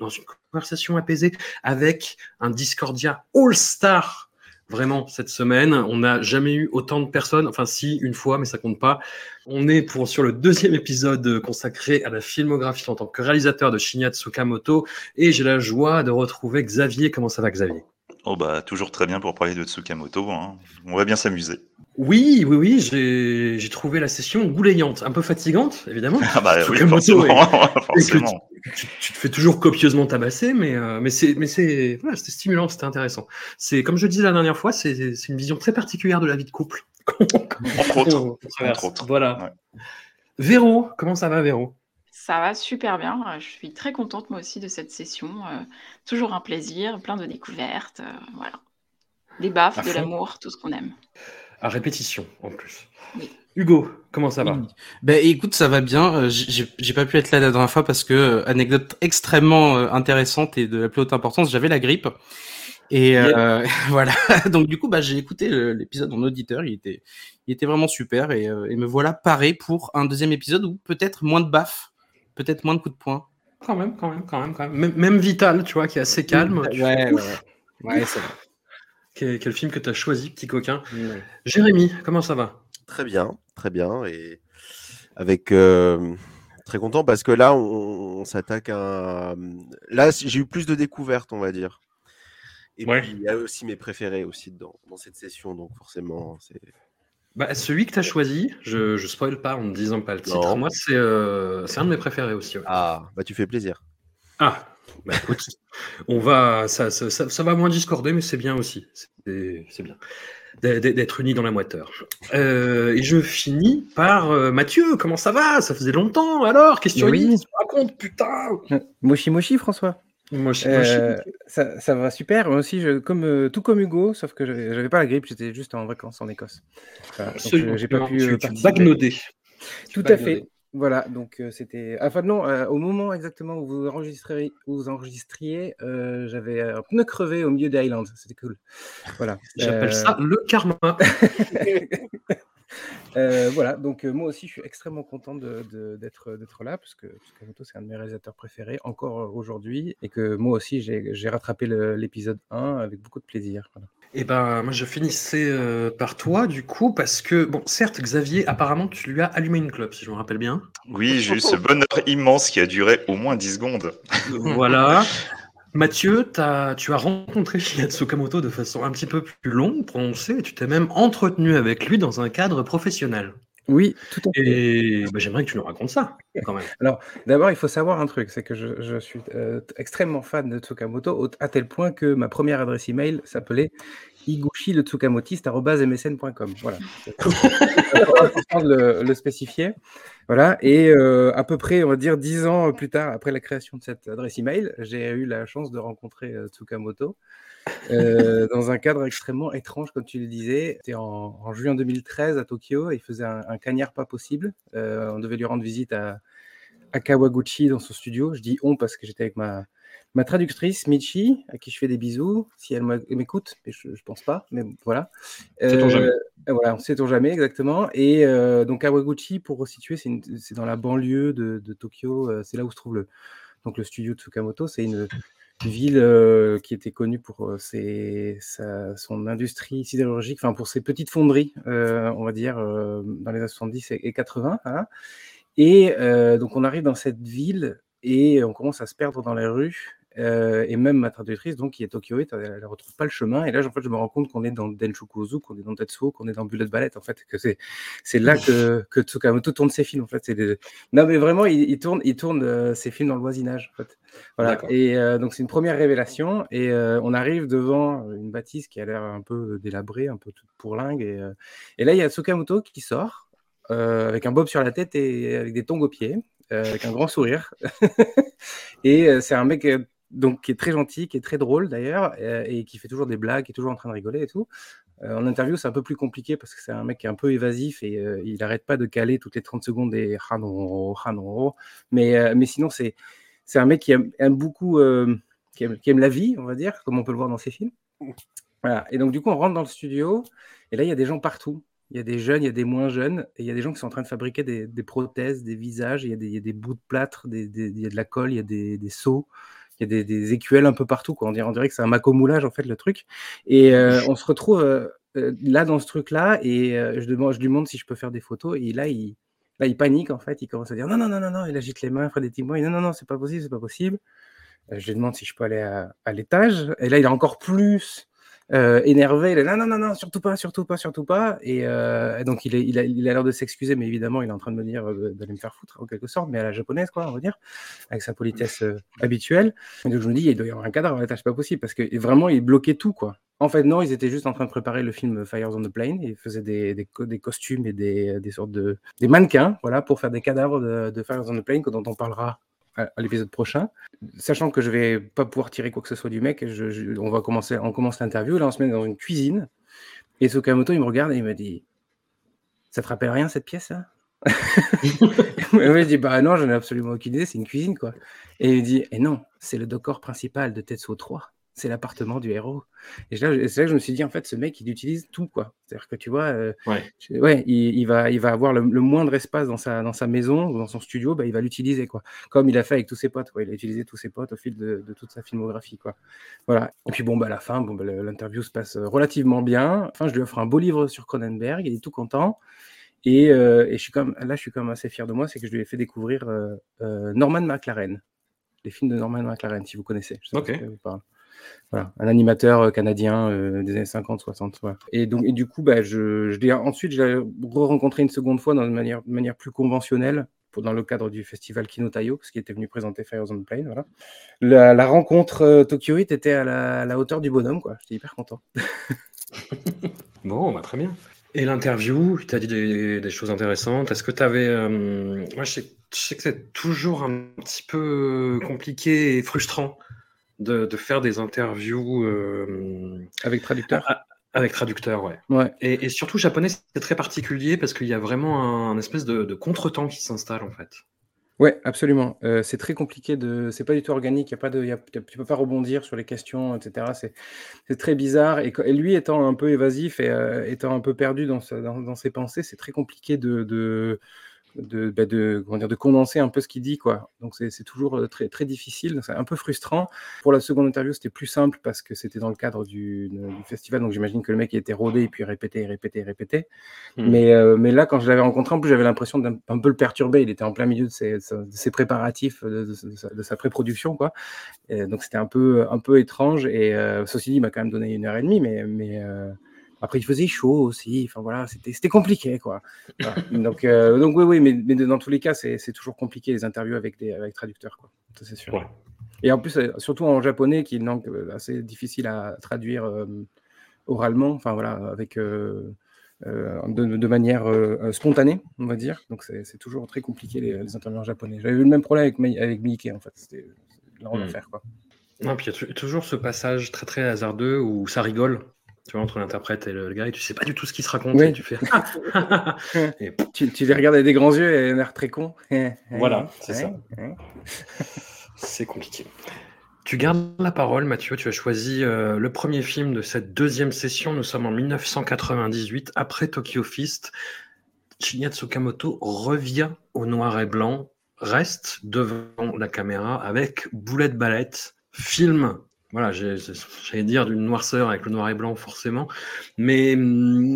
dans une conversation apaisée avec un Discordia All-Star. Vraiment, cette semaine, on n'a jamais eu autant de personnes, enfin si, une fois, mais ça compte pas. On est pour, sur le deuxième épisode consacré à la filmographie en tant que réalisateur de Shinya Tsukamoto, et j'ai la joie de retrouver Xavier. Comment ça va Xavier? Oh bah toujours très bien pour parler de Tsukamoto, hein. on va bien s'amuser. Oui, oui, oui, j'ai j'ai trouvé la session goulayante, un peu fatigante, évidemment. Ah bah oui, Tsukamoto forcément, et tu, tu- tu te fais toujours copieusement tabasser, mais, euh, mais c'est, mais c'est, voilà, c'était stimulant, c'était intéressant. C'est, comme je disais la dernière fois, c'est, c'est une vision très particulière de la vie de couple. Entre autres, entre. Voilà. Ouais. Véro, comment ça va, Véro? Ça va super bien. Euh, Je suis très contente moi aussi de cette session. Euh, toujours un plaisir, plein de découvertes. euh, voilà. Des À baffes, de l'amour, tout ce qu'on aime. À répétition, en plus. Oui. Hugo, comment ça va? Oui. Ben écoute, ça va bien. J'ai pas pu être là la dernière fois parce que anecdote extrêmement intéressante et de la plus haute importance, j'avais la grippe. Et euh, voilà. Donc du coup, bah j'ai écouté l'épisode en auditeur. Il était, il était vraiment super et, euh, et me voilà paré pour un deuxième épisode où peut-être moins de baffes, peut-être moins de coups de poing. Quand même, quand même, quand même, quand même. Même, Vital, tu vois, qui est assez calme. Ouais, fais, ouais, ouf, ouais. Ouais, c'est vrai. Quel, quel film que tu as choisi, petit coquin. Jérémy, comment ça va? Très bien, très bien. Et avec euh, très content parce que là, on, on s'attaque à. Là, j'ai eu plus de découvertes, on va dire. Et Ouais. puis, il y a aussi mes préférés aussi dans, dans cette session, donc forcément, c'est. Bah, celui que tu as choisi, je, je spoil pas en ne disant pas le titre. Non. Moi, c'est euh, c'est un de mes préférés aussi. ouais. Ah, bah tu fais plaisir. Ah, bah écoute, on va, ça, ça, ça, ça va moins discorder, mais c'est bien aussi. C'est c'est bien d'être d'être unis dans la moiteur. Euh, et je finis par euh, Mathieu. Comment ça va? Ça faisait longtemps. Alors, qu'est-ce que tu Oui. putain. Moshi Moshi, François. Moi, je, Euh, moi, je- ça, ça va super. Moi aussi, je, comme, euh, tout comme Hugo, sauf que j'avais j'avais pas la grippe, j'étais juste en vacances en Écosse. Voilà, donc, absolument, euh, j'ai pas pu euh, bagnotais. Tout à fait. Voilà, donc euh, c'était. Enfin, non, euh, au moment exactement où vous enregistreriez, où vous enregistriez, euh, j'avais un pneu crevé au milieu des Highlands. C'était cool. Voilà. J'appelle Euh, ça le karma. Euh, voilà, donc euh, moi aussi je suis extrêmement content de- de- d'être là parce que Tsukamoto c'est un de mes réalisateurs préférés encore euh, aujourd'hui et que moi aussi j'ai rattrapé l'épisode 1 avec beaucoup de plaisir. voilà. Et ben, moi, je finissais euh, par toi, du coup, parce que, bon, certes, Xavier, apparemment, tu lui as allumé une clope, si je me rappelle bien. Oui, j'ai eu ce bonheur immense qui a duré au moins 10 secondes. voilà. Mathieu, tu as rencontré Shinya Tsukamoto de façon un petit peu plus longue, prononcée, et tu t'es même entretenu avec lui dans un cadre professionnel. Oui, tout à fait. Et ben, j'aimerais que tu nous racontes ça, quand même. Alors, d'abord, il faut savoir un truc, c'est que je, je suis euh, extrêmement fan de Tsukamoto, à tel point que ma première adresse email s'appelait iguchi le tsukamotiste.msn.com. Voilà. C'est important de le, le spécifier. Voilà. Et euh, à peu près, on va dire, dix ans plus tard, après la création de cette adresse email, j'ai eu la chance de rencontrer euh, Tsukamoto. euh, dans un cadre extrêmement étrange, comme tu le disais. C'était en, en juin 2013 à Tokyo. et Il faisait un, un cagnard pas possible. On devait lui rendre visite à, à Kawaguchi dans son studio. Je dis on parce que j'étais avec ma, ma traductrice, Michi, à qui je fais des bisous, si elle m'écoute, mais je, je pense pas, mais voilà. Sait-on jamais. euh, voilà, on sait-on jamais exactement. Et euh, donc Kawaguchi, pour resituer, c'est dans la banlieue de, de Tokyo, euh, c'est là où se trouve le, donc le studio Tsukamoto. C'est une ville euh, qui était connue pour euh, ses, sa- son industrie sidérurgique, enfin pour ses petites fonderies, euh, on va dire, euh, dans les années 70 et, et 80. voilà. Et euh, donc on arrive dans cette ville et on commence à se perdre dans les rues. Euh, et même ma traductrice, donc, qui est Tokyoite, elle ne retrouve pas le chemin. Et là, en fait, je me rends compte qu'on est dans Denshukuzu, qu'on est dans Tetsuo, qu'on est dans Bullet Ballet, en fait. que C'est c'est là que, que Tsukamoto tourne ses films, en fait. Des... Non, mais vraiment, il, il tourne, il tourne euh, ses films dans le voisinage, en fait. Voilà. Et euh, donc, c'est une première révélation. Et on arrive devant une bâtisse qui a l'air un peu délabrée, un peu toute pourlingue. Et, et là, il y a Tsukamoto qui sort, avec un bob sur la tête et avec des tongs aux pieds, avec un grand sourire. et c'est un mec donc qui est très gentil, qui est très drôle d'ailleurs, euh, et qui fait toujours des blagues, qui est toujours en train de rigoler et tout. Euh, en interview, c'est un peu plus compliqué parce que c'est un mec qui est un peu évasif et euh, il n'arrête pas de caler toutes les 30 secondes des hanoro, hanoro. Mais, mais sinon, c'est, un mec qui aime, beaucoup, qui aime, la vie, on va dire, comme on peut le voir dans ses films. Voilà. Et donc, du coup, on rentre dans le studio et là, il y a des gens partout. Il y a des jeunes, il y a des moins jeunes, et il y a des gens qui sont en train de fabriquer des, prothèses, des visages, il y, a des, bouts de plâtre, il y a de la colle, il y a des seaux il y a des, des, écuelles un peu partout. Quoi. On, dirait, on dirait que c'est un macomoulage, en fait, le truc. Et euh, on se retrouve euh, là, dans ce truc-là, et euh, je, demande, je lui demande si je peux faire des photos. Et là, il, là, il panique, en fait. Il commence à dire non, non, non, non, non. Il agite les mains, il fait des dit non, non, non, c'est pas possible, c'est pas possible. Je lui demande si je peux aller à, à l'étage. Et là, il a encore plus euh, énervé. Il est là, non, non, non, surtout pas, surtout pas, surtout pas. Et, euh, donc, il, a l'air de s'excuser, mais évidemment, il est en train de me dire euh, d'aller me faire foutre, en quelque sorte, mais à la japonaise, quoi, on va dire, avec sa politesse habituelle. Et donc, je me dis, il doit y avoir un cadavre à pas possible, parce que vraiment, il bloquait tout, quoi. En fait, non, ils étaient juste en train de préparer le film Fires on the Plane. Ils faisaient des, costumes et des, des, sortes de mannequins, voilà, pour faire des cadavres de, de Fires on the Plane, dont on parlera à, l'épisode prochain. Sachant que je vais pas pouvoir tirer quoi que ce soit du mec, on va commencer, on commence l'interview. Là, on se met dans une cuisine. Et Tsukamoto, il me regarde et il me dit Ça te rappelle rien cette pièce là je dis bah non, j'en ai absolument aucune idée, c'est une cuisine quoi. Et il dit et non, c'est le décor principal de Tetsuo 3 c'est l'appartement du héros. Et c'est là, là, que je me suis dit, en fait, ce mec, il utilise tout, quoi. C'est-à-dire que tu vois, euh, ouais. ouais il, il, va, il va avoir le, le, moindre espace dans sa, dans sa maison ou dans son studio, bah, il va l'utiliser, quoi. Comme il a fait avec tous ses potes, quoi. Il a utilisé tous ses potes au fil de, de toute sa filmographie, quoi. Voilà. Et puis, bon, bah, à la fin, bon, bah, l'interview se passe relativement bien. Enfin, je lui offre un beau livre sur Cronenberg, il est tout content. Et, euh, et je suis comme, là, je suis quand même assez fier de moi, c'est que je lui ai fait découvrir euh, euh Norman McLaren, les films de Norman McLaren, si vous connaissez. Je sais. Pas vous parle. Voilà, un animateur canadien euh, des années 50, 60. Voilà. Et donc, et du coup, bah, je, je l'ai ensuite, je l'ai re-rencontré une seconde fois dans une manière, de manière plus conventionnelle, pour, dans le cadre du festival Kino Tayo, parce qu'il était venu présenter Fires on the Plane. Voilà. La, la rencontre euh, Tokyo Heat était à la, à la, hauteur du bonhomme, quoi. J'étais hyper content. bon, bah, très bien. Et l'interview, tu as dit des, des, choses intéressantes. Est-ce que tu avais. Euh, moi, je sais, je sais que c'est toujours un petit peu compliqué et frustrant de, de, faire des interviews euh, avec traducteur. À, avec traducteur, ouais. ouais. Et, et, surtout japonais, c'est très particulier parce qu'il y a vraiment un, un espèce de, de contretemps qui s'installe en fait. Ouais, absolument. Euh, c'est très compliqué de. C'est pas du tout organique. Il y a pas de. Y a... Tu peux pas rebondir sur les questions, etc. C'est, c'est très bizarre. Et, et, lui étant un peu évasif et euh, étant un peu perdu dans, sa, dans, dans ses pensées, c'est très compliqué de, de de, bah de, comment dire, de condenser un peu ce qu'il dit. Quoi. Donc c'est toujours très, très difficile, c'est un peu frustrant. Pour la seconde interview, c'était plus simple parce que c'était dans le cadre du, du festival, donc j'imagine que le mec était rodé et puis répété, répété, répété. Mmh. Mais, euh, mais là, quand je l'avais rencontré, en plus, j'avais l'impression d'un peu le perturber. Il était en plein milieu de ses, de ses préparatifs, de, de, sa, sa pré-production. Quoi. Et donc c'était un peu, un peu étrange. Et euh, ceci dit, il m'a quand même donné une heure et demie, mais. mais euh, après, il faisait chaud aussi. Enfin voilà, c'était compliqué quoi. Voilà. donc, euh, donc oui, oui, mais, mais, dans tous les cas, c'est toujours compliqué les interviews avec des avec traducteurs quoi. Ça c'est sûr. Ouais. Et en plus, euh, surtout en japonais, qui est une langue euh, assez difficile à traduire euh, oralement. Enfin voilà, avec euh, de, de, manière spontanée, on va dire. Donc c'est toujours très compliqué les, les interviews en japonais. J'avais eu le même problème avec avec Miike en fait. C'était l'enfer mmh. quoi. Non, puis il y a toujours ce passage très très hasardeux où ça rigole tu vois, entre l'interprète et le, le, gars, et tu sais pas du tout ce qui se raconte. Oui. tu fais. et... tu, tu, les regardes avec des grands yeux et un air très con. voilà, c'est ça. c'est compliqué. Tu gardes la parole, Mathieu. Tu as choisi euh, le premier film de cette deuxième session. Nous sommes en 1998, après Tokyo Fist. Shinya Tsukamoto revient au noir et blanc, reste devant la caméra avec Boulette Ballette, film voilà, j'allais dire d'une noirceur avec le noir et blanc forcément, mais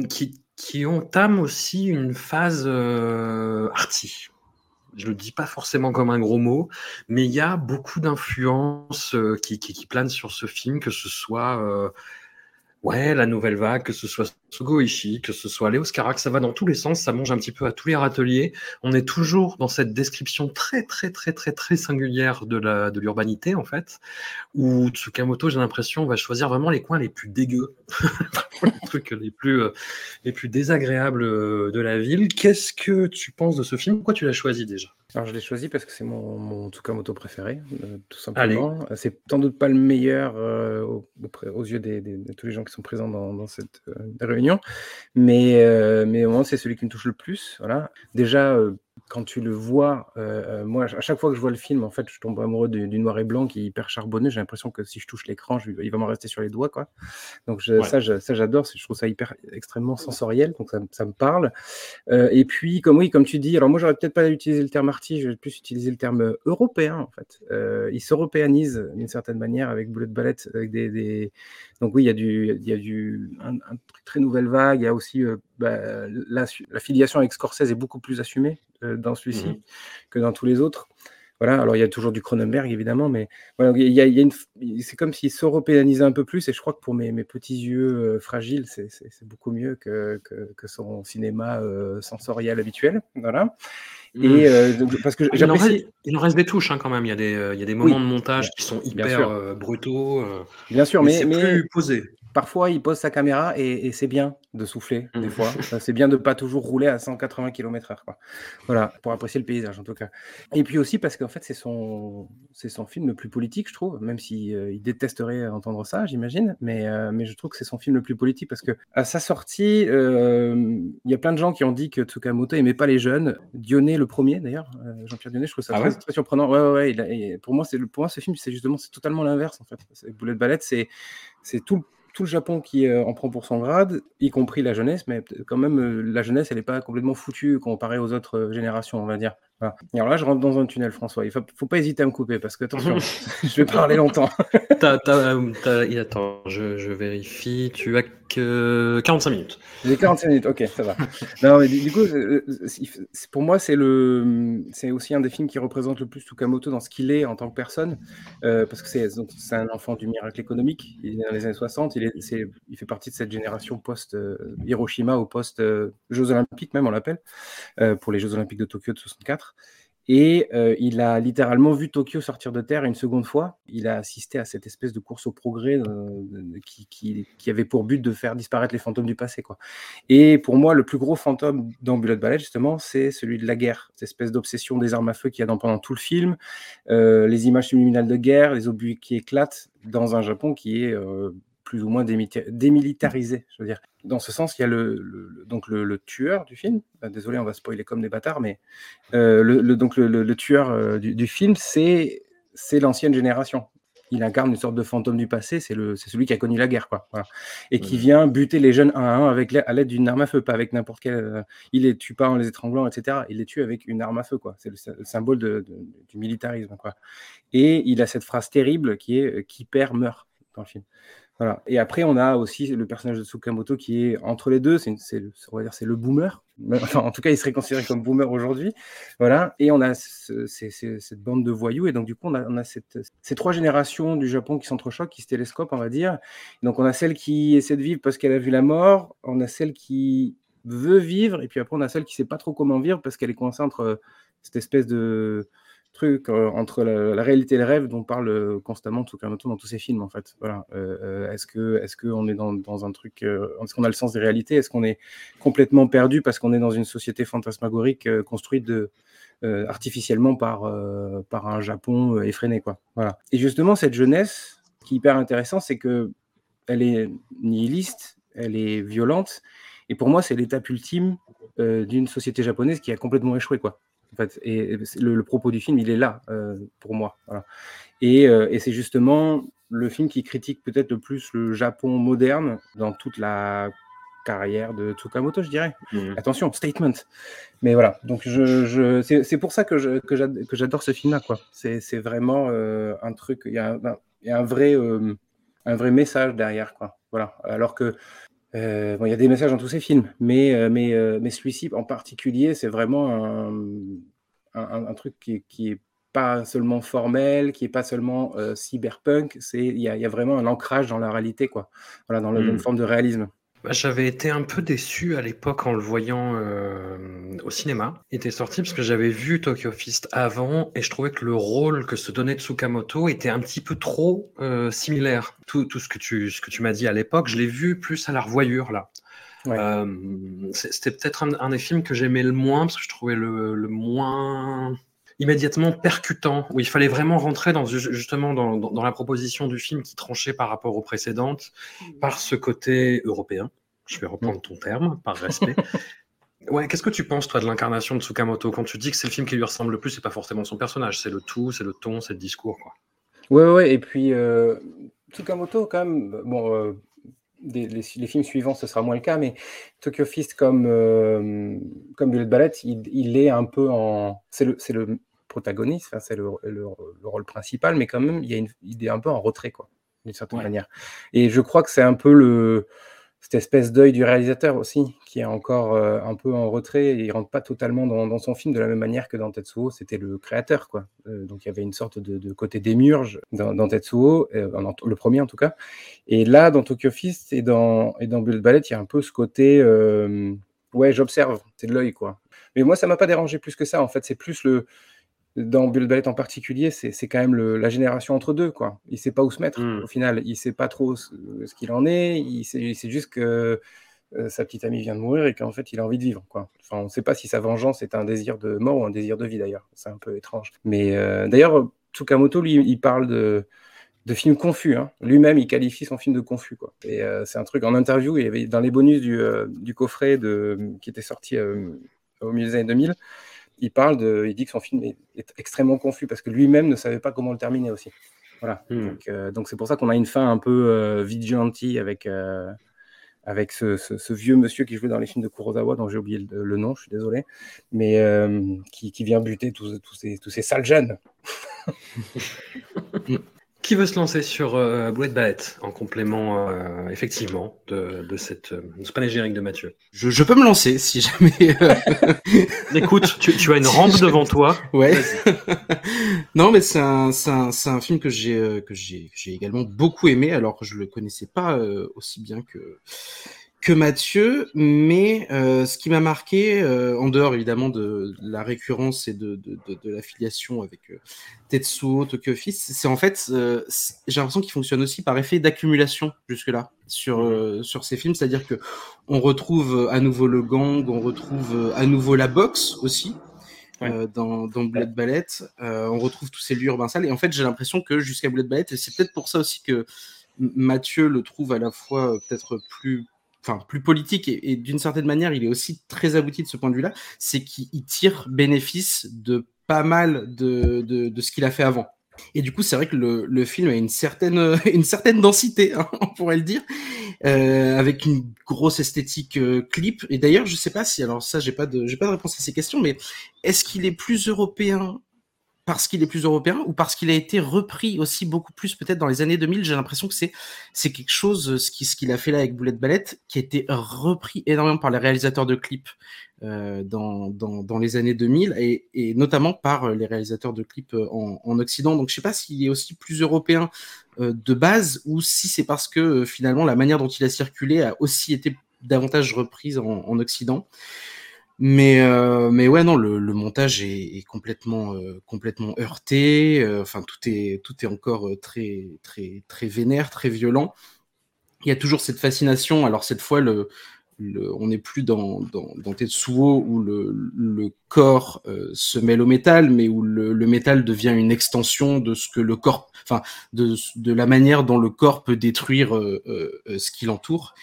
qui, qui entame aussi une phase euh, arty. je le dis pas forcément comme un gros mot, mais il y a beaucoup d'influences euh, qui, qui, qui, planent sur ce film, que ce soit euh, ouais, la nouvelle vague, que ce soit Sugo Ishii, que ce soit Léo Carax, ça va dans tous les sens, ça mange un petit peu à tous les râteliers. On est toujours dans cette description très, très, très, très, très singulière de la, de l'urbanité, en fait, où Tsukamoto, j'ai l'impression, va choisir vraiment les coins les plus dégueux, les trucs les plus, euh, les plus désagréables euh, de la ville. Qu'est-ce que tu penses de ce film? Pourquoi tu l'as choisi déjà? Alors je l'ai choisi parce que c'est mon, mon Tsukamoto préféré, euh, tout simplement. C'est sans doute pas le meilleur euh, aux, aux yeux de tous les gens qui sont présents dans, dans cette euh, mais, euh, mais au moins c'est celui qui me touche le plus. Voilà. Déjà, euh, quand tu le vois, euh, euh, moi, à chaque fois que je vois le film, en fait, je tombe amoureux du, du noir et blanc qui est hyper charbonneux. J'ai l'impression que si je touche l'écran, il va m'en rester sur les doigts, quoi. Donc je- Ouais. ça, j'adore. Je trouve ça hyper extrêmement sensoriel, donc ça, me- ça me parle. Euh, et puis, comme oui, comme tu dis, alors moi, j'aurais peut-être pas utilisé le terme arty, je vais plus utiliser le terme européen, en fait. Euh, il s'européanise d'une certaine manière avec Bullet Ballet, avec des, des- donc oui, il y a du, il y a du, un, un truc très nouvelle vague. Il y a aussi bah, la, la filiation avec Scorsese est beaucoup plus assumée euh, dans celui-ci Mhm. que dans tous les autres. Voilà, alors il y a toujours du Cronenberg évidemment, mais voilà, il y a, il y a une, c'est comme s'il s'européanisait un peu plus, et je crois que pour mes, mes petits yeux euh, fragiles, c'est, c'est, c'est beaucoup mieux que, que, que son cinéma euh, sensoriel habituel. Voilà. Et euh, donc, parce que Il en, reste, il en reste des touches hein, quand même. Il y a des, euh, il y a des moments Oui, de montage qui sont hyper euh, brutaux. euh, Bien sûr, mais mais, c'est mais plus posé. Parfois il pose sa caméra et, et c'est bien de souffler des Mm. fois. Enfin, c'est bien de pas toujours rouler à 180 km/h. Voilà, pour apprécier le paysage en tout cas. Et puis aussi parce qu'en fait c'est son, c'est son film le plus politique, je trouve, même si euh, il détesterait entendre ça, j'imagine. Mais, euh, mais je trouve que c'est son film le plus politique parce que à sa sortie, euh, il y a plein de gens qui ont dit que Tsukamoto aimait pas les jeunes. Dionnet le premier d'ailleurs, euh, Jean-Pierre Dionnet, je trouve ça Ah très, ouais? très surprenant. Ouais, ouais, ouais, il a- et pour moi c'est le, pour moi ce film c'est justement c'est totalement l'inverse en fait. Bullet Ballet, c'est c'est tout, tout le Japon qui euh, en prend pour son grade, y compris la jeunesse, mais quand même, euh, la jeunesse, elle n'est pas complètement foutue comparée aux autres euh, générations, on va dire. Voilà. Et alors là, je rentre dans un tunnel, François. Il faut, faut pas hésiter à me couper, parce que, attention, je vais parler longtemps. Et attends, je, je vérifie. Tu as que 45 minutes. J'ai 45 minutes, ok, ça va. Non, mais du, coup, euh, c'est- pour moi, c'est aussi un des films qui représente le plus Tsukamoto dans ce qu'il est en tant que personne, euh, parce que c'est un enfant du miracle économique. Il est dans les années 60, il, est, c'est- il fait partie de cette génération post-Hiroshima ou post-Jeux Olympiques, même on l'appelle, euh, pour les Jeux Olympiques de Tokyo de 64. Et euh, il a littéralement vu Tokyo sortir de terre une seconde fois. Il a assisté à cette espèce de course au progrès euh, qui, qui, qui avait pour but de faire disparaître les fantômes du passé. Quoi. Et pour moi, le plus gros fantôme dans Bullet Ballet, justement, c'est celui de la guerre, cette espèce d'obsession des armes à feu qu'il y a dans, pendant tout le film, euh, les images subliminales de guerre, les obus qui éclatent dans un Japon qui est euh, plus ou moins démilitarisé. Je veux dire, dans ce sens, il y a le, donc le, le tueur du film. Euh, Désolé, on va spoiler comme des bâtards, mais euh, le, le- donc le, tueur euh, du, du film, c'est c'est l'ancienne génération. Il incarne une sorte de fantôme du passé. C'est le c'est celui qui a connu la guerre, quoi. Voilà. Et qui vient buter les jeunes un à un avec à l'aide d'une arme à feu, pas avec n'importe quelle. euh, il les tue pas en les étranglant, etc. Il les tue avec une arme à feu, quoi. C'est le, sy- le symbole de- de- du militarisme, quoi. Et il a cette phrase terrible qui est qui perd meurt dans le film. Et après, on a aussi le personnage de Tsukamoto qui est entre les deux. C'est, le- boomer. En tout cas, il serait considéré comme boomer aujourd'hui. Voilà. Et on a cette bande de voyous. Et donc, du coup, on a, ces trois générations du Japon qui s'entrechoquent, qui se télescopent, on va dire. Donc, on a celle qui essaie de vivre parce qu'elle a vu la mort. On a celle qui veut vivre. Et puis après, on a celle qui sait pas trop comment vivre parce qu'elle est coincée entre cette espèce de truc euh, entre la, réalité et le rêve dont parle euh, constamment Tsukamoto dans tous ses films en fait. Voilà. Euh, est-ce que est-ce qu'on est dans, dans un truc est-ce qu'on a le sens des réalités? Est-ce qu'on est complètement perdu parce qu'on est dans une société fantasmagorique construite artificiellement par par un Japon effréné quoi? Voilà. Et justement cette jeunesse qui est hyper intéressant, c'est que elle est nihiliste, elle est violente et pour moi c'est l'étape ultime d'une société japonaise qui a complètement échoué quoi. En fait, et le, le propos du film, il est là euh, pour moi. Voilà. Et, euh, et c'est justement le film qui critique peut-être le plus le Japon moderne dans toute la carrière de Tsukamoto, je dirais. Mhm. Attention, statement. Mais voilà, donc je, je, c'est pour ça que j'adore ce film-là. quoi. C'est vraiment euh, un truc, il y a, un- il y a un, vrai, un vrai message derrière. Quoi. Voilà. Alors que euh, bon, il y a des messages dans tous ces films, mais, euh, mais, euh, mais celui-ci en particulier, c'est vraiment un, un, un truc qui, qui est pas seulement formel, qui est pas seulement euh, cyberpunk. C'est il y, a- il y a vraiment un ancrage dans la réalité, quoi. Voilà, dans, Mm. une forme de réalisme. Bah, J'avais été un peu déçu à l'époque en le voyant euh, au cinéma. Il était sorti parce que j'avais vu Tokyo Fist avant et je trouvais que le rôle que se donnait Tsukamoto était un petit peu trop euh, similaire. Tout, tout ce que tu, ce que tu m'as dit à l'époque, je l'ai vu plus à la revoyure là. Ouais. Euh, C'était peut-être un, un des films que j'aimais le moins parce que je trouvais le, le moins immédiatement percutant, où il fallait vraiment rentrer dans, ju- justement dans, dans- dans la proposition du film qui tranchait par rapport aux précédentes, par ce côté européen. Je vais reprendre ton terme, par respect. Ouais, qu'est-ce que tu penses, toi, de l'incarnation de Tsukamoto? Quand tu dis que c'est le film qui lui ressemble le plus, c'est pas forcément son personnage, c'est le tout, c'est le ton, c'est le discours, quoi. Ouais, ouais, et puis euh, Tsukamoto, quand même, bon, euh, des- les, les films suivants, ce sera moins le cas, mais Tokyo Fist, comme, euh, comme Ballet, il, il est un peu en. C'est le, le protagoniste, enfin, c'est le, le- le rôle principal, mais quand même, il, y a une, il est un peu en retrait, quoi, d'une certaine Ouais. manière. Et je crois que c'est un peu le, cette espèce d'œil du réalisateur aussi, qui est encore euh, un peu en retrait, et il rentre pas totalement dans, son film de la même manière que dans Tetsuo, c'était le créateur, quoi. Euh, donc il y avait une sorte de, côté démurge dans, Tetsuo, euh, le premier en tout cas. Et là, dans Tokyo Fist et dans, et dans Bullet Ballet, il y a un peu ce côté, ouais, j'observe, c'est de l'œil, quoi. Mais moi, ça m'a pas dérangé plus que ça, en fait, c'est plus le, dans Bullet Ballet en particulier, c'est quand même le- la génération entre deux, quoi. Il sait pas où se mettre, Mm. au final. Il sait pas trop ce, ce qu'il en est. Il sait, il sait juste que euh, sa petite amie vient de mourir et qu'en fait, il a envie de vivre, quoi. Enfin, on sait pas si sa vengeance est un désir de mort ou un désir de vie, d'ailleurs. C'est un peu étrange. Mais euh, d'ailleurs, Tsukamoto, lui, il parle de de film confus. hein. Lui-même, il qualifie son film de confus. Quoi. Et euh, c'est un truc en interview, il y avait dans les bonus du, du coffret de, qui était sorti au milieu des années 2000, il parle de, il dit que son film est, est extrêmement confus parce que lui-même ne savait pas comment le terminer aussi. Voilà. Hmm. Donc, euh, donc c'est pour ça qu'on a une fin un peu euh, vigilante avec euh, avec ce, ce- ce vieux monsieur qui jouait dans les films de Kurosawa, dont j'ai oublié le, le nom, je suis désolé, mais euh, qui, qui vient buter tous, tous ces, tous ces sales jeunes. Qui veut se lancer sur euh, Bullet Ballet en complément, euh, effectivement, de, de cette euh, de ce panégyrique de Mathieu? Je, je peux me lancer si jamais. euh, Écoute, tu, tu as une Si rampe devant toi. Ouais. non, mais c'est un, c'est un, c'est un film que j'ai euh, que j'ai que j'ai également beaucoup aimé, alors que je le connaissais pas euh, aussi bien que que Mathieu, mais euh, ce qui m'a marqué, euh, en dehors évidemment de la récurrence et de, de, de, l'affiliation avec euh, Tetsuo, Tokyo Fist, c'est en fait, euh, j'ai l'impression qu'il fonctionne aussi par effet d'accumulation jusque-là sur sur ces films, c'est-à-dire que on retrouve à nouveau le gang, on retrouve à nouveau la boxe aussi. dans, dans Bullet Ballet, on retrouve tous ces lieux urbains sales. Et en fait, j'ai l'impression que jusqu'à Bullet Ballet, et c'est peut-être pour ça aussi que Mathieu le trouve à la fois peut-être plus, enfin plus politique et, d'une certaine manière, il est aussi très abouti de ce point de vue-là, c'est qu'il il tire bénéfice de pas mal de, de, de ce qu'il a fait avant. Et du coup, c'est vrai que le, le film a une certaine, une certaine densité, hein, on pourrait le dire, euh, avec une grosse esthétique euh, clip. Et d'ailleurs, je sais pas si, alors ça, j'ai pas de, j'ai pas de réponse à ces questions, mais est-ce qu'il est plus européen parce qu'il est plus européen ou parce qu'il a été repris aussi beaucoup plus peut-être dans les années 2000 j'ai l'impression que c'est quelque chose ce qui ce qu'il a fait là avec Bullet Ballet qui a été repris énormément par les réalisateurs de clips euh, dans, dans, dans les années 2000 et, et notamment par euh, les réalisateurs de clips euh, en, en Occident. Donc je sais pas s'il est aussi plus européen de base ou si c'est parce que finalement la manière dont il a circulé a aussi été davantage reprise en, en Occident mais euh, mais ouais non le, le montage est, est complètement euh, complètement heurté. Euh, enfin tout est tout est encore euh, très très très vénère très violent. Il y a toujours cette fascination. Alors cette fois le, le on n'est plus dans dans, dans Tetsuo où le, le corps euh, se mêle au métal mais où le, métal devient une extension de ce que le corps enfin de de la manière dont le corps peut détruire euh, ce qui l'entoure.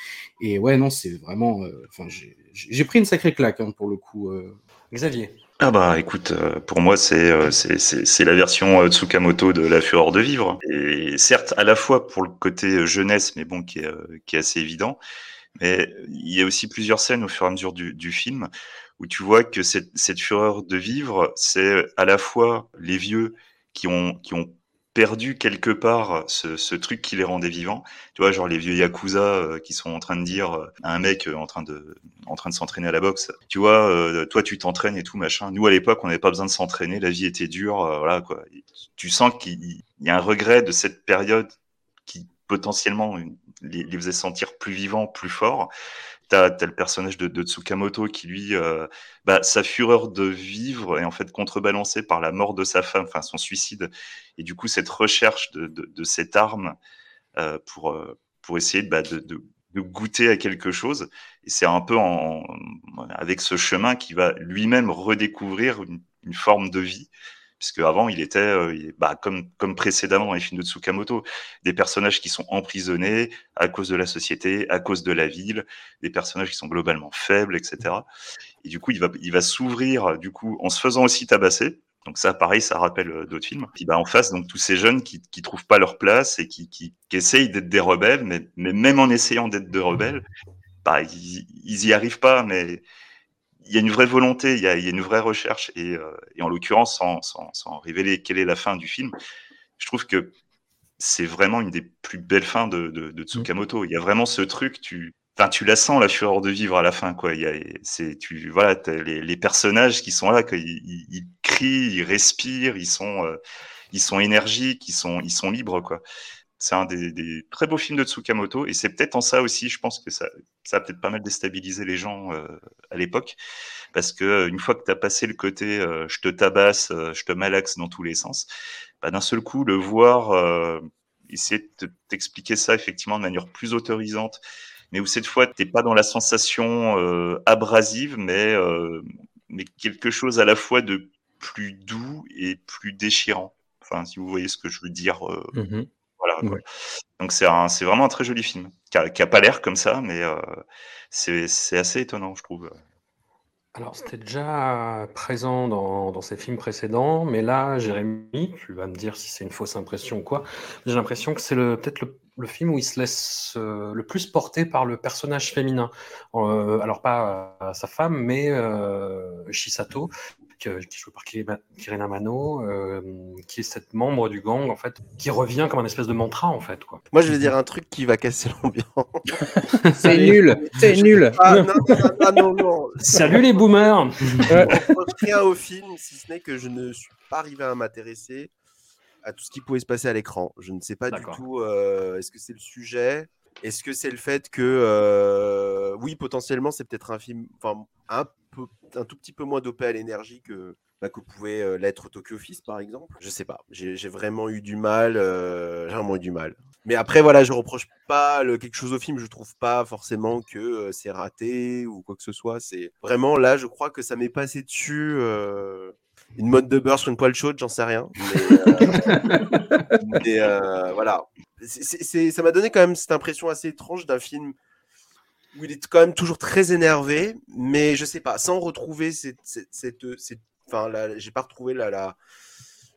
Et ouais non c'est vraiment enfin j'ai j'ai pris une sacrée claque hein, pour le coup. euh. Xavier. Ah bah écoute, euh, pour moi c'est euh, c'est c'est la version Tsukamoto de La Fureur de vivre. Et certes à la fois pour le côté jeunesse, mais bon qui est qui est assez évident. Mais il y a aussi plusieurs scènes au fur et à mesure du, du film où tu vois que cette, cette fureur de vivre, c'est à la fois les vieux qui ont qui ont perdu quelque part ce, ce, truc qui les rendait vivants. Tu vois, genre les vieux yakuza euh, qui sont en train de dire euh, à un mec euh, en train de en train de s'entraîner à la boxe, tu vois, toi tu t'entraînes et tout machin. Nous à l'époque, on n'avait pas besoin de s'entraîner, la vie était dure, voilà quoi. tu sens qu'il y a un regret de cette période qui potentiellement les, les faisait sentir plus vivants, plus forts t'as as le personnage de, Tsukamoto qui lui, euh, bah, sa fureur de vivre est en fait contrebalancée par la mort de sa femme, enfin son suicide, et du coup cette recherche de, cette arme euh, pour euh, pour essayer bah, de, goûter à quelque chose. Et c'est un peu avec ce chemin qui va lui-même redécouvrir une forme de vie puisque avant il était euh, bah, comme précédemment dans les films de Tsukamoto, des personnages qui sont emprisonnés à cause de la société, à cause de la ville, des personnages qui sont globalement faibles, etc. Et du coup, il va il va s'ouvrir du coup en se faisant aussi tabasser. Donc ça, pareil, ça rappelle euh, d'autres films. Puis bah en face, donc tous ces jeunes qui qui trouvent pas leur place et qui qui, essayent d'être des rebelles, mais mais même en essayant d'être des rebelles, bah ils, ils y arrivent pas, mais il y a une vraie volonté, il y a, il y a une vraie recherche, et, euh, et en l'occurrence, sans, sans, sans, révéler quelle est la fin du film, je trouve que c'est vraiment une des plus belles fins de, de, de Tsukamoto. Il y a vraiment ce truc, tu, tu la sens la fureur de vivre à la fin, quoi. Il y a, c'est, tu, voilà, les, les, personnages qui sont là, quoi, ils, ils, crient, ils respirent, ils sont, euh, ils sont énergiques, ils sont, ils sont libres, quoi c'est un des, très beaux films de Tsukamoto et c'est peut-être en ça aussi, je pense que ça, a peut-être pas mal déstabilisé les gens euh, à l'époque parce que euh, une fois que tu as passé le côté euh, je te tabasse, je te malaxe dans tous les sens, bah, d'un seul coup le voir essayer de t'expliquer ça effectivement de manière plus autorisante, mais où cette fois t'es pas dans la sensation abrasive, mais mais quelque chose à la fois de plus doux et plus déchirant. Enfin, si vous voyez ce que je veux dire. Mmh voilà. Ouais. Donc c'est vraiment un très joli film qui a, qui a pas l'air comme ça, mais euh, c'est assez étonnant, je trouve. Alors c'était déjà présent dans, dans ces films précédents, mais là, Jérémy, tu vas me dire si c'est une fausse impression ou quoi. J'ai l'impression que c'est peut-être le, le, film où il se laisse euh, le plus porter par le personnage féminin. Euh, alors pas sa femme, mais Shisato, qui est joué par Kirina Mano, euh, qui est cette membre du gang, en fait, qui revient comme un espèce de mantra, en fait. Quoi. Moi, je vais dire un truc qui va casser l'ambiance. c'est nul, c'est nul. Ah, non, non, non, non, Salut les boomers rien au film, si ce n'est que je ne suis pas arrivé à m'intéresser à tout ce qui pouvait se passer à l'écran. Je ne sais pas du tout, euh, est-ce que c'est le sujet? Est-ce que c'est le fait que, euh, oui, potentiellement, c'est peut-être un film, enfin, un un tout petit peu moins dopé à l'énergie que, bah, que pouvait euh, l'être Tokyo Fist, par exemple. Je sais pas. J'ai vraiment eu du mal. Euh, j'ai vraiment eu du mal. Mais après, voilà, je reproche pas le, quelque chose au film. Je trouve pas forcément que euh, c'est raté ou quoi que ce soit. C'est vraiment là, je crois que ça m'est passé dessus. Une mode de beurre sur une poêle chaude, j'en sais rien. Mais, voilà. Ça m'a donné quand même cette impression assez étrange d'un film où il est quand même toujours très énervé, mais je sais pas, sans retrouver cette, cette, cette, cette enfin, là, j'ai pas retrouvé la, la,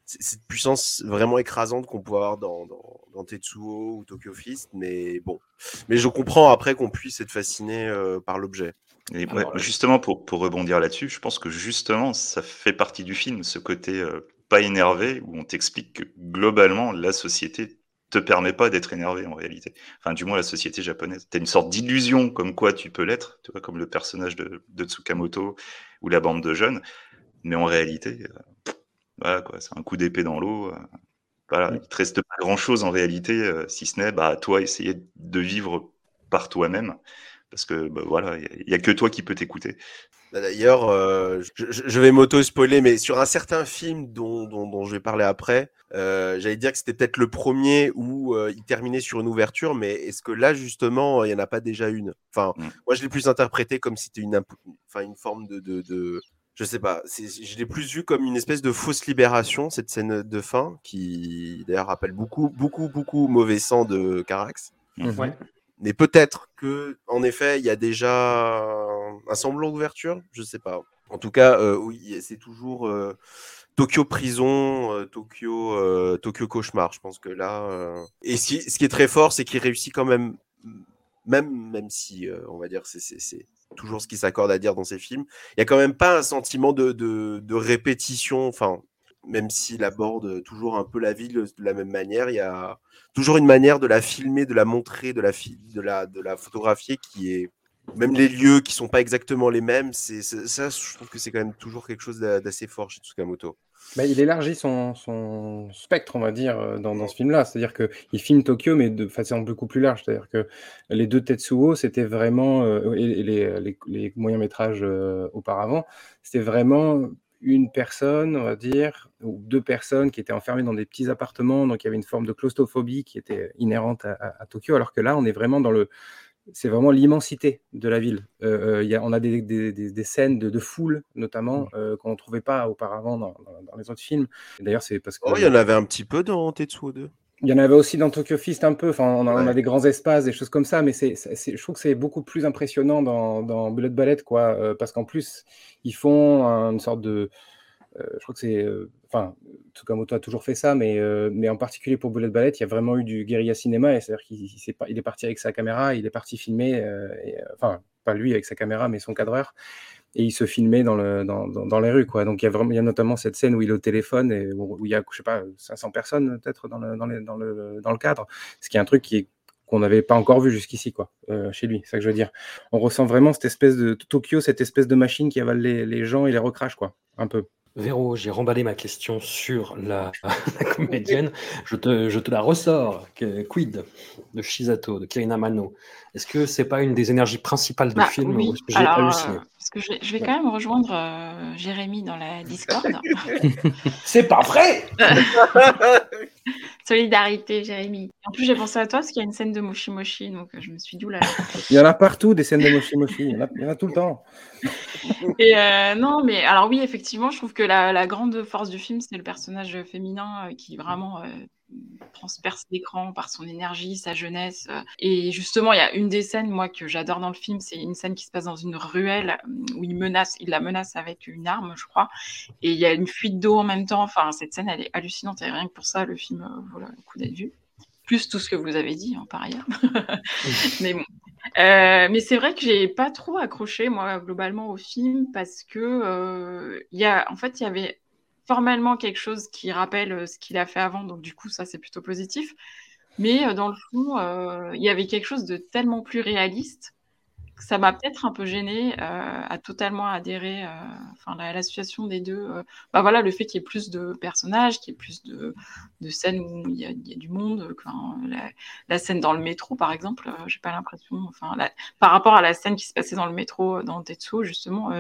cette puissance vraiment écrasante qu'on peut avoir dans, dans, dans, Tetsuo ou Tokyo Fist, mais bon. Mais je comprends après qu'on puisse être fasciné euh, par l'objet. Et ouais, justement, pour, pour rebondir là-dessus, je pense que justement, ça fait partie du film, ce côté euh, pas énervé, où on t'explique que globalement, la société te permet pas d'être énervé en réalité. Enfin, du moins, la société japonaise. Tu as une sorte d'illusion comme quoi tu peux l'être, tu vois, comme le personnage de, de, Tsukamoto ou la bande de jeunes. Mais en réalité, euh, voilà, quoi, c'est un coup d'épée dans l'eau. Euh, voilà, il te reste pas grand chose en réalité, euh, si ce n'est, bah, toi, essayer de vivre par toi-même parce que bah, voilà, il y, a que toi qui peux t'écouter. Bah, d'ailleurs, euh, je, je, vais m'auto-spoiler, mais sur un certain film dont, dont, dont je vais parler après, euh, j'allais dire que c'était peut-être le premier où euh, il terminait sur une ouverture, mais est-ce que là, justement, il n'y en a pas déjà une? Enfin, mm. moi, je l'ai plus interprété comme si c'était une, enfin, une forme de, de, de je sais pas, je l'ai plus vu comme une espèce de fausse libération, cette scène de fin, qui d'ailleurs rappelle beaucoup, beaucoup, beaucoup mauvais sang de Carax. Mm -hmm. ouais. Mais peut-être que, en effet, il y a déjà un semblant d'ouverture, je sais pas. En tout cas, euh, oui, c'est toujours euh, Tokyo prison, euh, Tokyo, Tokyo cauchemar. Je pense que là, et qui, ce qui, est très fort, c'est qu'il réussit quand même, même, même si, on va dire, c'est toujours ce qui s'accorde à dire dans ces films. Il y a quand même pas un sentiment de, de, de répétition. Enfin, même s'il aborde toujours un peu la ville de la même manière, il y a toujours une manière de la filmer, de la montrer, de la, photographier qui est même les lieux qui sont pas exactement les mêmes, c'est ça, je trouve que c'est quand même toujours quelque chose d'assez fort chez Tsukamoto. Bah, il élargit son, spectre, on va dire, euh, dans, ce film-là. C'est-à-dire qu'il filme Tokyo, mais de façon beaucoup plus large. C'est-à-dire que les deux Tetsuo, c'était vraiment, euh, et les, les, les moyens métrages euh, auparavant, c'était vraiment une personne, on va dire, ou deux personnes qui étaient enfermées dans des petits appartements. Donc il y avait une forme de claustrophobie qui était inhérente à, à Tokyo, alors que là, on est vraiment dans le c'est vraiment l'immensité de la ville. Euh, euh, y a, on a des, des, des, scènes de, de, foule, notamment, mmh. euh, qu'on ne trouvait pas auparavant dans, dans, les autres films. D'ailleurs, c'est parce que. Oh, il y en avait un petit peu dans Tetsuo 2. Il y en avait aussi dans Tokyo Fist un peu. Enfin, on a, on a des grands espaces, des choses comme ça, mais c'est, je trouve que c'est beaucoup plus impressionnant dans, dans Bullet Ballet, quoi, euh, parce qu'en plus, ils font une sorte de. Euh, je crois que c'est enfin, Tsukamoto a toujours fait ça, mais, euh, mais en particulier pour Bullet Ballet, il y a vraiment eu du guérilla cinéma, c'est-à-dire qu'il est, il est parti avec sa caméra, il est parti filmer, euh, et, euh, enfin, pas lui avec sa caméra, mais son cadreur, et il se filmait dans, le, dans, dans, les rues, quoi. Donc il y, a vraiment, il y a notamment cette scène où il est au téléphone, et où, il y a, je sais pas, 500 personnes peut-être dans le, dans, dans, le, dans le cadre, ce qui est un truc qui qu'on n'avait pas encore vu jusqu'ici, quoi, chez lui, c'est ça que je veux dire. On ressent vraiment cette espèce de Tokyo, cette espèce de machine qui avale les, les gens et les recrache, quoi, un peu. Véro, j'ai remballé ma question sur la, comédienne. Je te, je te, la ressors. Quid de Shizato, de Kirina Mano Est-ce que c'est pas une des énergies principales du bah, film oui. J'ai halluciné? Parce que je, vais quand même rejoindre euh, Jérémy dans la Discord. c'est pas vrai Solidarité, Jérémy. En plus, j'ai pensé à toi parce qu'il y a une scène de Moshi Moshi, donc je me suis dit, là. Il y en a partout des scènes de Moshi Moshi, il y en a, il y en a tout le temps. Et euh, non, mais alors oui, effectivement, je trouve que la, la grande force du film, c'est le personnage féminin euh, qui vraiment euh, transperce l'écran par son énergie, sa jeunesse. Euh. Et justement, il y a une des scènes, moi, que j'adore dans le film, c'est une scène qui se passe dans une ruelle euh, où il menace, il la menace avec une arme, je crois. Et il y a une fuite d'eau en même temps. Enfin, cette scène, elle est hallucinante. Et rien que pour ça, le film, euh, voilà, le coup d'être vu. Plus tout ce que vous avez dit, hein, par ailleurs. mais bon. Euh, mais c'est vrai que j'ai pas trop accroché moi globalement au film parce que euh, y a en fait il y avait formellement quelque chose qui rappelle euh, ce qu'il a fait avant, donc du coup, ça, c'est plutôt positif. Mais euh, dans le fond, euh, il y avait quelque chose de tellement plus réaliste que ça m'a peut-être un peu gêné à totalement adhérer enfin, à la situation des deux. bah voilà, le fait qu'il y ait plus de personnages, qu'il y ait plus de, de scènes où il y, a, du monde. La, scène dans le métro, par exemple, j'ai pas l'impression. Par rapport à la scène qui se passait dans le métro dans Tetsuo, justement,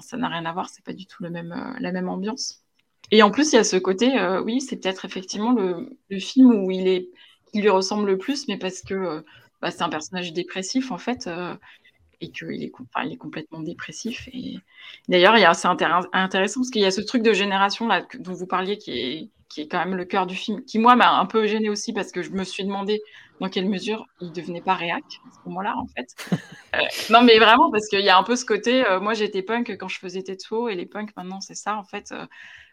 ça n'a rien à voir. C'est pas du tout le même, la même ambiance. Et en plus, il y a ce côté, euh, oui, c'est peut-être effectivement le, le, film où il est, qui lui ressemble le plus, mais parce que euh, bah, c'est un personnage dépressif en fait, euh, et qu'il est, enfin, il est complètement dépressif. Et d'ailleurs, il y a c'est intéressant parce qu'il y a ce truc de génération là dont vous parliez qui est, qui est quand même le cœur du film, qui moi m'a un peu gêné aussi parce que je me suis demandé dans quelle mesure il devenait pas réac à ce moment-là en fait. non mais vraiment parce qu'il y a un peu ce côté, moi j'étais punk quand je faisais Tetsuo et les punks maintenant c'est ça en fait.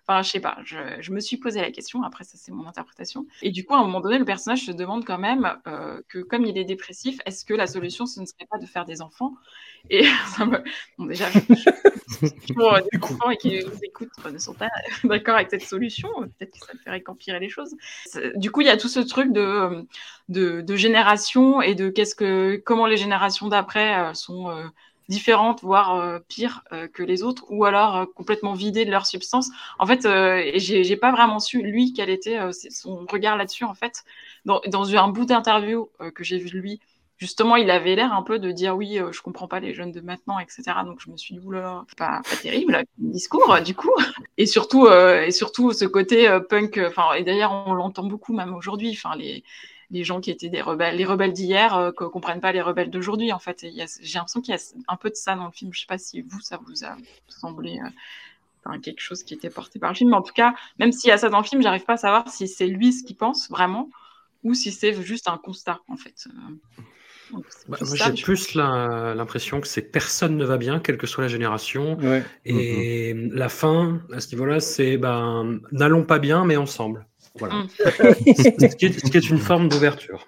Enfin, je sais pas, je, je, me suis posé la question, après ça c'est mon interprétation. Et du coup, à un moment donné, le personnage se demande quand même euh, que comme il est dépressif, est-ce que la solution, ce ne serait pas de faire des enfants? Et ça me... Bon, déjà, je, des enfants et qui nous écoutent ne sont pas d'accord avec cette solution, peut-être que ça ne ferait qu'empirer les choses. Du coup, il y a tout ce truc de, de, de génération et de qu'est-ce que, comment les générations d'après euh, sont... Euh, différentes, voire euh, pires euh, que les autres, ou alors euh, complètement vidées de leur substance. En fait, j'ai pas vraiment su, lui, quel était son regard là-dessus, en fait. Dans, un bout d'interview que j'ai vu de lui, justement, il avait l'air un peu de dire oui, je comprends pas les jeunes de maintenant, etc. Donc je me suis dit, oula, pas, pas terrible, le discours, du coup. Et surtout, et surtout ce côté punk, et d'ailleurs, on l'entend beaucoup même aujourd'hui, enfin, les les gens qui étaient des rebelles, les rebelles d'hier, euh, ne comprennent pas les rebelles d'aujourd'hui. En fait, j'ai l'impression qu'il y a un peu de ça dans le film. Je sais pas si vous, ça vous a semblé euh, quelque chose qui était porté par le film. Mais en tout cas, même s'il y a ça dans le film, j'arrive pas à savoir si c'est lui ce qu'il pense vraiment ou si c'est juste un constat, en fait. Euh, bah, j'ai plus l'impression que c'est personne ne va bien, quelle que soit la génération. Et la fin, à ce niveau-là, c'est ben, n'allons pas bien, mais ensemble. Voilà. Mm. ce, qui est, une forme d'ouverture.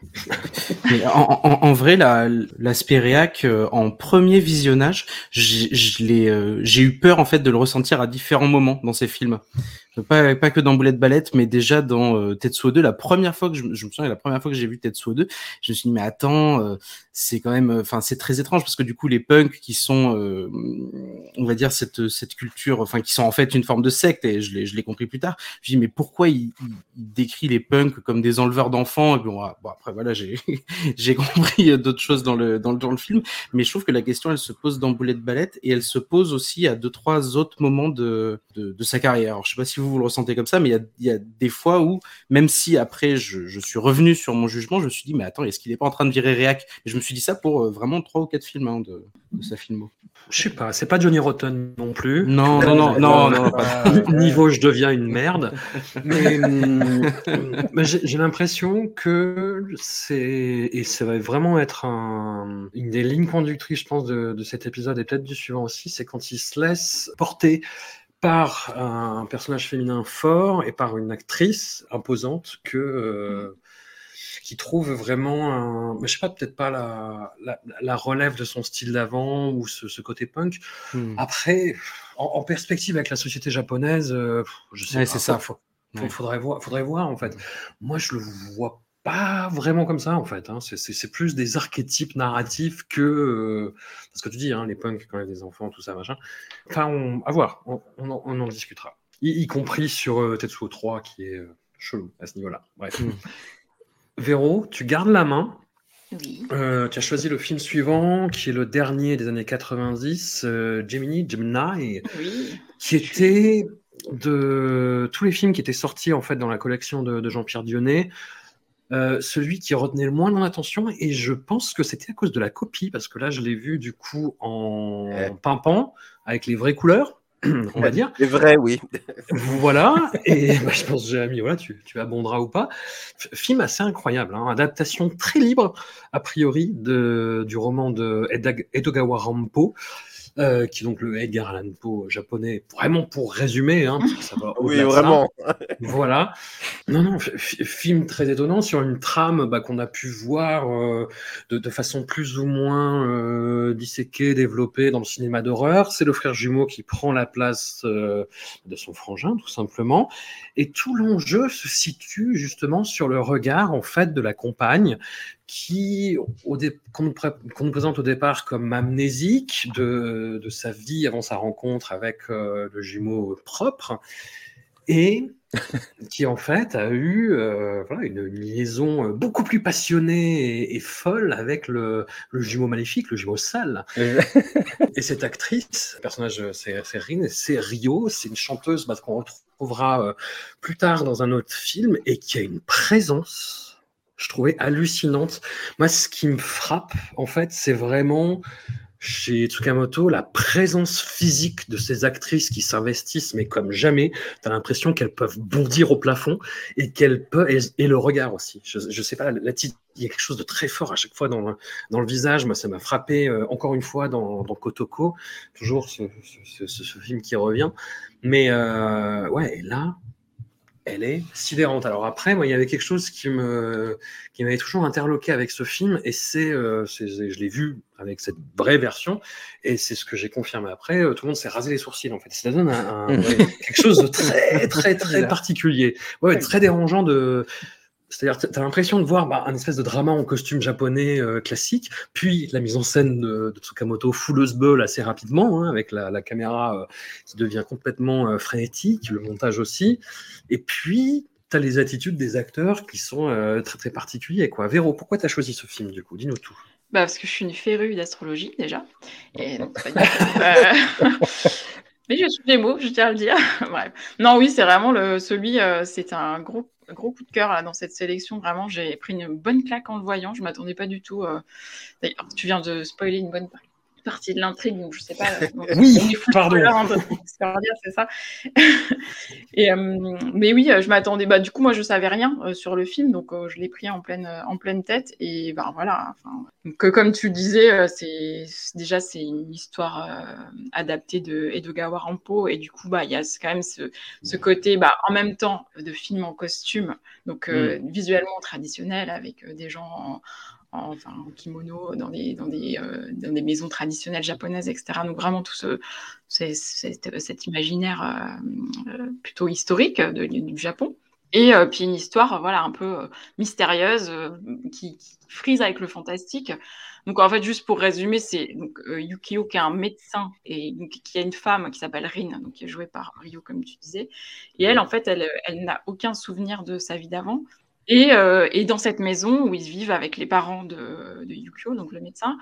En, en, vrai, la, réac euh, en premier visionnage, j'ai, euh, j'ai eu peur en fait de le ressentir à différents moments dans ces films. Pas, pas que dans Boulette Ballette, mais déjà dans euh, Tetsuo 2. La première fois que je, me souviens, la première fois que j'ai vu Tetsuo 2, je me suis dit, mais attends, euh, c'est quand même, enfin, c'est très étrange parce que du coup, les punks qui sont, euh, on va dire, cette, cette culture, enfin, qui sont en fait une forme de secte, et je l'ai, compris plus tard. Je dis, mais pourquoi il, décrit les punks comme des enleveurs d'enfants? Et bon, ah, bon, après, voilà, j'ai, compris d'autres choses dans le, dans le, dans le film, mais je trouve que la question, elle se pose dans Boulette Ballette et elle se pose aussi à deux, trois autres moments de, de, de sa carrière. Alors, je sais pas si vous vous, le ressentez comme ça, mais il y a, y a, des fois où, même si après je, je, suis revenu sur mon jugement, je me suis dit, mais attends, est-ce qu'il n'est pas en train de virer réac Je me suis dit ça pour euh, vraiment trois ou quatre films hein, de, de, sa filmo. Je sais pas, c'est pas Johnny Rotten non plus. Non, non, non, non, non, Niveau, je deviens une merde. Mais, mais j'ai l'impression que c'est, et ça va vraiment être un, une des lignes conductrices, je pense, de, de cet épisode et peut-être du suivant aussi, c'est quand il se laisse porter par un personnage féminin fort et par une actrice imposante que euh, qui trouve vraiment un, je sais pas peut-être pas la, la, la, relève de son style d'avant ou ce, ce, côté punk. Hmm. Après, en, en, perspective avec la société japonaise, euh, je sais ouais, pas. C'est ça. Faut, ouais. faudrait voir, faudrait voir en fait. Moi, je le vois pas vraiment comme ça en fait. Hein. C'est plus des archétypes narratifs que euh, parce que tu dis hein, les punks quand il y a des enfants tout ça machin. Enfin, on, à voir, on, on, en, on en, discutera. Y, y, compris sur euh, Tetsuo 3 qui est euh, chelou à ce niveau-là. Bref. Mm. Véro, tu gardes la main. Oui. Euh, tu as choisi le film suivant, qui est le dernier des années 90, Gemini, Gemini, oui. qui était de tous les films qui étaient sortis en fait dans la collection de, de Jean-Pierre Dionnet. Euh, celui qui retenait le moins mon attention et je pense que c'était à cause de la copie parce que là je l'ai vu du coup en Ouais. pimpant avec les vraies couleurs on va dire. C'est vrai, oui. voilà. Et bah, je pense Jérémy voilà tu, tu abonderas ou pas. Film assez incroyable hein, adaptation très libre a priori de, du roman de Edogawa Rampo euh, qui est donc le Edgar Allan Poe japonais, vraiment pour résumer, hein, parce que ça va oui, vraiment. voilà. Non, non, film très étonnant sur une trame bah, qu'on a pu voir euh, de, de, façon plus ou moins euh, disséquée, développée dans le cinéma d'horreur. C'est le frère jumeau qui prend la place de son frangin, tout simplement. Et tout l'enjeu se situe justement sur le regard, en fait, de la compagne qui, qu'on nous, qu nous, présente au départ comme amnésique de, de, sa vie avant sa rencontre avec euh, le jumeau propre, et qui en fait a eu euh, voilà, une, une, liaison beaucoup plus passionnée et, et folle avec le, le, jumeau maléfique, le jumeau sale. et cette actrice, le personnage c'est Rin, c'est Rio, c'est une chanteuse bah, qu'on retrouvera euh, plus tard dans un autre film et qui a une présence je trouvais hallucinante. Moi, ce qui me frappe, en fait, c'est vraiment chez Tsukamoto la présence physique de ces actrices qui s'investissent, mais comme jamais. Tu as l'impression qu'elles peuvent bondir au plafond et qu'elles peuvent et, le regard aussi. Je, je sais pas, il y a quelque chose de très fort à chaque fois dans le, dans le visage. Moi, ça m'a frappé euh, encore une fois dans, dans Kotoko, toujours ce, ce, film qui revient. Mais euh, ouais, et là, elle est sidérante. Alors après, moi, il y avait quelque chose qui me, qui m'avait toujours interloqué avec ce film, et c'est, euh, je l'ai vu avec cette vraie version, et c'est ce que j'ai confirmé après. Euh, tout le monde s'est rasé les sourcils, en fait. Ça donne un, un, quelque chose de très, très, très particulier. Ouais, très dérangeant de, c'est-à-dire, tu as l'impression de voir bah, un espèce de drama en costume japonais euh, classique, puis la mise en scène de, de Tsukamoto fouleuse beul assez rapidement, hein, avec la, la caméra euh, qui devient complètement euh, frénétique, le montage aussi. Et puis, tu as les attitudes des acteurs qui sont euh, très très particuliers. Quoi. Véro, pourquoi tu as choisi ce film du coup? Dis-nous tout. Bah parce que je suis une férue d'astrologie déjà. Et donc, euh, Mais je suis mots, je tiens à le dire. Non, oui, c'est vraiment le, celui, euh, c'est un gros gros coup de cœur dans cette sélection. Vraiment, j'ai pris une bonne claque en le voyant. Je m'attendais pas du tout. Euh... D'ailleurs, tu viens de spoiler une bonne partie de l'intrigue, donc je sais pas. Oui, pardon. C'est ça. Et, euh, mais oui, je m'attendais. Bah, du coup, moi, je savais rien euh, sur le film, donc euh, je l'ai pris en pleine, en pleine tête. Et bah voilà. Que comme tu le disais, c'est déjà c'est une histoire adaptée de Edogawa Rampo, et du coup, bah il y a quand même ce, ce côté, bah en même temps de film en costume, donc mm. visuellement traditionnel avec des gens en, enfin, en kimono dans des, dans, des, dans des maisons traditionnelles japonaises, etc. Donc vraiment tout ce, cet imaginaire plutôt historique du Japon. Et puis une histoire voilà, un peu mystérieuse qui, frise avec le fantastique. Donc en fait, juste pour résumer, c'est Yukio qui est un médecin et qui a une femme qui s'appelle Rin, donc qui est jouée par Ryo comme tu disais. Et elle, en fait, elle, elle n'a aucun souvenir de sa vie d'avant. Et, et, dans cette maison où ils vivent avec les parents de, de Yukio, donc le médecin,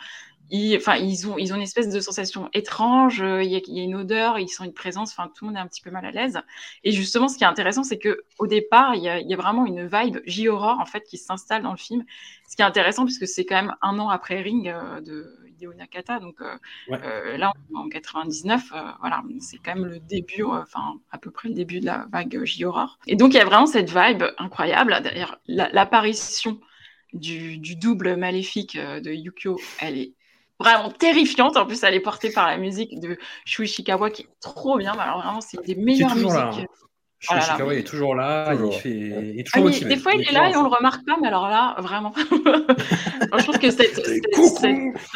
ils, enfin, ils, ont, ils ont une espèce de sensation étrange, il y, a, une odeur, ils sentent une présence, enfin, tout le monde est un petit peu mal à l'aise. Et justement, ce qui est intéressant, c'est que au départ, il y, a, y a vraiment une vibe J-horror, en fait, qui s'installe dans le film. Ce qui est intéressant, puisque c'est quand même un an après Ring euh, de Hideo Nakata, donc euh, ouais. euh, là, en 99, euh, voilà, c'est quand même le début, enfin, à peu près le début de la vague J-horror. Et donc, il y a vraiment cette vibe incroyable. D'ailleurs, l'apparition du, du, double maléfique de Yukio, elle est vraiment terrifiante. En plus, elle est portée par la musique de Shui Ishikawa qui est trop bien. Alors vraiment, c'est des meilleures musiques. Là. Shui Voilà, Ishikawa mais- est toujours là, Toujours. il, fait, il est Ah, toujours mais motivé. des fois, il est là et on le remarque pas, mais alors là, vraiment. Je trouve que cette, cette, cette,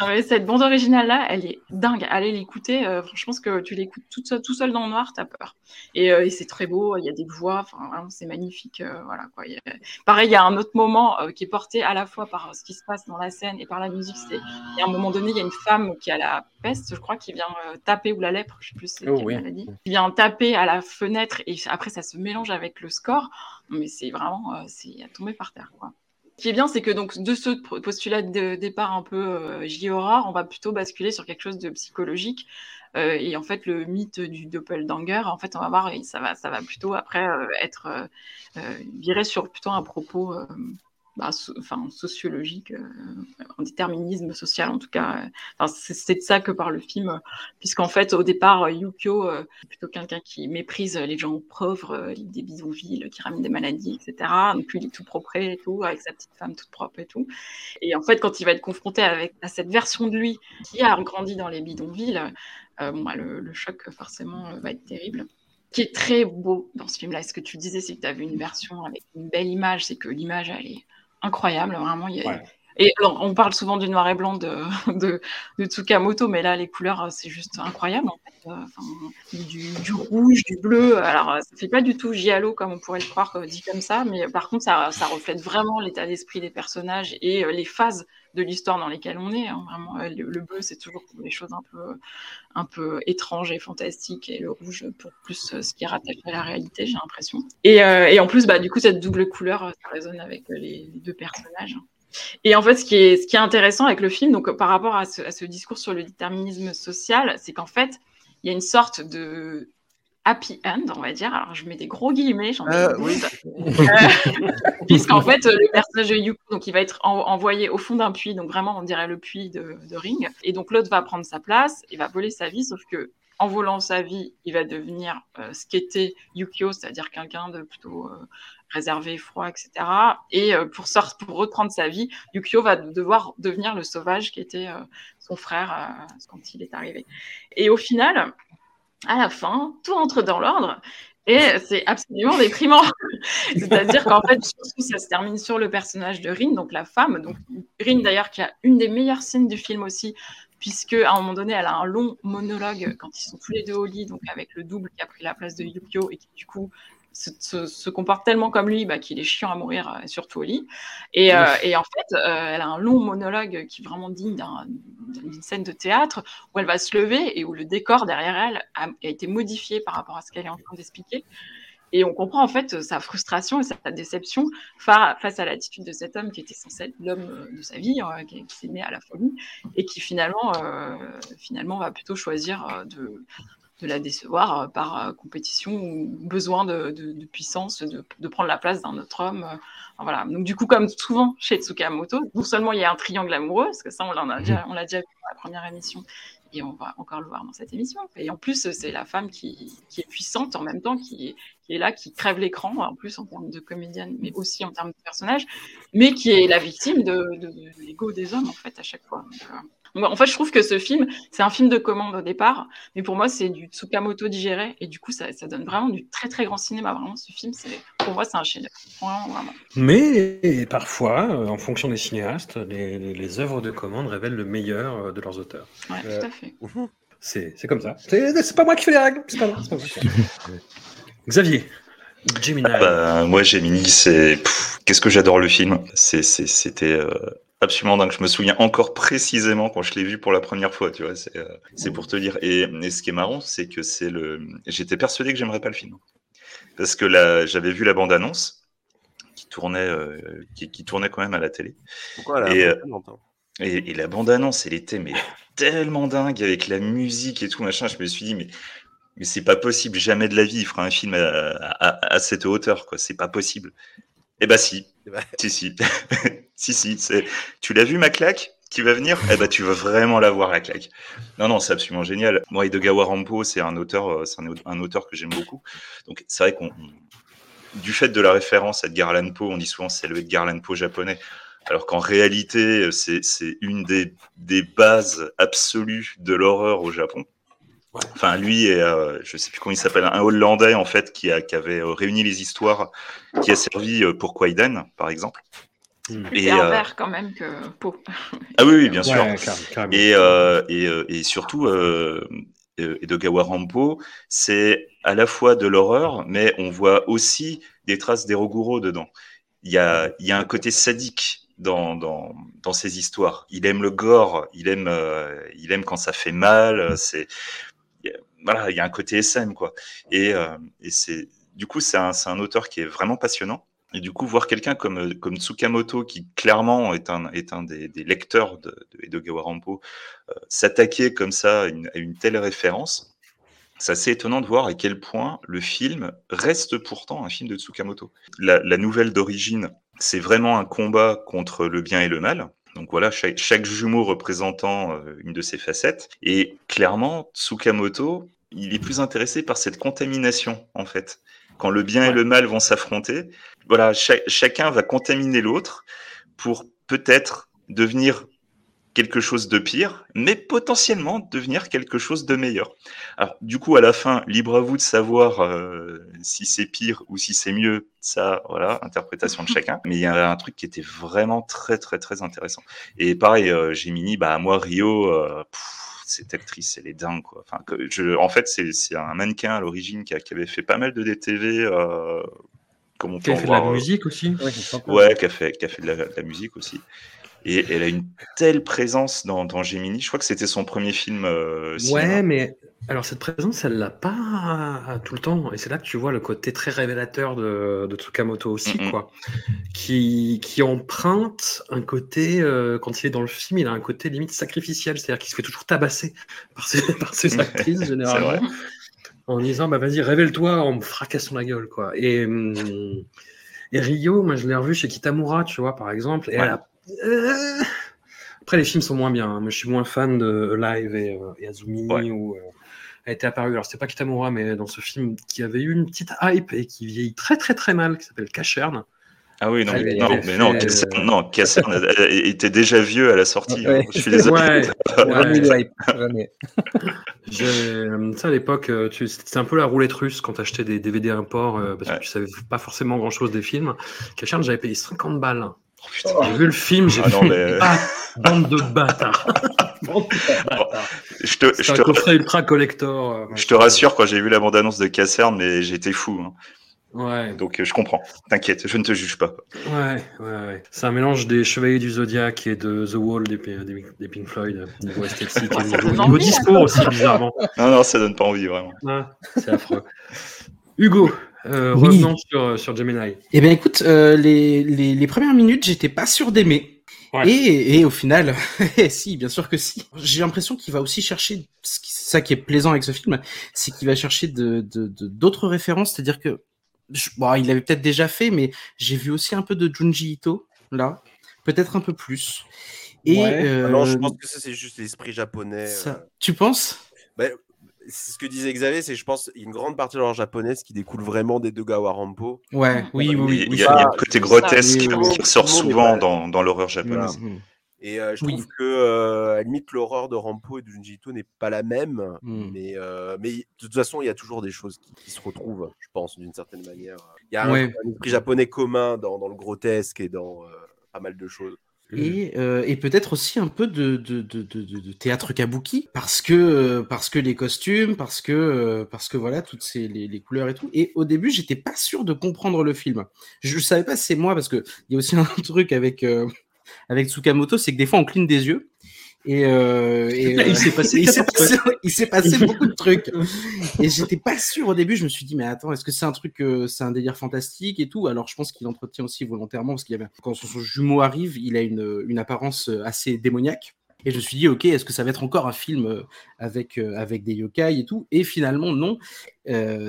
non, mais cette bande originale-là, elle est dingue. Allez l'écouter. euh, franchement, je pense que tu l'écoutes tout seul, tout seul dans le noir, t'as peur. Et, euh, et c'est très beau. Il y a des voix. C'est magnifique. euh, voilà, quoi. Il y a- Pareil, il y a un autre moment euh, qui est porté à la fois par ce qui se passe dans la scène et par la musique. Y a un moment donné, il y a une femme qui a la peste, je crois, qui vient euh, taper ou la lèpre, je sais plus c'est Oh, oui. maladie, qui vient taper à la fenêtre et après ça se mélange avec le score. Mais c'est vraiment, euh, c'est à tomber par terre, quoi. Ce qui est bien, c'est que donc de ce postulat de départ un peu euh, J-horror, on va plutôt basculer sur quelque chose de psychologique. Euh, et en fait, le mythe du doppelganger, en fait, on va voir, ça va, ça va plutôt après euh, être viré sur plutôt un propos bah, enfin, sociologique, euh, en déterminisme social en tout cas. euh. C'est de ça que parle le film, puisqu'en fait, au départ, euh, Yukio plutôt quelqu'un qui méprise les gens pauvres, des bidonvilles, qui ramènent des maladies, etc. Donc lui, il est tout propre et tout, avec sa petite femme toute propre et tout. Et en fait, quand il va être confronté avec, à cette version de lui qui a grandi dans les bidonvilles, bon, bah, le, choc, forcément, va être terrible. Qui est très beau dans ce film-là, ce que tu disais, c'est que tu vu une version avec une belle image, c'est que l'image, elle est incroyable, vraiment. y a- Ouais. Et alors, on parle souvent du noir et blanc de, de, de Tsukamoto, mais là, les couleurs, euh, c'est juste incroyable. En fait. Euh, enfin, du, du rouge, du bleu. Alors, euh, ça fait pas du tout giallo comme on pourrait le croire dit comme ça, mais par contre, ça, ça reflète vraiment l'état d'esprit des personnages et les phases de l'histoire dans lesquelles on est. hein. Vraiment, euh, le, le bleu, c'est toujours pour des choses un peu, un peu étranges et fantastiques, et le rouge pour plus euh, ce qui est rattaché à la réalité, j'ai l'impression. Et, euh, et en plus, bah, du coup, cette double couleur, ça résonne avec les, les deux personnages. Et en fait, ce qui est, ce qui est intéressant avec le film, donc par rapport à ce, à ce discours sur le déterminisme social, c'est qu'en fait, il y a une sorte de happy end, on va dire. Alors, je mets des gros guillemets, j'en Euh, oui. Euh, Puisqu'en fait, euh, le personnage de Yuko, donc, il va être en- envoyé au fond d'un puits, donc vraiment, on dirait le puits de, de Ring. Et donc, l'autre va prendre sa place, il va voler sa vie, sauf que en volant sa vie, il va devenir euh, ce qu'était Yukio, c'est-à-dire quelqu'un de plutôt euh, réservé, froid, etc. Et euh, pour, sort- pour reprendre sa vie, Yukio va devoir devenir le sauvage qui était son frère quand il est arrivé. Et au final, à la fin, tout entre dans l'ordre. Et c'est absolument déprimant. C'est-à-dire qu'en fait, surtout, ça se termine sur le personnage de Rin, donc la femme. Donc Rin, d'ailleurs, qui a une des meilleures scènes du film aussi, puisque à un moment donné, elle a un long monologue quand ils sont tous les deux au lit, donc avec le double qui a pris la place de Yukio et qui du coup se, se- se comporte tellement comme lui bah, qu'il est chiant à mourir, euh, surtout au lit. Et, euh, et en fait, euh, elle a un long monologue qui est vraiment digne d'un- d'une scène de théâtre où elle va se lever et où le décor derrière elle a, a été modifié par rapport à ce qu'elle est en train d'expliquer. Et on comprend en fait sa frustration et sa déception fa- face à l'attitude de cet homme qui était censé être l'homme de sa vie, euh, qui, qui s'est né à la folie, et qui finalement, finalement va plutôt choisir de, de la décevoir euh, par euh, compétition ou besoin de, de- de puissance, de, de prendre la place d'un autre homme. euh. Enfin, voilà. Donc du coup, comme souvent chez Tsukamoto, non seulement il y a un triangle amoureux, parce que ça on l'a déjà, on l'a déjà vu dans la première émission, et on va encore le voir dans cette émission. Et en plus, c'est la femme qui, qui est puissante en même temps, qui est, qui est là, qui crève l'écran, en plus en termes de comédienne, mais aussi en termes de personnage, mais qui est la victime de, de, l'ego des hommes, en fait, à chaque fois. Euh, en fait, je trouve que ce film, c'est un film de commande au départ, mais pour moi, c'est du Tsukamoto digéré, et du coup, ça, ça donne vraiment du très très grand cinéma. Vraiment, ce film, c'est pour moi, c'est un chef Vraiment. Mais parfois, euh, en fonction des cinéastes, les, les- les œuvres de commande révèlent le meilleur euh, de leurs auteurs. Ouais, Euh, tout à fait. C'est c'est comme ça. C'est c'est pas moi qui fais les règles. C'est pas pas moi. Xavier, Gemini. Ah bah, moi, Gemini, c'est. pff, Qu'est-ce que j'adore le film. C'est- c'est- C'était euh, absolument dingue. Je me souviens encore précisément quand je l'ai vu pour la première fois. Tu vois, c'est euh, c'est pour te dire. Et, et ce qui est marrant, c'est que c'est le. J'étais persuadé que j'aimerais pas le film parce que là, j'avais vu la bande-annonce qui tournait, euh, qui, qui tournait quand même à la télé. Pourquoi Et, euh, et, et la bande-annonce, elle était mais tellement dingue avec la musique et tout machin. Je me suis dit mais mais c'est pas possible. Jamais de la vie il fera un film à, à- à cette hauteur quoi. C'est pas possible. Eh bah si, Eh ben, si si, si si. Tu l'as vu ma claque? Qui va venir? Eh bah tu vas vraiment la voir la claque. Non non, c'est absolument génial. Moi, Edogawa Rampo, c'est un auteur, euh, c'est un, au- un auteur que j'aime beaucoup. Donc c'est vrai qu'on on- du fait de la référence à Edgar Allan Poe, on dit souvent c'est le Edgar Allan Poe japonais. Alors qu'en réalité, c'est une des, des bases absolues de l'horreur au Japon. Enfin, lui et euh, je sais plus comment il s'appelle, un Hollandais en fait qui, a, qui avait euh, réuni les histoires, qui a servi euh, pour Kwaidan, par exemple. Plus Et, euh, pervers quand même que Pau. Ah oui, oui, bien sûr. Ouais, carrément, carrément. Et, euh, et, euh, et surtout, Edogawa Rampo, c'est à la fois de l'horreur, mais on voit aussi des traces d'Eroguro dedans. Il y a, il y a un côté sadique dans, dans, dans ces histoires. Il aime le gore, il aime, euh, il aime quand ça fait mal. C'est, il y a- voilà, il y a un côté SM, quoi. Et, euh, et c'est, du coup, c'est un, c'est un auteur qui est vraiment passionnant. Et du coup, voir quelqu'un comme, comme Tsukamoto, qui clairement est un, des, lecteurs de, de Edogawa euh, s'attaquer comme ça à une, telle référence, c'est assez étonnant de voir à quel point le film reste pourtant un film de Tsukamoto. La, la nouvelle d'origine, c'est vraiment un combat contre le bien et le mal. Donc voilà, chaque, chaque jumeau représentant euh, une de ses facettes. Et clairement, Tsukamoto, il est plus intéressé par cette contamination, en fait. Quand le bien et le mal vont s'affronter, voilà, cha- chacun va contaminer l'autre pour peut-être devenir quelque chose de pire, mais potentiellement devenir quelque chose de meilleur. Alors, du coup, à la fin, libre à vous de savoir euh, si c'est pire ou si c'est mieux. Ça, voilà, interprétation de chacun. Mais il y a un truc qui était vraiment très, très, très intéressant. Et pareil, euh, Gemini, bah, moi, Rio, euh, pff, cette actrice, elle est dingue, quoi. Enfin, que je, en fait, c'est un mannequin à l'origine qui, a- qui avait fait pas mal de DTV, euh, comme on Qui peut a fait de la musique aussi. Ouais, qui a fait, qui a fait de, la, de la musique aussi. Et elle a une telle présence dans, dans Gemini. Je crois que c'était son premier film euh. Ouais, mais alors cette présence, elle l'a pas tout le temps. Et c'est là que tu vois le côté très révélateur de, de Tsukamoto aussi, quoi. Qui, qui emprunte un côté, euh, quand il est dans le film, il a un côté limite sacrificiel. C'est-à-dire qu'il se fait toujours tabasser par ses, par ses actrices, généralement. En disant, bah vas-y, révèle-toi en me fracassant la gueule, quoi. Et, hum, et Rio, moi, je l'ai revu chez Kitamura, tu vois, par exemple. Et Ouais. elle a- euh, Après, les films sont moins bien. hein. Moi, je suis moins fan de Live et, euh, et Azumi Ouais. où euh, elle était apparue. Alors, c'était pas Kitamura, mais dans ce film qui avait eu une petite hype et qui vieillit très, très, très mal, qui s'appelle Cacherne. Ah oui, non, mais, non, mais non, euh, était déjà vieux à la sortie. Ouais. hein. Je suis désolé. Ouais, Jamais ouais. jamais. Euh, Ça, à l'époque, tu- c'était un peu la roulette russe quand tu achetais des DVD import parce Ouais. que tu savais pas forcément grand chose des films. Cacherne, j'avais payé 50 balles. Oh. J'ai vu le film, j'ai Ah non, mais- ah, bande de bâtards. Bande de bâtards. Je te, je C'est un te, coffret ultra collector. euh, je te rassure, quand j'ai vu la bande-annonce de Cassern, mais j'étais fou. hein. Ouais, Donc euh, je comprends. T'inquiète, je ne te juge pas. ouais, ouais, ouais. C'est un mélange des Chevaliers du Zodiac et de The Wall des, des, des Pink Floyd, euh, niveau esthétique et niveau, discours aussi, bizarrement. Non, non, ça donne pas envie, vraiment. Ouais, c'est affreux. Hugo, euh, Oui. revenons sur, sur Gemini. Eh bien, écoute, euh, les, les, les premières minutes, j'étais pas sûr d'aimer. Ouais. Et, et au final, eh, si, bien sûr que si. J'ai l'impression qu'il va aussi chercher, ce qui- c'est ça qui est plaisant avec ce film, c'est qu'il va chercher de de- de- d'autres références, c'est-à-dire que, je- bon, il l'avait peut-être déjà fait, mais j'ai vu aussi un peu de Junji Ito, là, peut-être un peu plus. Et Ouais. euh, non, je pense que ça, c'est juste l'esprit japonais. ça- euh. tu penses? Ben, c'est ce que disait Xavier, c'est je pense une grande partie de l'art japonaise qui découle vraiment des deux Gawa Rampo. Ouais, oui, oui, oui. il, y a, oui, il y a ça- un côté grotesque qui ressort souvent pas- dans, dans l'horreur japonaise. voilà. Et euh, je Oui. trouve que, euh, à la limite, l'horreur de Rampo et de Junji Ito n'est pas la même. Hmm. Mais, euh, mais de toute façon, il y a toujours des choses qui, qui se retrouvent, je pense, d'une certaine manière. Il y a un- Ouais. un, esprit japonais commun dans, dans le grotesque et dans euh, pas mal de choses. Et, euh, et peut-être aussi un peu de, de, de, de, de- de théâtre kabuki parce que euh, parce que les costumes parce que euh, parce que voilà toutes ces les, les couleurs et tout. Et au début j'étais pas sûr de comprendre le film. Je, je savais pas si c'est moi parce que il y a aussi un truc avec euh, avec Tsukamoto c'est que des fois on cligne des yeux et, euh, et Il s'est passé il s'est 14 passé, il s'est passé beaucoup de trucs. Et j'étais pas sûr au début je me suis dit mais attends est-ce que c'est un truc euh, c'est un délire fantastique et tout? Alors je pense qu'il entretient aussi volontairement parce qu'il y avait quand son, son jumeau arrive il a une, une apparence euh, assez démoniaque. Et je me suis dit ok est-ce que ça va être encore un film euh, avec avec des yokai et tout? Et finalement non.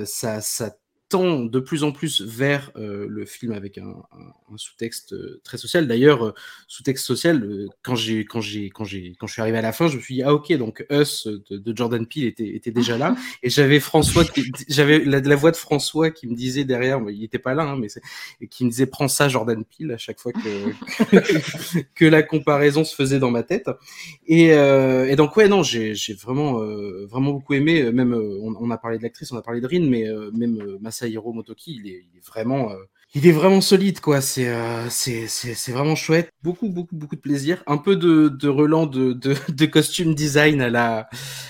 Ça ça tend de plus en plus vers euh, le film avec un, un- un sous-texte euh, très social. D'ailleurs, euh, sous-texte social, quand j'ai quand j'ai quand j'ai quand je suis arrivé à la fin, je me suis dit ah ok donc Us de, de Jordan Peele était était déjà là et j'avais François qui- j'avais la, la voix de François qui me disait derrière, il était pas là, hein, mais c'est- et qui me disait prends ça Jordan Peele à chaque fois que que la comparaison se faisait dans ma tête. Et, et donc ouais non j'ai j'ai vraiment vraiment beaucoup aimé même on, on a parlé de l'actrice on a parlé de Rin mais même euh, Masahiro Motoki il est, il est vraiment euh, il est vraiment solide quoi c'est euh, c'est c'est c'est vraiment chouette beaucoup beaucoup beaucoup de plaisir un peu de de relan de de, de costume design à la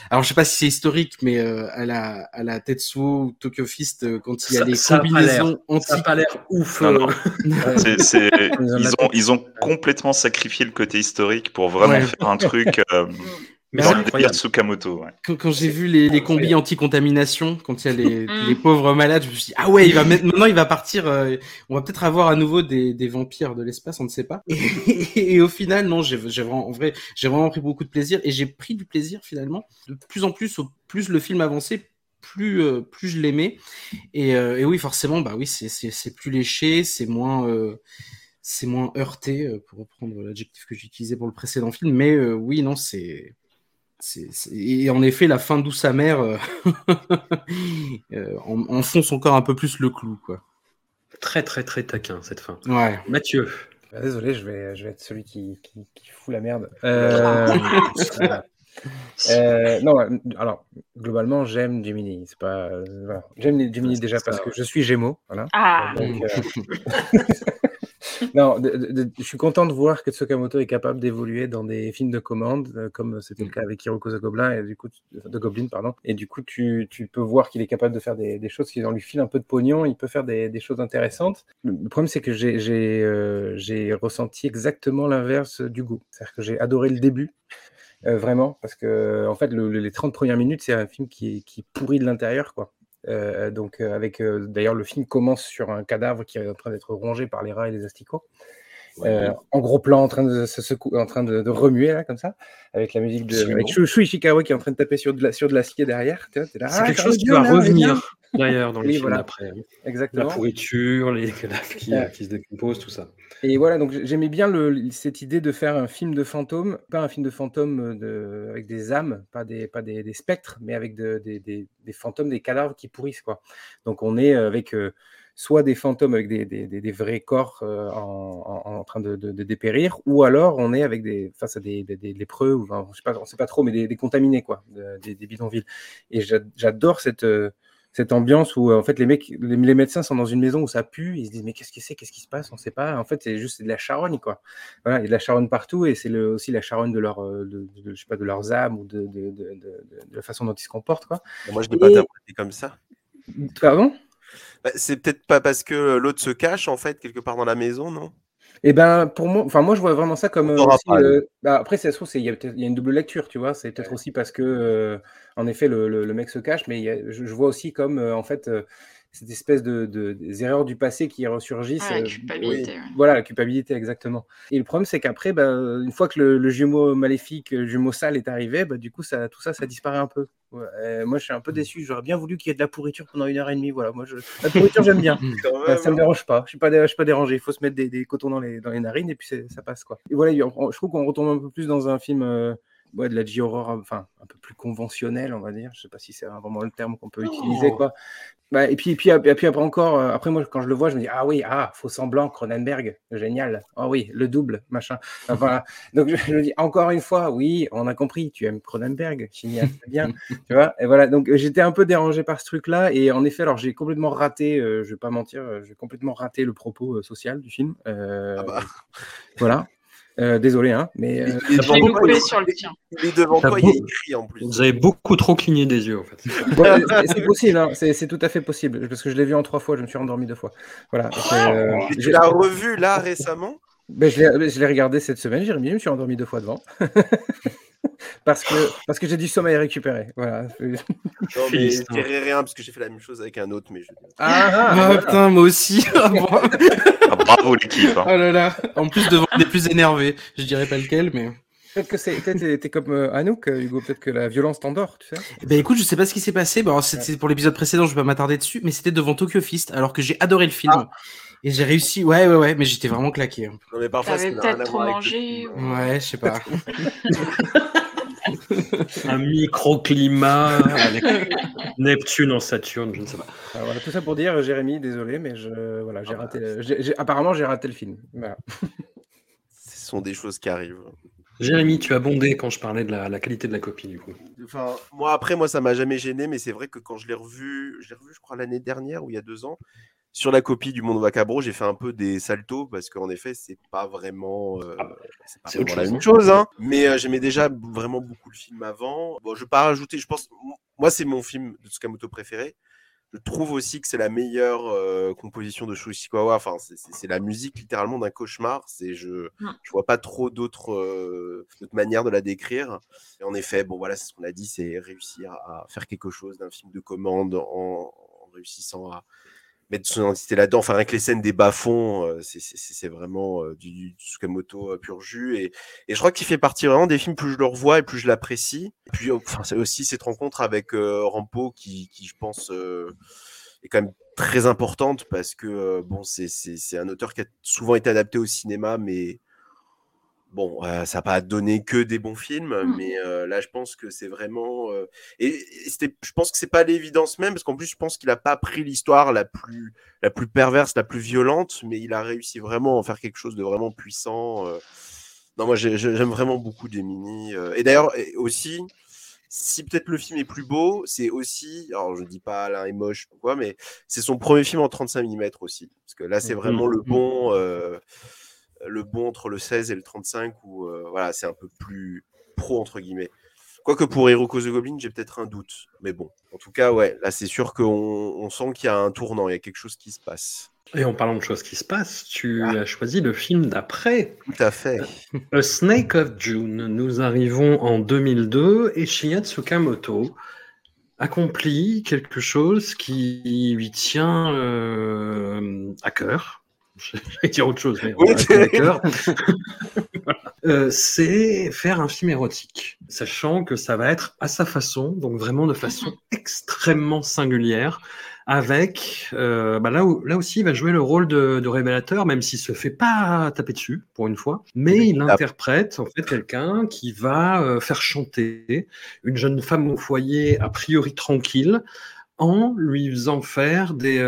alors je sais pas si c'est historique mais euh, à la à la Tetsuo ou Tokyo Fist quand il y a Ça- les ça a pas l'air- combinaisons Ça n'a antiques pas l'air ouf. Non, non. C'est- c'est- ils, ont, ils ont complètement sacrifié le côté historique pour vraiment Ouais. faire un truc euh, Mais dans c'est le incroyable. délire Tsukamoto. Ouais. Quand, quand j'ai vu les, les combis anti-contamination, quand il y a les, Mm. les pauvres malades, je me suis dit, ah ouais, il va mettre- maintenant il va partir, euh, on va peut-être avoir à nouveau des, des vampires de l'espace, on ne sait pas. Et, et au final, non, j'ai j'ai vraiment, en vrai, j'ai vraiment pris beaucoup de plaisir et j'ai pris du plaisir finalement. De plus en plus, au plus le film avançait, plus, euh, plus je l'aimais. Et, euh, et oui, forcément, bah oui, c'est- c'est c'est plus léché, c'est moins, euh, c'est moins heurté, euh, pour reprendre l'adjectif que j'utilisais pour le précédent film. Mais euh, oui, non, c'est c'est- c'est- Et en effet, la fin douce amère euh, euh, en- enfonce encore un peu plus le clou, quoi. Très très très taquin cette fin. Ouais. Mathieu. Bah, désolé, je vais, je vais être celui qui, qui, qui fout la merde. Euh. Euh, non, alors globalement, j'aime Gemini. C'est pas, euh, voilà. J'aime Gemini déjà ça, parce que je suis Gémeaux. Voilà. Ah. Donc, euh, non, de- de- de- je suis content de voir que Tsukamoto est capable d'évoluer dans des films de commande, euh, comme c'était le cas avec Hiroko the Goblin et du coup tu- de Goblin, pardon. Et du coup, tu, tu peux voir qu'il est capable de faire des, des choses qui dans lui filent un peu de pognon. Il peut faire des, des choses intéressantes. Le, problème, c'est que j'ai j'ai, euh, ressenti exactement l'inverse du goût. C'est-à-dire que j'ai adoré le début. euh, vraiment, parce que en fait, le- le- les 30 premières minutes, c'est un film qui, qui pourrit de l'intérieur, quoi. Euh, donc, euh, avec euh, d'ailleurs, le film commence sur un cadavre qui est en train d'être rongé par les rats et les asticots. Euh, en gros plan, en train de se secou- en train de, de remuer là, comme ça, avec la musique de avec Shu, Ishikawa qui est en train de taper sur de la- sur de l'acier derrière. C'est ah, quelque chose qui va là, revenir d'ailleurs dans les Oui, films voilà. d'après. La Exactement. pourriture, les cadavres qui, Ouais. qui se décomposent, tout ça. Et voilà, donc j'aimais bien le, cette idée de faire un film de fantômes, pas un film de fantômes euh, de, avec des âmes, pas des, pas des, des spectres, mais avec de- des, des- des fantômes, des cadavres qui pourrissent. Quoi. Donc on est avec euh, soit des fantômes avec des, des- des- des vrais corps euh, en, en- en train de, de- de dépérir, ou alors on est avec des, face à des, lépreux, ou enfin, je sais pas, on sait pas trop, mais des, contaminés, quoi, de- des, bidonvilles. Et j'a- j'adore cette... euh, cette ambiance où euh, en fait les mecs, les, les médecins sont dans une maison où ça pue, ils se disent mais qu'est-ce que c'est, qu'est-ce qui se passe, on sait pas. En fait c'est juste de la charogne quoi. Voilà, il y a de la charogne partout et c'est aussi la charogne de leur, de, je sais pas, de leurs âmes ou de, la façon dont ils se comportent quoi. Moi, je n'ai pas Et- interprété comme ça. Pardon? Bah, c'est peut-être pas parce que euh, l'autre se cache, en fait, quelque part dans la maison, non? Eh ben pour moi, enfin moi je vois vraiment ça comme euh, aussi, euh, bah, après ça se trouve il y a y une double lecture tu vois, c'est peut-être aussi parce que euh, en effet le, le- le mec se cache, mais il y a- je, je vois aussi comme en fait cette espèce de, de- des erreurs du passé qui ressurgissent. Ah, la euh, culpabilité, oui, ouais. Voilà la culpabilité exactement. Et le problème c'est qu'après bah, une fois que le, le jumeau maléfique, le jumeau sale est arrivé, bah, du coup ça tout ça ça disparaît un peu. Ouais, euh, moi je suis un peu déçu, j'aurais bien voulu qu'il y ait de la pourriture pendant une heure et demie. Voilà, moi je... la pourriture j'aime bien. Euh, même, ça me hein. dérange pas. Je suis pas, dé- je suis pas dérangé. Il faut se mettre des, des cotons dans les, dans les narines et puis ça passe quoi. Et voilà, je trouve qu'on retombe un peu plus dans un film, euh, ouais, de la J-horror, enfin un peu plus conventionnel, on va dire. Je sais pas si c'est vraiment le terme qu'on peut utiliser quoi. Bah, et, puis, et, puis, et puis après encore, euh, après moi quand je le vois, je me dis ah oui, ah faux semblant, Cronenberg, génial. Ah oui, le double, machin. voilà. Donc je, me dis encore une fois, oui, on a compris, tu aimes Cronenberg, cinéaste, bien, tu vois. Et voilà. Donc j'étais un peu dérangé par ce truc-là et en effet, alors j'ai complètement raté, euh, je vais pas mentir, euh, j'ai complètement raté le propos social du film. Ah bah. Voilà. Euh, désolé, hein, mais. Euh, il, est sur le tien. il est devant toi, il est écrit en plus. Vous avez beaucoup trop cligné des yeux, en fait. c'est possible, hein, c'est tout à fait possible, parce que je l'ai vu en trois fois, je me suis endormi deux fois. Voilà. Euh, tu l'as revu là récemment? Ben, Je l'ai regardé cette semaine, Jérémy, je me suis endormi deux fois devant. parce que, parce que j'ai du sommeil récupéré. Voilà. Non, mais je dirais rien parce que j'ai fait la même chose avec un autre. Mais je... Ah, ah, ah putain, moi aussi. Ah, bravo l'équipe. Hein. Oh là là. En plus, devant des plus énervés. Je dirais pas lequel, mais. Peut-être que c'est, t'es, comme euh, Anouk, euh, Hugo. Peut-être que la violence t'endort, tu sais. Eh ben écoute, je sais pas ce qui s'est passé. Bon, c'était pour l'épisode précédent, je vais pas m'attarder dessus, mais c'était devant Tokyo Fist, alors que j'ai adoré le film. Ah. Et j'ai réussi, ouais, ouais, ouais, mais j'étais vraiment claqué. Non, mais parfois, T'avais peut-être trop mangé. Ouais, je sais pas. un microclimat avec Neptune en Saturne, je ne sais pas. Alors voilà, tout ça pour dire, Jérémy, désolé, mais je, voilà, j'ai raté. apparemment, j'ai raté le film. Ce sont des choses qui arrivent. Jérémy, tu as bondé quand je parlais de la, qualité de la copie, du coup. Enfin, moi, après, moi, ça m'a jamais gêné, mais c'est vrai que quand je l'ai revu, je l'ai revu, je crois, l'année dernière ou il y a deux ans, sur la copie du Monde Vacabro, j'ai fait un peu des saltos parce qu'en effet, c'est pas vraiment, euh, ah, c'est pas la même chose. Hein. Mais euh, j'aimais déjà vraiment beaucoup le film avant. Bon, je vais pas rajouter, je pense, moi, c'est mon film de Tsukamoto préféré. Je trouve aussi que c'est la meilleure euh, composition de Shu Enfin, c'est la musique littéralement d'un cauchemar. C'est je, mmh. je vois pas trop d'autres manières de la décrire. Et en effet, bon voilà, c'est ce qu'on a dit, c'est réussir à faire quelque chose d'un film de commande en réussissant à, mettre son identité là-dedans. Enfin, avec les scènes des bas-fonds, euh, c'est vraiment euh, du, Tsukamoto euh, pur jus. Et, et je crois qu'il fait partie vraiment des films, plus je le revois et plus je l'apprécie. Puis, enfin, c'est aussi cette rencontre avec Rampo qui, qui, je pense, est quand même très importante parce que, bon, c'est un auteur qui a souvent été adapté au cinéma, mais Bon, ça n'a pas donné que des bons films, mmh. mais là, je pense que c'est vraiment. et, je pense que c'est pas l'évidence même, parce qu'en plus, je pense qu'il n'a pas pris l'histoire la plus, la plus perverse, la plus violente, mais il a réussi vraiment à en faire quelque chose de vraiment puissant. Non, moi, j'aime vraiment beaucoup Demini. et d'ailleurs, aussi, si peut-être le film est plus beau, c'est aussi, alors je dis pas l'un est moche ou quoi, mais c'est son premier film en 35 mm aussi, parce que là, c'est mmh. vraiment le mmh. bon le bon entre le 16 et le 35 où euh, voilà, c'est un peu plus pro entre guillemets. Quoique pour Hiroko the Goblin, j'ai peut-être un doute. Mais bon, en tout cas, ouais, là c'est sûr qu'on on sent qu'il y a un tournant, il y a quelque chose qui se passe. Et en parlant de choses qui se passent, tu ah. as choisi le film d'après. Tout à fait. A Snake of June. Nous arrivons en 2002 et Shinya Tsukamoto accomplit quelque chose qui lui tient euh, à cœur vais dire autre chose, mais euh, c'est faire un film érotique, sachant que ça va être à sa façon, donc vraiment de façon extrêmement singulière, avec euh, bah là, où, là aussi il va jouer le rôle de, révélateur, même s'il se fait pas taper dessus pour une fois, mais il interprète en fait quelqu'un qui va euh, faire chanter une jeune femme au foyer a priori tranquille en lui faisant faire des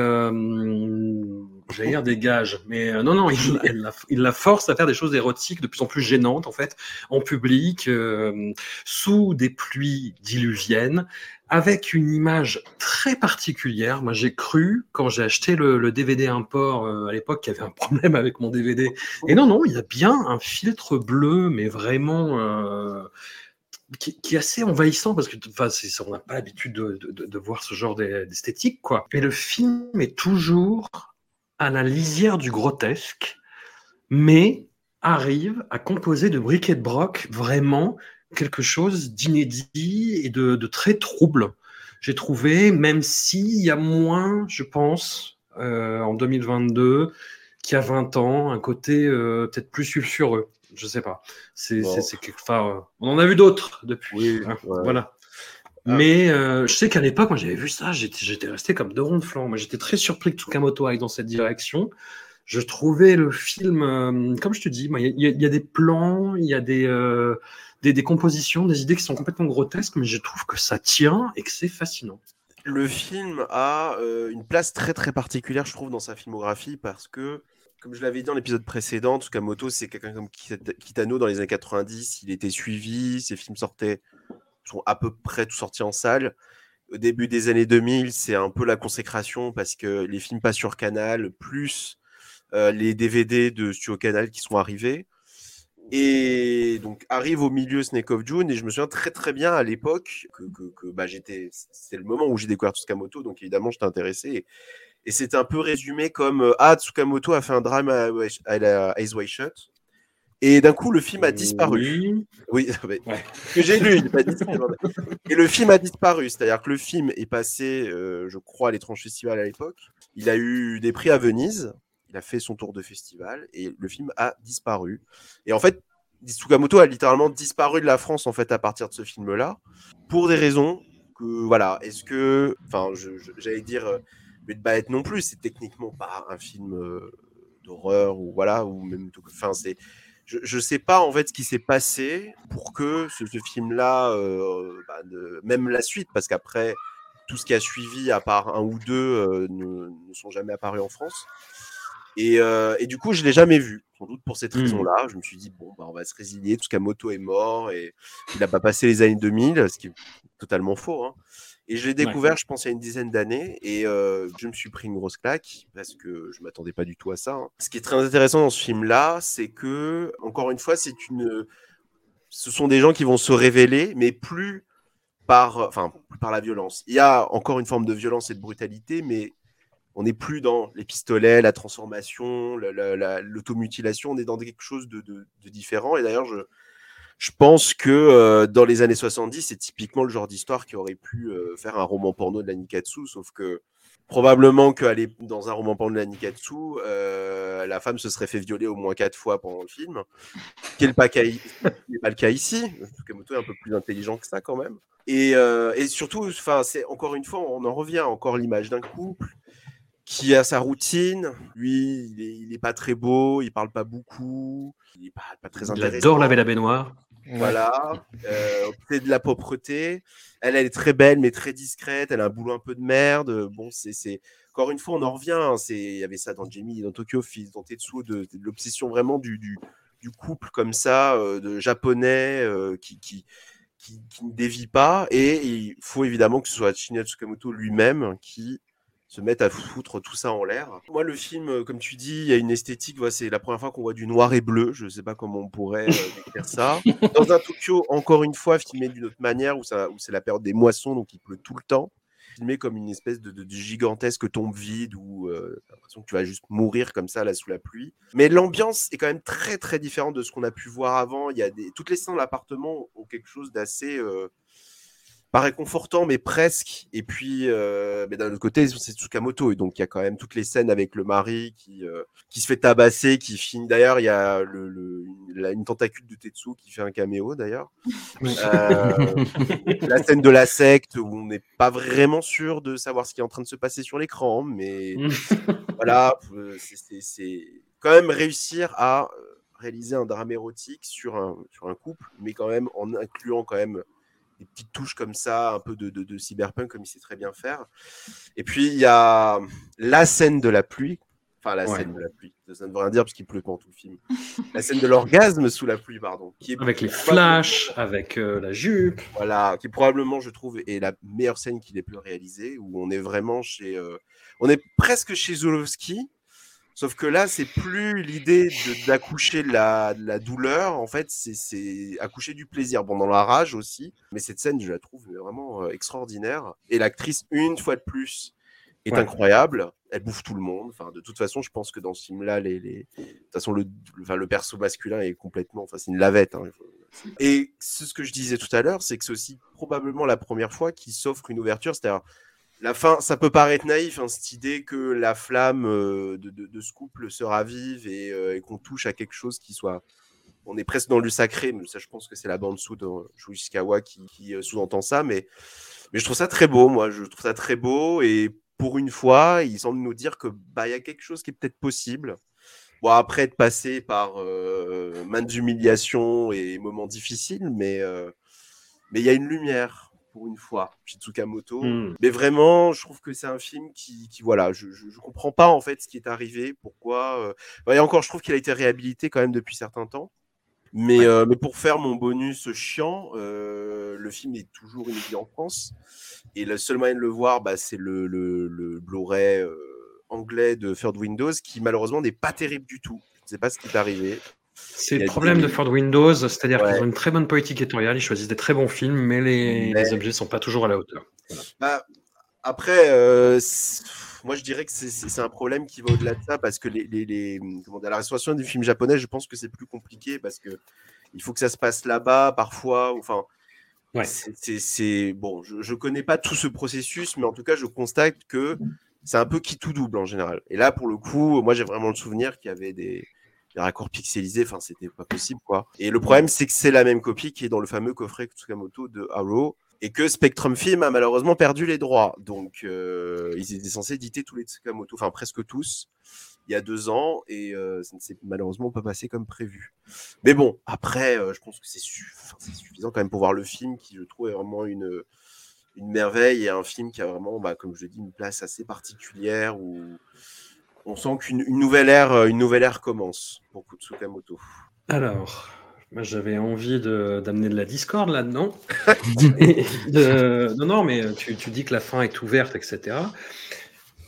j'allais dire des gages, mais euh, non, non, il, la, force à faire des choses érotiques de plus en plus gênantes, en fait, en public, euh, sous des pluies diluviennes, avec une image très particulière. Moi, j'ai cru, quand j'ai acheté le, DVD import euh, à l'époque, qu'il y avait un problème avec mon DVD. Et non, non, il y a bien un filtre bleu, mais vraiment. Qui, est assez envahissant parce que enfin, on n'a pas l'habitude de, de, de, voir ce genre d'esthétique quoi. Et le film est toujours à la lisière du grotesque, mais arrive à composer de briquet de broc vraiment quelque chose d'inédit et de, très trouble. J'ai trouvé, même s'il y a moins, je pense, euh, en 2022, qu'il y a 20 ans, un côté euh, peut-être plus sulfureux. Je sais pas. C'est, enfin, euh, on en a vu d'autres depuis. Hein, voilà. Ah. Mais euh, je sais qu'à l'époque, moi j'avais vu ça, j'étais resté comme deux ronds de flanc. Moi j'étais très surpris que Tsukamoto aille dans cette direction. Je trouvais le film, euh, comme je te dis, il y, a des plans, il y a euh, des, des, compositions, des idées qui sont complètement grotesques, mais je trouve que ça tient et que c'est fascinant. Le film a euh, une place très très particulière, je trouve, dans sa filmographie parce que, comme je l'avais dit dans l'épisode précédent, Tsukamoto, c'est quelqu'un comme Kitano dans les années 90. Il était suivi, ses films sortaient, sont à peu près tous sortis en salle. Au début des années 2000, c'est un peu la consécration parce que les films passent sur Canal, plus euh, les DVD de Studio Canal qui sont arrivés. Et donc arrive au milieu Snake of June et je me souviens très très bien à l'époque que, bah, j'étais c'était le moment où j'ai découvert Tsukamoto donc évidemment j'étais intéressé et, et c'était un peu résumé comme euh, ah Tsukamoto a fait un drame à, à, la Eyes Wide Shut et d'un coup le film a disparu. Oui, que j'ai lu, il pas Et le film a disparu, c'est-à-dire que le film est passé, euh, je crois, à l'étrange festival à l'époque. Il a eu des prix à Venise il a fait son tour de festival et le film a disparu. Et en fait, Tsukamoto a littéralement disparu de la France en fait à partir de ce film-là pour des raisons que voilà. Est-ce que, enfin, j'allais dire, euh, mais de être non plus, c'est techniquement pas un film euh, d'horreur ou voilà ou même, enfin c'est je ne sais pas en fait ce qui s'est passé pour que ce, film-là, euh, bah, même la suite, parce qu'après tout ce qui a suivi, à part un ou deux, ne, ne, sont jamais apparus en France. Euh, et, du coup, je ne l'ai jamais vu. Sans doute pour cette mmh. raison-là. Je me suis dit, bon, bah, on va se résilier. Tout ce moto est mort et il n'a pas passé les années 2000, ce qui est totalement faux. Hein. Et je l'ai découvert, je pense, il y a une dizaine d'années. Et euh, je me suis pris une grosse claque parce que je ne m'attendais pas du tout à ça. Hein. Ce qui est très intéressant dans ce film-là, c'est que, encore une fois, c'est une. Ce sont des gens qui vont se révéler, mais plus par, enfin, par la violence. Il y a encore une forme de violence et de brutalité, mais on n'est plus dans les pistolets, la transformation, l'automutilation, on est dans quelque chose de, différent. Et d'ailleurs, je, je, pense que euh, dans les années 70, c'est typiquement le genre d'histoire qui aurait pu euh, faire un roman porno de la Nikatsu, sauf que probablement qu'aller dans un roman porno de la Nikatsu, euh, la femme se serait fait violer au moins quatre fois pendant le film, ce qui n'est pas, pas, le cas ici. Tsukamoto est un peu plus intelligent que ça quand même. Et, et surtout, c'est encore une fois, on en revient encore l'image d'un couple qui a sa routine. Lui, il n'est pas très beau, il parle pas beaucoup, il n'est pas, très intéressant. Il adore laver la baignoire. Voilà, euh, de la pauvreté. Elle, elle est très belle, mais très discrète. Elle a un boulot un peu de merde. Bon, c'est encore une fois, on en revient. Hein. C'est il y avait ça dans Jamie, dans Tokyo Fist, dans Tetsuo, de, l'obsession vraiment du, du, couple comme ça, euh, de japonais euh, qui, qui, qui, qui, ne dévie pas. Et il faut évidemment que ce soit Shinya Tsukamoto lui-même qui se mettent à foutre tout ça en l'air. Moi, le film, euh, comme tu dis, il y a une esthétique. c'est la première fois qu'on voit du noir et bleu. Je ne sais pas comment on pourrait euh, décrire ça. Dans un Tokyo, encore une fois, filmé d'une autre manière, où, où c'est la période des moissons, donc il pleut tout le temps. Filmé comme une espèce de, gigantesque tombe vide où euh, l'impression que tu vas juste mourir comme ça là sous la pluie. Mais l'ambiance est quand même très très différente de ce qu'on a pu voir avant. Il y a des... Toutes les scènes de l'appartement ont quelque chose d'assez pas réconfortant, mais presque. Et puis, euh, mais d'un autre côté, c'est Tsukamoto. Et donc, il y a quand même toutes les scènes avec le mari qui, euh, qui se fait tabasser, qui finit. D'ailleurs, il y a le, une tentacule de Tetsu qui fait un caméo, d'ailleurs. Euh, la scène de la secte où on n'est pas vraiment sûr de savoir ce qui est en train de se passer sur l'écran. Mais voilà, c'est quand même réussir à réaliser un drame érotique sur un, sur un couple, mais quand même en incluant quand même des petites touches comme ça, un peu de, de, cyberpunk comme il sait très bien faire. Et puis il y a la scène de la pluie, enfin la scène de la pluie, ça ne veut rien dire parce qu'il pleut pendant tout le film. la scène de l'orgasme sous la pluie, pardon. Qui est avec les flashs, avec euh, la jupe. Voilà, qui probablement, je trouve, est la meilleure scène qu'il ait pu réaliser, où on est vraiment chez... Euh, on est presque chez Zulowski, Sauf que là, c'est plus l'idée d'accoucher de, la, douleur, en fait, c'est accoucher du plaisir. Bon, dans la rage aussi, mais cette scène, je la trouve vraiment euh, extraordinaire. Et l'actrice, une fois de plus, est incroyable. Elle bouffe tout le monde. Enfin, de toute façon, je pense que dans ce film-là, les, les... de toute façon, le, enfin, le perso masculin est complètement, enfin, c'est une lavette. Hein. Et ce que je disais tout à l'heure, c'est que c'est aussi probablement la première fois qu'il s'offre une ouverture, c'est-à-dire la fin, ça peut paraître naïf, hein, cette idée que la flamme euh, de, ce couple se ravive euh, et, qu'on touche à quelque chose qui soit. On est presque dans le sacré, mais ça, je pense que c'est la bande sous de Shuishikawa qui, qui euh, sous-entend ça. Mais, mais je trouve ça très beau, moi. Je trouve ça très beau. Et pour une fois, il semble nous dire que bah, y a quelque chose qui est peut-être possible. Bon, après être passé par maintes humiliations et moments difficiles, mais mais il y a une lumière pour une fois, chez Tsukamoto. Hmm. Mais vraiment, je trouve que c'est un film qui, qui voilà, je, je, je comprends pas en fait ce qui est arrivé, pourquoi. euh, et encore, je trouve qu'il a été réhabilité quand même depuis certains temps. Mais, euh, mais pour faire mon bonus chiant, euh, le film est toujours inédit en France. Et le seul moyen de le voir, bah, c'est le, le, le Blu-ray anglais de Third Windows, qui malheureusement n'est pas terrible du tout. Je ne sais pas ce qui est arrivé. C'est le problème des- de Ford Windows, c'est-à-dire Ouais. qu'ils ont une très bonne politique éditoriale, ils choisissent des très bons films, mais les, Mais- les objets sont pas toujours à la hauteur. Bah, après, euh, moi je dirais que c'est- un problème qui va au-delà de ça parce que les, les, les- comment dire, la restauration des films japonais, je pense que c'est plus compliqué parce que il faut que ça se passe là-bas parfois. Enfin, Ouais. c'est- bon. Je, je connais pas tout ce processus, mais en tout cas, je constate que c'est un peu qui tout double en général. Et là, pour le coup, moi j'ai vraiment le souvenir qu'il y avait des, des raccords pixelisés. Enfin, c'était pas possible quoi. Et le problème, c'est que c'est la même copie qui est dans le fameux coffret Tsukamoto de Arrow et que Spectrum Film a malheureusement perdu les droits. Donc, euh, ils étaient censés éditer tous les Tsukamoto, enfin presque tous, il y a deux ans, et euh, ça ne s'est malheureusement pas passé comme prévu. Mais bon, après, euh, je pense que c'est su- suffisant quand même pour voir le film, qui je trouve est vraiment une, une merveille, et un film qui a vraiment, bah, comme je dis, une place assez particulière, où on sent qu'une une nouvelle ère, euh, une nouvelle ère commence pour Tsukamoto. Alors, moi j'avais envie de- d'amener de la discorde là-dedans. Non, non, mais tu, tu dis que la fin est ouverte, etc.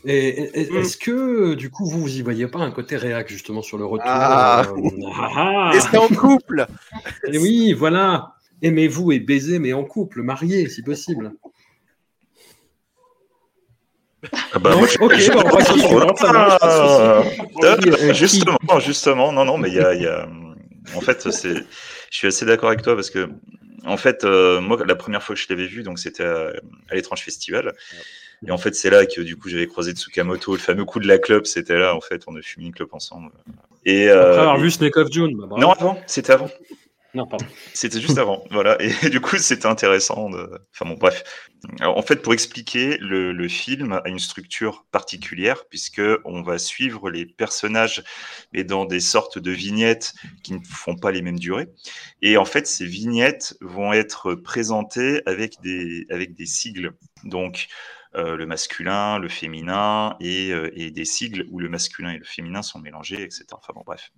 Et, et- et- Mm. est-ce que du coup vous vous y voyez pas un côté réac justement sur le retour Ah. euh, ah, ah. En couple Et oui, voilà. Aimez-vous et baisez, mais en couple, mariés, si possible. Ah bah, Non, moi, je- ok, je- bah, on va marche, pas de Ah, euh, euh, qui- justement, justement, non, non, mais il y a, y a- en fait, c'est, je suis assez d'accord avec toi parce que, en fait, euh, moi, la première fois que je l'avais vu, donc c'était à, à l'étrange festival. Et en fait, c'est là que du coup j'avais croisé Tsukamoto, le fameux coup de la clope, c'était là, en fait, on a fumé une clope ensemble. Et, Après euh, avoir et- vu Snake of June. bah, non, avant, c'était avant. Non, pardon. C'était juste avant, voilà. Et du coup, c'était intéressant. Enfin bon, bref. En fait, pour expliquer, le, le film a une structure particulière puisque on va suivre les personnages, mais dans des sortes de vignettes qui ne font pas les mêmes durées. Et en fait, ces vignettes vont être présentées avec des avec des sigles. Donc le masculin, le féminin et, euh, et des sigles où le masculin et le féminin sont mélangés, etc. Enfin bon, bref.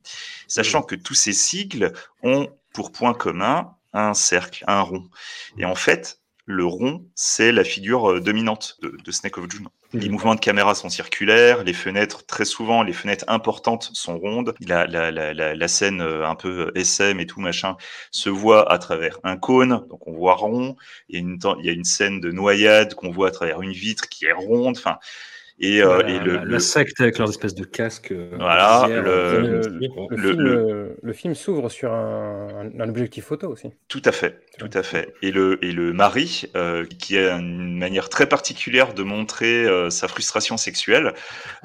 Sachant que tous ces sigles ont pour point commun un cercle, un rond. Et en fait, le rond, c'est la figure euh, dominante de, de Snake of June. Les mouvements de caméra sont circulaires, les fenêtres, très souvent, les fenêtres importantes sont rondes. La, la, la, la, scène euh, un peu SM et tout machin se voit à travers un cône, donc on voit rond. Il y a une, il y a une scène de noyade qu'on voit à travers une vitre qui est ronde. Enfin, et, euh, la, et le, la- le- la secte avec leurs espèces de casques. euh, Voilà, le- euh, le, le le- film, s'ouvre sur un, un- un objectif photo aussi. Tout à fait, tout à fait. Et le, et le mari, euh, qui a une manière très particulière de montrer euh, sa frustration sexuelle,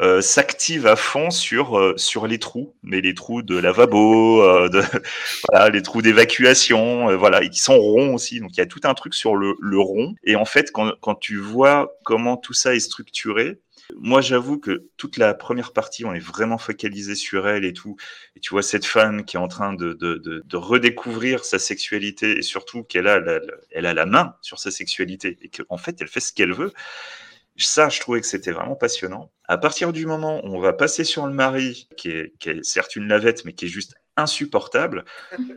euh, s'active à fond sur, euh, sur les trous, mais les trous de lavabo, euh, de, voilà, les trous d'évacuation, euh, voilà, et qui sont ronds aussi. Donc il y a tout un truc sur le, le rond. Et en fait, quand, quand tu vois comment tout ça est structuré, moi, j'avoue que toute la première partie, on est vraiment focalisé sur elle et tout. Et tu vois cette femme qui est en train de, de, de, de redécouvrir sa sexualité et surtout qu'elle a la, la- elle a la main sur sa sexualité et qu'en fait, elle fait ce qu'elle veut. Ça, je trouvais que c'était vraiment passionnant. À partir du moment où on va passer sur le mari, qui est, qui est certes une lavette, mais qui est juste insupportable,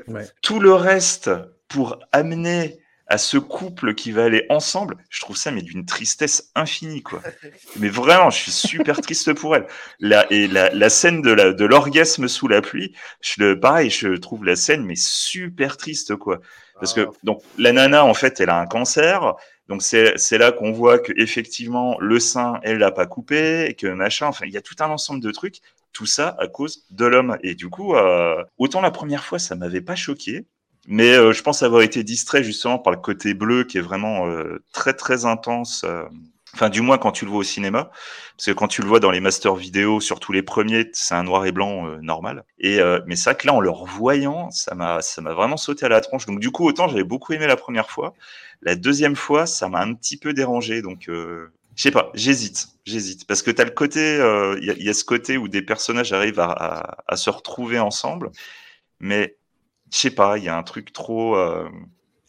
Ouais. tout le reste pour amener à ce couple qui va aller ensemble, je trouve ça mais d'une tristesse infinie quoi. Mais vraiment, je suis super triste pour elle. La, et la, la scène de la de l'orgasme sous la pluie, je le pareil, je trouve la scène mais super triste quoi. Parce que Ah. donc la nana en fait, elle a un cancer. Donc c'est c'est là qu'on voit que effectivement le sein, elle l'a pas coupé et que machin. Enfin, il y a tout un ensemble de trucs. Tout ça à cause de l'homme. Et du coup, euh, autant la première fois, ça m'avait pas choqué. Mais euh, je pense avoir été distrait justement par le côté bleu qui est vraiment euh, très très intense. euh, Enfin, du moins quand tu le vois au cinéma, parce que quand tu le vois dans les masters vidéo, surtout les premiers, c'est un noir et blanc euh, normal. Et euh, mais vrai que là, en le revoyant, ça m'a ça m'a vraiment sauté à la tronche. Donc du coup, autant j'avais beaucoup aimé la première fois, la deuxième fois, ça m'a un petit peu dérangé. Donc euh, je sais pas, j'hésite, j'hésite, parce que t'as le côté, euh, il y, a- il y a ce côté où des personnages arrivent à, à, à se retrouver ensemble, mais je sais pas, il y a un truc trop. euh,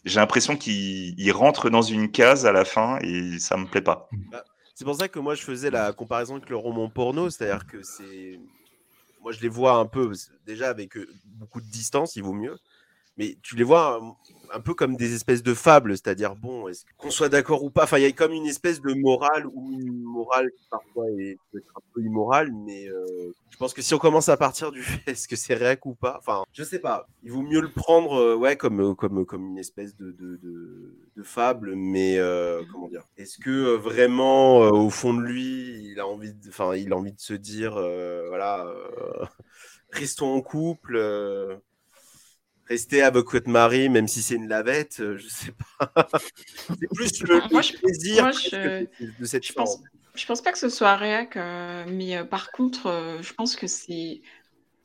j'ai l'impression qu'il il rentre dans une case à la fin et ça me plaît pas. Bah, c'est pour ça que moi je faisais la comparaison avec le roman porno, c'est-à-dire que c'est. Moi je les vois un peu, déjà avec euh, beaucoup de distance, il vaut mieux. Mais tu les vois un, peu comme des espèces de fables, c'est-à-dire, bon, qu'on soit d'accord ou pas, enfin, il y a comme une espèce de morale ou une morale qui parfois est, peut être un peu immorale, mais euh, je pense que si on commence à partir du fait est-ce que c'est réac ou pas, enfin, je sais pas, il vaut mieux le prendre euh, ouais, comme, euh, comme, comme une espèce de, de, fable, mais comment dire, est-ce que vraiment, au fond de lui, il a envie de, il a envie de se dire, voilà, restons en couple. Rester avec votre mari, même si c'est une lavette, euh, je sais pas. c'est plus le, Moi, le plaisir moi, je- de, cette Je pense, forme. je pense pas que ce soit réac, euh, mais euh, par contre, euh, je pense que c'est.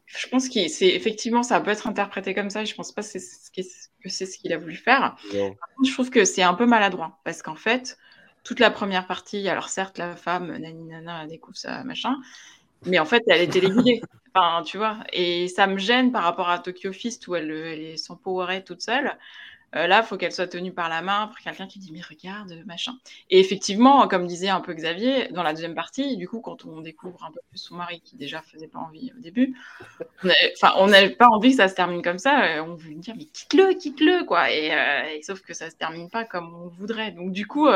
Je pense que c'est effectivement, ça peut être interprété comme ça. et Je pense pas que c'est ce qu'il- ce a voulu faire. Non. Par contre, je trouve que c'est un peu maladroit parce qu'en fait, toute la première partie, alors certes, la femme, nani nana, elle découvre ça, machin, mais en fait, elle est téléguidée. Enfin, tu vois, et ça me gêne par rapport à Tokyo Fist où elle, est sans powerade toute seule. Euh, là, il faut qu'elle soit tenue par la main par quelqu'un qui dit mais regarde, machin. Et effectivement, comme disait un peu Xavier, dans la deuxième partie, du coup, quand on découvre un peu plus son mari qui déjà faisait pas envie au début, on n'avait pas envie que ça se termine comme ça. euh, On voulait dire mais quitte-le, quitte-le, quoi. Et, euh, et sauf que ça se termine pas comme on voudrait. Donc du coup,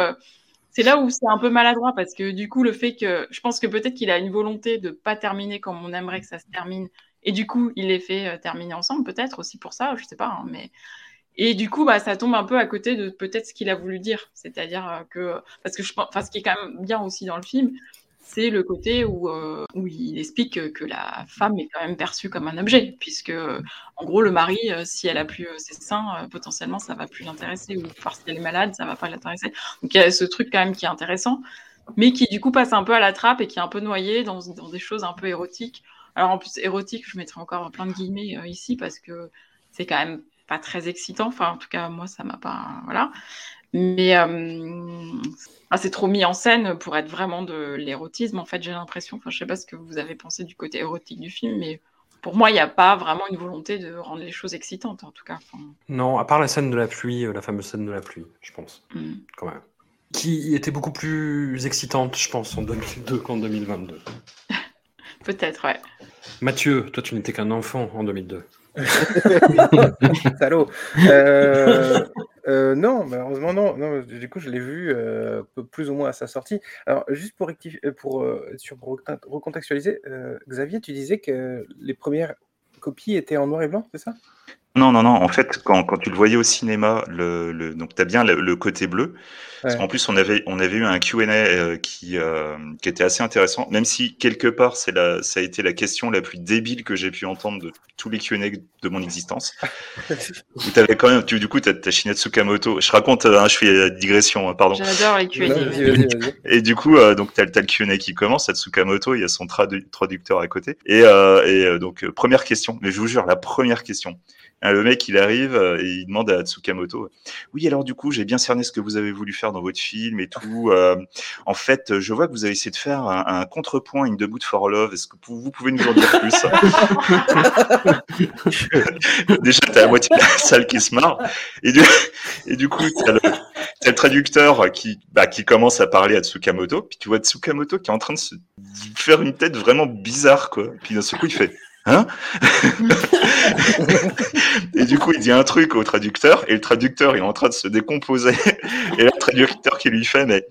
c'est là où c'est un peu maladroit parce que du coup, le fait que je pense que peut-être qu'il a une volonté de pas terminer comme on aimerait que ça se termine, et du coup, il les fait euh, terminer ensemble, peut-être aussi pour ça, je sais pas, hein, mais et du coup, bah, ça tombe un peu à côté de peut-être ce qu'il a voulu dire, c'est-à-dire euh, que parce que je pense, ce qui est quand même bien aussi dans le film, c'est le côté où, euh, où il explique que, la femme est quand même perçue comme un objet, puisque euh, en gros le mari, euh, si elle a plus ses seins, potentiellement ça va plus l'intéresser, ou parce qu'elle est malade, ça va pas l'intéresser. Donc il y a ce truc quand même qui est intéressant, mais qui du coup passe un peu à la trappe et qui est un peu noyé dans, dans des choses un peu érotiques. Alors en plus érotique, je mettrai encore plein de guillemets ici parce que c'est quand même pas très excitant. Enfin en tout cas moi ça m'a pas voilà. Mais euh, ah, c'est trop mis en scène pour être vraiment de l'érotisme. En fait, j'ai l'impression. Enfin, je sais pas ce que vous avez pensé du côté érotique du film, mais pour moi, il n'y a pas vraiment une volonté de rendre les choses excitantes, en tout cas. Enfin, Non, à part la scène de la pluie, euh, la fameuse scène de la pluie, je pense, mm. quand même. Qui était beaucoup plus excitante, je pense, en 2002 qu'en 2022. Peut-être, ouais. Mathieu, toi, tu n'étais qu'un enfant en 2002. Salaud. Euh, euh, non, malheureusement non. non. Du coup, je l'ai vu euh, plus ou moins à sa sortie. Alors, juste pour, euh, pour, pour recon- recontextualiser, Xavier, tu disais que les premières copies étaient en noir et blanc, c'est ça? Non, non, non. En fait, quand, quand tu le voyais au cinéma, le, le- donc tu as bien le, le côté bleu. Parce Ouais. qu'en plus, on avait, on avait eu un Q&A euh, qui, euh, qui était assez intéressant, même si quelque part, c'est la, ça a été la question la plus débile que j'ai pu entendre de tous les Q&A de mon existence. Où t'avais quand même, tu, du coup, tu as, Shinya Tsukamoto. Je raconte, hein, je fais la digression, hein, pardon. J'adore les Q&A. Et du coup, euh, donc t'as, t'as le Q&A qui commence, à Tsukamoto, il y a son tradu- traducteur à côté. Et, euh, et euh, donc euh, première question, mais je vous jure, la première question. Hein, Le mec, il arrive euh, et il demande à Tsukamoto, oui, alors du coup, j'ai bien cerné ce que vous avez voulu faire dans votre film et tout. Euh, en fait, je vois que vous avez essayé de faire un, un contrepoint in the boot for love. Est-ce que vous, vous pouvez nous en dire plus? Déjà, t'as la moitié de la salle qui se marre. Et du, et du coup, t'as le, t'as le traducteur qui, bah, qui commence à parler à Tsukamoto. Puis tu vois Tsukamoto qui est en train de se faire une tête vraiment bizarre, quoi. Puis d'un seul coup, il fait Hein Et du coup, il dit un truc au traducteur, et le traducteur est en train de se décomposer. Et là, le traducteur qui lui fait, mais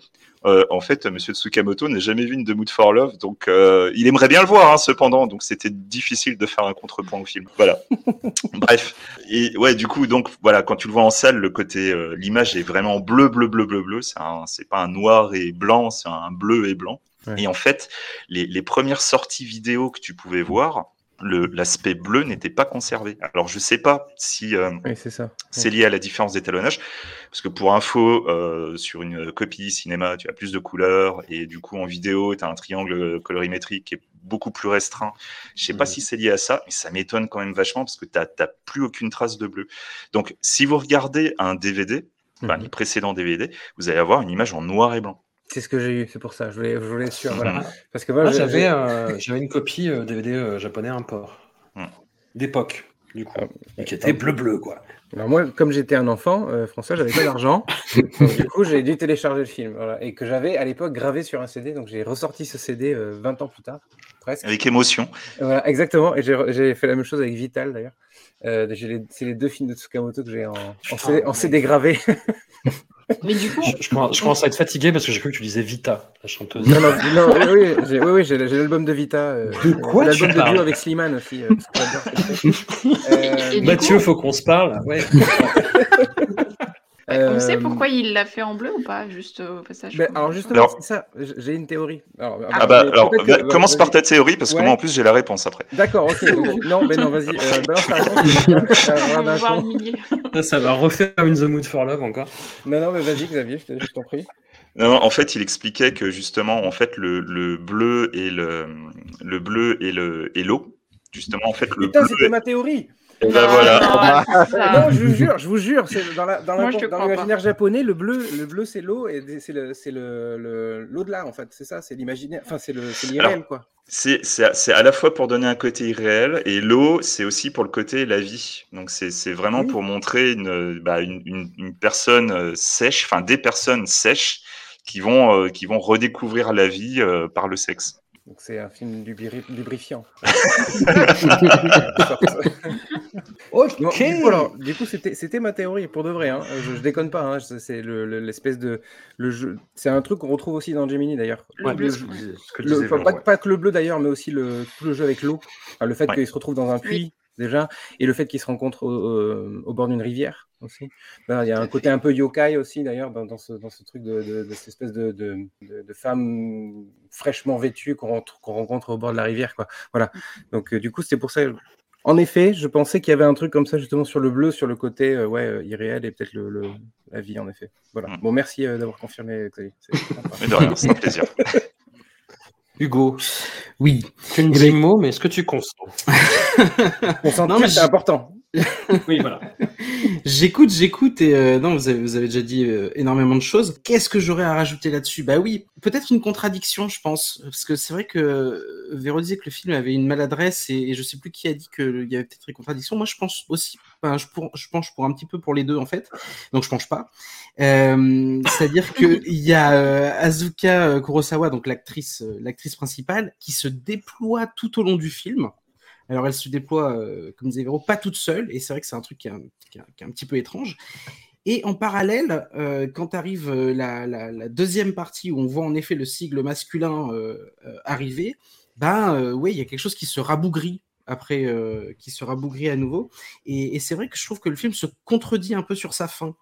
euh, en fait, Monsieur Tsukamoto n'a jamais vu une The Mood for Love, donc euh, il aimerait bien le voir, hein, cependant. Donc c'était difficile de faire un contrepoint au film. Voilà. Bref. Et ouais, du coup, donc voilà, quand tu le vois en salle, le côté, euh, l'image est vraiment bleu, bleu, bleu, bleu, bleu. C'est pas un noir et blanc, c'est un bleu et blanc. Ouais. Et en fait, les, les premières sorties vidéo que tu pouvais voir, l'aspect bleu n'était pas conservé. Alors je sais pas si euh, Oui, c'est lié à la différence d'étalonnage, parce que pour info, euh, sur une copie cinéma, tu as plus de couleurs, et du coup en vidéo, tu as un triangle colorimétrique qui est beaucoup plus restreint. Je sais pas Mhm. si c'est lié à ça, mais ça m'étonne quand même vachement, parce que tu n'as plus aucune trace de bleu. Donc si vous regardez un DVD, enfin Mhm. les précédents DVD, vous allez avoir une image en noir et blanc. C'est ce que j'ai eu, c'est pour ça. Je voulais, je voulais être sûr. Voilà. Parce que moi, Moi, j'ai- j'avais j'ai- euh, j'avais une copie euh, DVD euh, japonais import. D'époque, du coup. Ah, Et qui était bleu-bleu, quoi. Alors moi, comme j'étais un enfant, euh, François, j'avais pas d'argent. Du coup, j'ai dû télécharger le film. voilà. Et que j'avais à l'époque gravé sur un CD. Donc j'ai ressorti ce CD euh, 20 ans plus tard, presque. Avec émotion. Voilà, exactement. Et j'ai fait la même chose avec Vital d'ailleurs. Euh, j'ai les- C'est les deux films de Tsukamoto que j'ai en, en, CD, en CD gravé. Mais du coup, Je, je commence, je commence à être fatigué parce que j'ai cru que tu disais Vita, la chanteuse. non, non, non, oui, oui, j'ai oui, oui, j'ai- j'ai l'album de Vita. euh, De quoi L'album tu de duo avec Slimane aussi. euh. Euh, Mathieu, coup- faut qu'on se parle. Ouais. on sait euh, pourquoi il l'a fait en bleu ou pas Juste euh, au passage. pour- alors justement, Alors- c'est ça. J'ai une théorie. Alors, Ah bah, mais alors, que- commence par ta théorie, parce que Ouais. moi, en plus, j'ai la réponse après. D'accord, ok. Non, mais non, vas-y. euh, balance ta réponse. Humilier. Ça, ça va refaire In the Mood for Love encore. Non, non, mais vas-y, Xavier, je te- je t'en prie. Non, non, en fait, il expliquait que justement, en fait, le, le bleu et le, le bleu et le et l'eau, justement, en fait, le Putain, bleu. c'était ma théorie. Et ben voilà. Ah, ça. Non, je vous jure, je vous jure, c'est dans la- dans Moi, la- je te dans crois l'imaginaire japonais, le bleu, le bleu, c'est l'eau et c'est le, c'est le, le- l'au-delà en fait. C'est ça, c'est l'imaginaire. Enfin, c'est le, c'est l'irréel quoi. C'est c'est à- c'est à la fois pour donner un côté irréel et l'eau, c'est aussi pour le côté la vie. Donc c'est c'est vraiment Oui. pour montrer une, bah, une, une, une personne euh, sèche, enfin des personnes sèches qui vont, euh, qui vont redécouvrir la vie euh, par le sexe. Donc c'est un film lubri- lubrifiant. Ok. Non, du coup, alors, du coup, c'était, ma théorie pour de vrai. Hein. Je, je déconne pas. Hein. C'est c'est le- le- l'espèce de le jeu. C'est un truc qu'on retrouve aussi dans Gemini d'ailleurs. Ouais, ouais. pas, ouais. pas que le bleu d'ailleurs, mais aussi le, tout le jeu avec l'eau. Enfin, le fait Ouais. qu'il se retrouve dans un puits déjà, et le fait qu'il se rencontre au, au- au bord d'une rivière aussi. Ben, il y a un côté un peu yokai aussi d'ailleurs dans, dans ce, dans ce truc de, de- de cette espèce de, de, de- de femme fraîchement vêtue qu'on rencontre au bord de la rivière. Quoi. Voilà. Donc euh, du coup, c'est pour ça. En effet, je pensais qu'il y avait un truc comme ça justement sur le bleu, sur le côté euh, ouais, euh, irréel et peut-être le, le- la vie en effet. Voilà. Mm. Bon, merci euh, d'avoir confirmé. Xavier. C'est sympa. Mais de rien, c'est un plaisir. Hugo, Oui. tu ne Eh dis ben- mot, mais est-ce que tu consens Non, mais c'est important. Oui, voilà. J'écoute, j'écoute et euh, non, vous avez, vous avez déjà dit euh, énormément de choses. Qu'est-ce que j'aurais à rajouter là-dessus? Bah oui, peut-être une contradiction, je pense, parce que c'est vrai que euh, Véro disait que le film avait une maladresse et, et je sais plus qui a dit qu'il y avait peut-être une contradiction. Moi, je pense aussi, enfin, je, pour, je penche pour un petit peu pour les deux en fait, donc je penche pas. Euh, C'est-à-dire que il y a euh, Azuka euh, Kurosawa, donc l'actrice, euh, l'actrice principale, qui se déploie tout au long du film. Alors elle se déploie, euh, comme disait Véro, pas toute seule, et c'est vrai que c'est un truc qui est un, qui est un- petit peu étrange. Et en parallèle, euh, quand arrive euh, la, la- deuxième partie où on voit en effet le sigle masculin arriver, ben oui, il y a quelque chose qui se rabougrit après, qui se rabougrit à nouveau. Et c'est vrai que je trouve que le film se contredit un peu sur sa fin.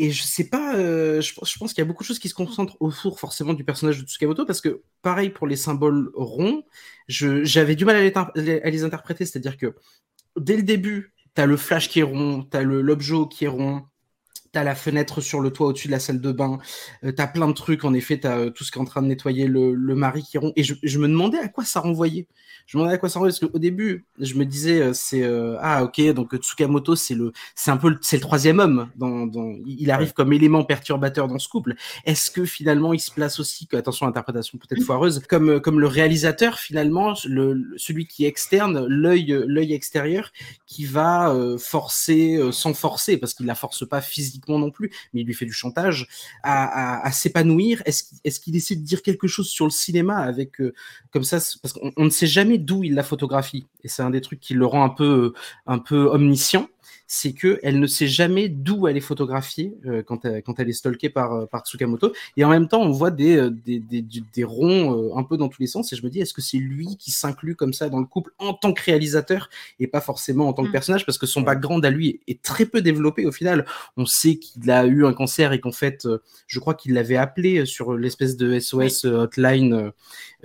Et je sais pas, euh, je, pense- qu'il y a beaucoup de choses qui se concentrent autour forcément du personnage de Tsukamoto parce que pareil pour les symboles ronds, j'avais du mal à les, à les interpréter, c'est-à-dire que dès le début, tu as le flash qui est rond, tu as l'objet qui est rond, tu as la fenêtre sur le toit au-dessus de la salle de bain, tu as plein de trucs, en effet, tu as tout ce qui est en train de nettoyer le, le mari qui rond. Et je, je me demandais à quoi ça renvoyait. Je me demandais à quoi ça renvoyait, parce qu'au début, je me disais, euh, c'est euh, ah ok, donc Tsukamoto, c'est le, c'est un peu, c'est le troisième homme. Dans, dans, il arrive comme élément perturbateur dans ce couple. Est-ce que finalement, il se place aussi, que, attention, interprétation peut-être foireuse, comme euh, comme le réalisateur finalement, le, le- celui qui est externe, l'œil l'œil extérieur, qui va euh, forcer, euh, sans forcer, parce qu'il la force pas physiquement non plus, mais il lui fait du chantage, à, s'épanouir. Est-ce est qu'il essaie de dire quelque chose sur le cinéma avec euh, comme ça, parce qu'on on ne sait jamais d'où il la photographie, et c'est un des trucs qui le rend un peu un peu omniscient c'est que elle ne sait jamais d'où elle est photographiée euh, quand, elle, quand elle est stalkée par, euh, par Tsukamoto. Et en même temps, on voit des, euh, des, des, du- des ronds un peu dans tous les sens. Et je me dis, est-ce que c'est lui qui s'inclut comme ça dans le couple en tant que réalisateur et pas forcément en tant que Mm. personnage? Parce que son background à lui est, très peu développé au final. On sait qu'il a eu un cancer et qu'en fait, je crois qu'il l'avait appelé sur l'espèce de SOS hotline.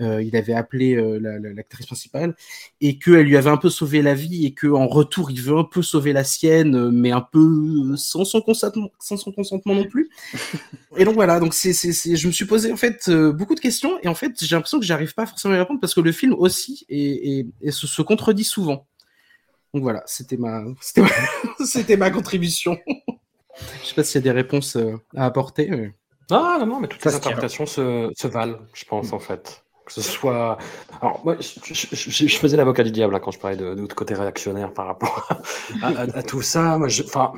Euh, il avait appelé euh, la- la- l'actrice principale et qu'elle lui avait un peu sauvé la vie et qu'en retour il veut un peu sauver la sienne euh, mais un peu sans son consentement, sans son consentement non plus. Et donc voilà. Donc c'est, je me suis posé en fait beaucoup de questions et en fait j'ai l'impression que j'arrive pas forcément à y répondre parce que le film aussi est, est- est- se, se contredit souvent. Donc voilà. C'était ma c'était ma, ma contribution. Je sais pas s'il y a des réponses à apporter mais- Ah non, non, mais toutes Ça les interprétations se, se valent, je pense, en fait. Que ce soit. Alors, moi, je, faisais l'avocat du diable hein, quand je parlais de, de côté réactionnaire par rapport à, à- tout ça. Moi, Enfin,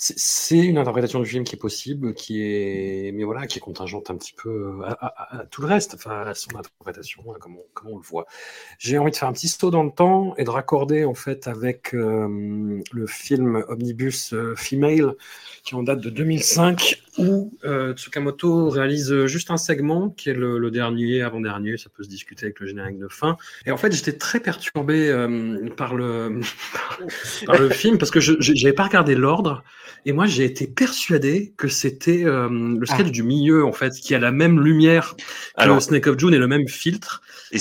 c'est une interprétation du film qui est possible, qui est, mais voilà, qui est contingente un petit peu à, à- à tout le reste, enfin, à son interprétation, à comment, comment on le voit. J'ai envie de faire un petit saut dans le temps et de raccorder en fait avec euh, le film Omnibus euh, Female qui en date de 2005 où euh, Tsukamoto réalise juste un segment qui est le, le dernier, avant-dernier, ça peut se discuter avec le générique de fin. Et en fait, j'étais très perturbé euh, par, le, par le film parce que je n'avais pas regardé l'ordre et moi j'ai été persuadé que c'était euh, le sketch du milieu en fait qui a la même lumière que Alors- Snake of June et le même filtre. Et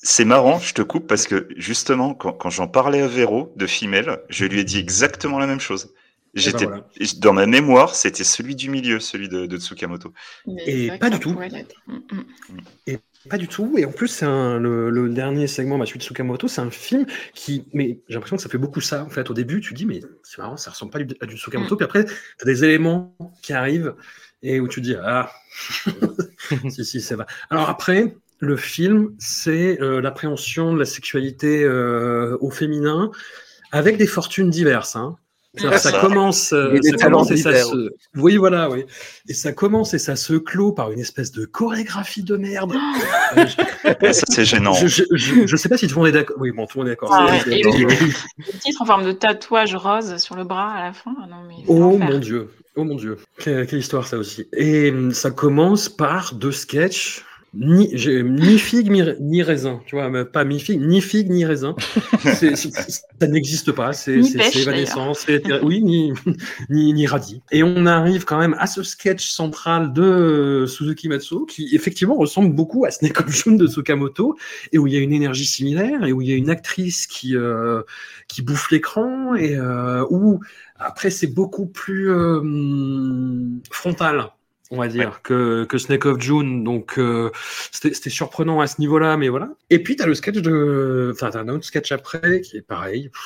c'est marrant, je te coupe parce que justement, quand, quand j'en parlais à Véro de Female, je lui ai dit exactement la même chose. J'étais voilà. dans ma mémoire, c'était celui du milieu, celui de, de Tsukamoto. Mais Et pas du ça tout. Mm, mm. Et pas du tout. Et en plus, c'est un- le, le dernier segment, ma suite Tsukamoto, c'est un film qui. Mais j'ai l'impression que ça fait beaucoup ça. En fait, au début, tu dis, mais c'est marrant, ça ressemble pas à du Tsukamoto. Puis après, tu as des éléments qui arrivent et où tu dis, ah, si, si, c'est vrai. Alors après, le film, c'est euh, l'appréhension de la sexualité euh, au féminin avec des fortunes diverses. Hein. Ça, ça ça. commence, euh, Et ça commence et ça se. Oui, voilà, oui. Et ça commence et ça se clôt par une espèce de chorégraphie de merde. Euh, je- ça, c'est gênant. Je, je, je, je sais pas si tout le monde est d'accord. Oui, bon, tout le monde est d'accord. Ah ouais, le, titre en forme de tatouage rose sur le bras à la fin. Ah Non, mais c'est Oh mon dieu, oh mon dieu, quelle, quelle histoire ça aussi. Et hum, ça commence par deux sketchs, ni, j'ai- ni figue ni, ni raisin, tu vois, mais pas mi figue, ni figue ni raisin. C'est- c'est- ça n'existe pas, c'est Ni c'est- pêche, c'est évanescent, oui, ni, ni, ni radis. Et on arrive quand même à ce sketch central de Suzuki Matsu qui effectivement ressemble beaucoup à Snake of June de Tsukamoto et où il y a une énergie similaire et où il y a une actrice qui, euh, qui bouffe l'écran et euh, où après c'est beaucoup plus euh, frontal on va dire, que, que Snake of June. Donc, euh, c'était c'était surprenant à ce niveau-là, mais voilà. Et puis, tu as le sketch de. Enfin, tu un autre sketch après qui est pareil, pff,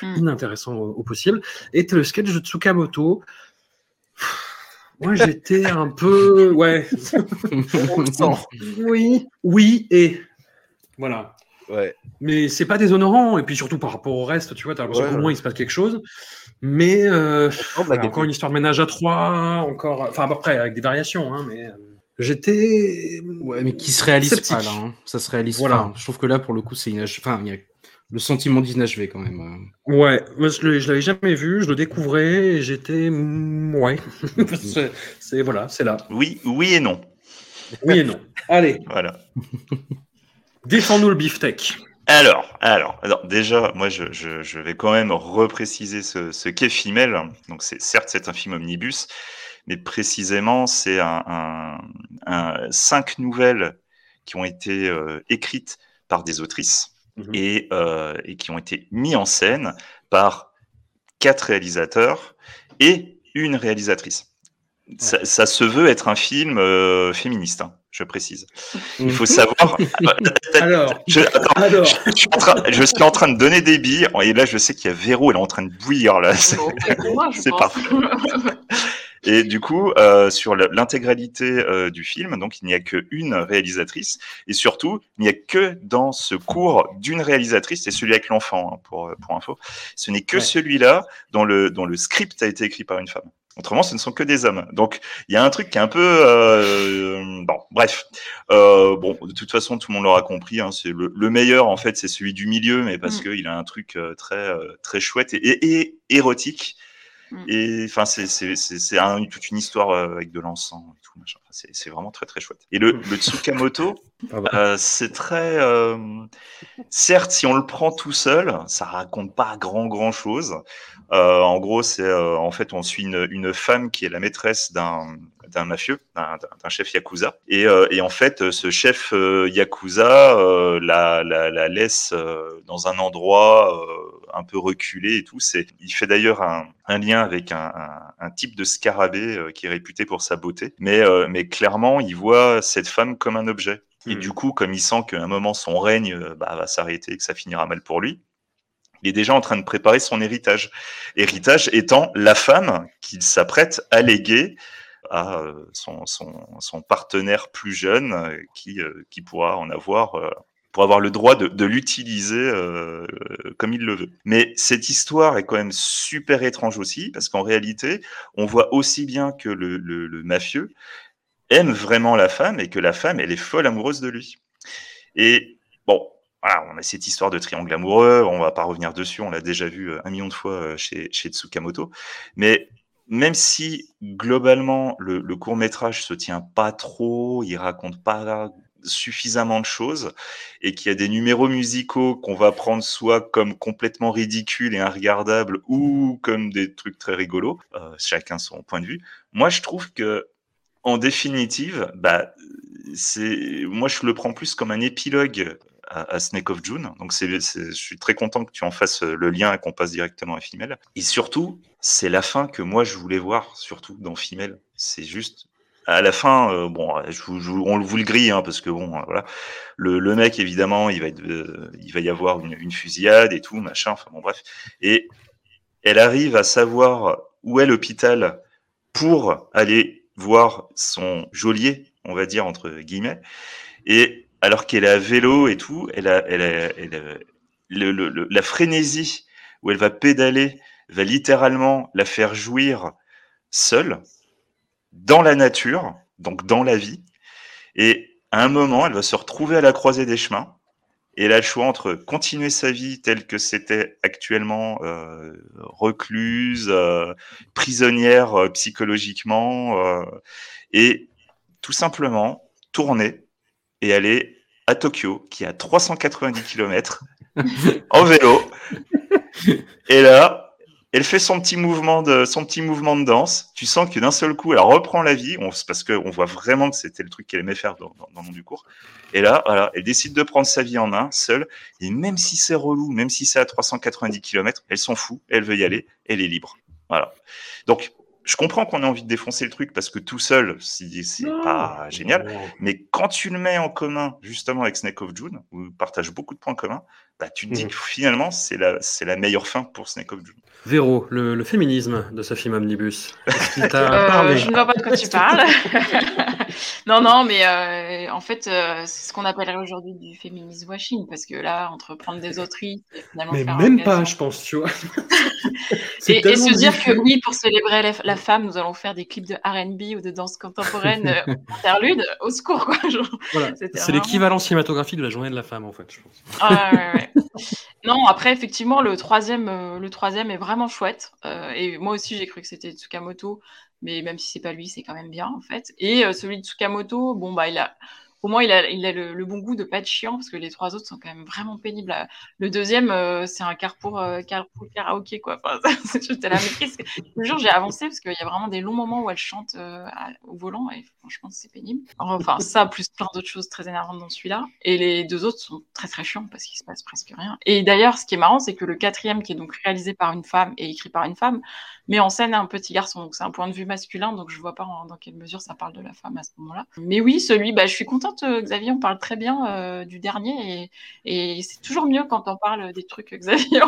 Hmm. inintéressant au, au possible. Et tu as le sketch de Tsukamoto. Moi, j'étais un peu. Ouais. Oui. Oui, et. Voilà. Ouais. Mais c'est pas déshonorant, et puis surtout par rapport au reste, tu vois, t'as l'impression Ouais, qu'au moins il se passe quelque chose. Mais euh, voilà, encore une histoire de ménage à trois, encore. Enfin, après, avec des variations, hein, mais. euh, J'étais. Ouais, mais qui se réalise Sceptique. pas là. hein. Ça se réalise Voilà. pas. Je trouve que là, pour le coup, c'est inach... Enfin, il y a le sentiment d'inachevé quand même. euh. Ouais, moi je l'avais jamais vu, je le découvrais et j'étais. mm, Ouais. c'est c'est- voilà, c'est là. Oui, oui et non. Oui et non. Allez, Voilà. défends-nous le beefsteak. Alors, alors, alors, déjà, moi, je, je, je vais quand même repréciser ce, ce qu'est Female. Donc, c'est certes, c'est un film omnibus, mais précisément, c'est un, un, un- cinq nouvelles qui ont été euh, écrites par des autrices Mhm. et, euh, et qui ont été mis en scène par quatre réalisateurs et une réalisatrice. Ça, ça se veut être un film euh, féministe, hein, je précise. Il faut savoir. Alors, Je, attends, alors. je, je suis en train, je suis en train de donner des billes et là je sais qu'il y a Véro, elle est en train de bouillir là. C'est- Bon, parfait. Et du coup, euh, sur l'intégralité euh, du film, donc il n'y a qu'une réalisatrice et surtout il n'y a que dans ce cours d'une réalisatrice, c'est celui avec l'enfant hein, pour pour info. Ce n'est que Ouais. celui-là dont le dont le script a été écrit par une femme. Autrement, ce ne sont que des hommes. Donc, il y a un truc qui est un peu euh, bon. Bref, euh, bon, de toute façon, tout le monde l'aura compris. Hein, c'est le, le meilleur en fait, c'est celui du milieu, mais parce Mm. qu'il a un truc euh, très euh, très chouette et, et, et érotique. Mm. Et enfin, c'est un- toute une histoire euh, avec de l'encens et tout machin. Enfin, c'est vraiment très très chouette. Et le, le Tsukamoto, euh, c'est très. euh, certes, si on le prend tout seul, ça raconte pas grand grand chose. Euh, en gros, c'est euh, en fait on suit une, une femme qui est la maîtresse d'un d'un mafieux, d'un chef yakuza. Et, euh, et en fait, ce chef euh, yakuza euh, la, la, la laisse dans un endroit un peu reculé et tout. C'est, il fait d'ailleurs un, un lien avec un, un, un type de scarabée qui est réputé pour sa beauté. Mais, mais clairement, il voit cette femme comme un objet. Et Mhm. du coup, comme il sent qu'à un moment son règne bah, va s'arrêter et que ça finira mal pour lui, il est déjà en train de préparer son héritage. Héritage étant la femme qu'il s'apprête à léguer à son, partenaire plus jeune qui, pourra en avoir pour avoir le droit de, l'utiliser comme il le veut. Mais cette histoire est quand même super étrange aussi, parce qu'en réalité, on voit aussi bien que le, mafieux aime vraiment la femme et que la femme, elle est folle amoureuse de lui. Et bon, on a cette histoire de triangle amoureux, on va pas revenir dessus, on l'a déjà vu un million de fois chez, chez Tsukamoto, mais même si globalement le, le court métrage se tient pas trop, il raconte pas suffisamment de choses et qu'il y a des numéros musicaux qu'on va prendre soit comme complètement ridicules et inregardables ou comme des trucs très rigolos, euh, chacun son point de vue. Moi, je trouve que en définitive, bah, c'est moi je le prends plus comme un épilogue à, Snake of June. Donc c'est, je suis très content que tu en fasses le lien et qu'on passe directement à Female. Et surtout, c'est la fin que moi je voulais voir, surtout dans Female. C'est juste à la fin, euh, bon, on vous le grille hein, parce que bon, euh, voilà, le, mec évidemment, il va, être, euh, il va y avoir une, une, fusillade et tout, machin, enfin bon bref, et elle arrive à savoir où est l'hôpital pour aller voir son geôlier, on va dire entre guillemets, et alors qu'elle est à vélo et tout, elle a, elle a, elle a le, le, la frénésie où elle va pédaler va littéralement la faire jouir seule dans la nature, donc dans la vie. Et à un moment, elle va se retrouver à la croisée des chemins. Et elle a le choix entre continuer sa vie telle que c'était actuellement, euh, recluse, euh, prisonnière euh, psychologiquement, euh, et tout simplement tourner et aller à Tokyo, qui est à 390 km, en vélo. Et là, elle fait son petit mouvement de son petit mouvement de danse. Tu sens que d'un seul coup, elle reprend la vie. On, parce qu'on voit vraiment que c'était le truc qu'elle aimait faire dans, dans, dans, du cours. Et là, voilà, elle décide de prendre sa vie en main, seule. Et même si c'est relou, même si c'est à 390 km, elle s'en fout. Elle veut y aller. Elle est libre. Voilà. Donc, je comprends qu'on ait envie de défoncer le truc parce que tout seul, c'est pas génial. Mais quand tu le mets en commun, justement, avec Snake of June, où ils partagent beaucoup de points communs, bah, tu te dis mmh. que finalement, c'est la, la meilleure fin pour Snake of June. Véro, le, le, féminisme de ce film Omnibus. euh, je ne vois pas de quoi tu parles. non, non, mais euh, en fait, euh, c'est ce qu'on appellerait aujourd'hui du féminisme washing, parce que là, entre prendre des autrices et finalement Mais même pas, je pense, tu vois. et, et, se dire que oui, pour célébrer la, la, femme, nous allons faire des clips de R&B ou de danse contemporaine euh, interlude, au secours, quoi. Voilà. C'est vraiment... l'équivalent cinématographique de la journée de la femme, en fait, je pense. Ah, ouais, ouais. Non, après, effectivement, le troisième, euh, le troisième est vraiment chouette. Euh, et moi aussi, j'ai cru que c'était Tsukamoto, mais même si c'est pas lui, c'est quand même bien, en fait. Et euh, celui de Tsukamoto, bon, bah, il a, pour moi, il a, le, bon goût de pas être chiant parce que les trois autres sont quand même vraiment pénibles. Le deuxième, euh, c'est un carrefour, euh, carrefour karaoké, quoi. Enfin, j'étais là, mais jour, j'ai avancé parce qu'il y a vraiment des longs moments où elle chante euh, au volant et franchement, c'est pénible. Enfin, ça, plus plein d'autres choses très énervantes dans celui-là. Et les deux autres sont très très chiants parce qu'il se passe presque rien. Et d'ailleurs, ce qui est marrant, c'est que le quatrième, qui est donc réalisé par une femme et écrit par une femme, met en scène un petit garçon. Donc, c'est un point de vue masculin, donc je vois pas dans quelle mesure ça parle de la femme à ce moment-là. Mais oui, celui, bah, je suis contente Xavier, on parle très bien euh, du dernier et, et c'est toujours mieux quand on parle des trucs, Xavier.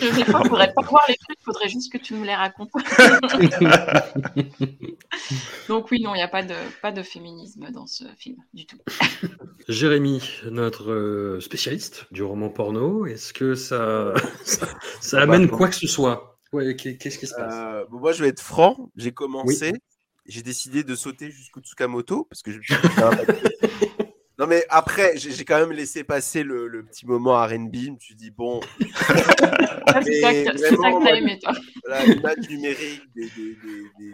des fois, il faudrait pas voir les trucs, il faudrait juste que tu me les racontes. Donc oui, non, il n'y a pas de, pas de féminisme dans ce film du tout. Jérémy, notre spécialiste du roman porno, est-ce que ça, ça, ça amène quoi que ce soit? Ouais, Qu'est-ce qui se passe? Euh, bon, Moi, je vais être franc, j'ai commencé. Oui j'ai décidé de sauter jusqu'au Tsukamoto parce que je Non mais après, j'ai quand même laissé passer le, le petit moment R&B. Je me suis dit bon. c'est ça que t'as aimé toi. Voilà, l'image numérique des, des,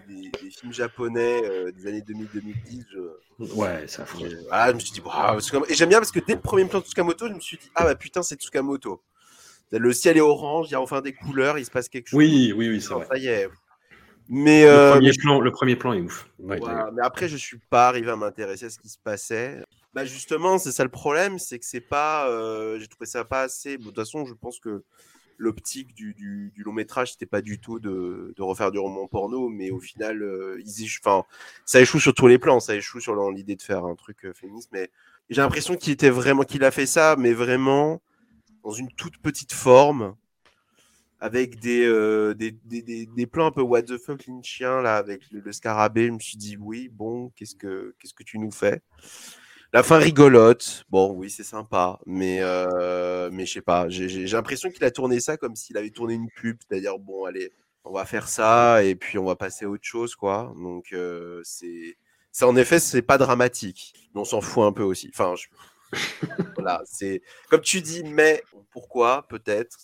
des, des, films japonais euh, des années 2000-2010. Je... Ouais, ça. Euh, ah, je me suis dit wow, et j'aime bien parce que dès le premier plan de Tsukamoto, je me suis dit ah bah putain c'est Tsukamoto. Le ciel est orange, il y a enfin des couleurs, il se passe quelque chose. Oui, oui, oui, c'est vrai. Ça y est. Mais, le, euh, premier plan, le premier plan est ouf. Ouais, mais après, je suis pas arrivé à m'intéresser à ce qui se passait. Bah justement, c'est ça le problème, c'est que c'est pas, euh, j'ai trouvé ça pas assez. Bon, de toute façon, je pense que l'optique du, du, du, long métrage, c'était pas du tout de, de, refaire du roman porno, mais au final, euh, ils ça échoue sur tous les plans, ça échoue sur l'idée de faire un truc euh, féministe, mais j'ai l'impression qu'il était vraiment, qu'il a fait ça, mais vraiment dans une toute petite forme avec des, euh, des, des, des, des, plans un peu what the fuck lynchien là avec le, scarabée. Je me suis dit oui, bon, qu'est-ce que qu'est-ce que tu nous fais? La fin rigolote. Bon, oui, c'est sympa, mais euh, mais je sais pas. J'ai l'impression qu'il a tourné ça comme s'il avait tourné une pub, c'est-à-dire bon, allez, on va faire ça et puis on va passer à autre chose, quoi. Donc euh, c'est en effet c'est pas dramatique, mais on s'en fout un peu aussi. Enfin, je, voilà, c'est comme tu dis, mais pourquoi peut-être.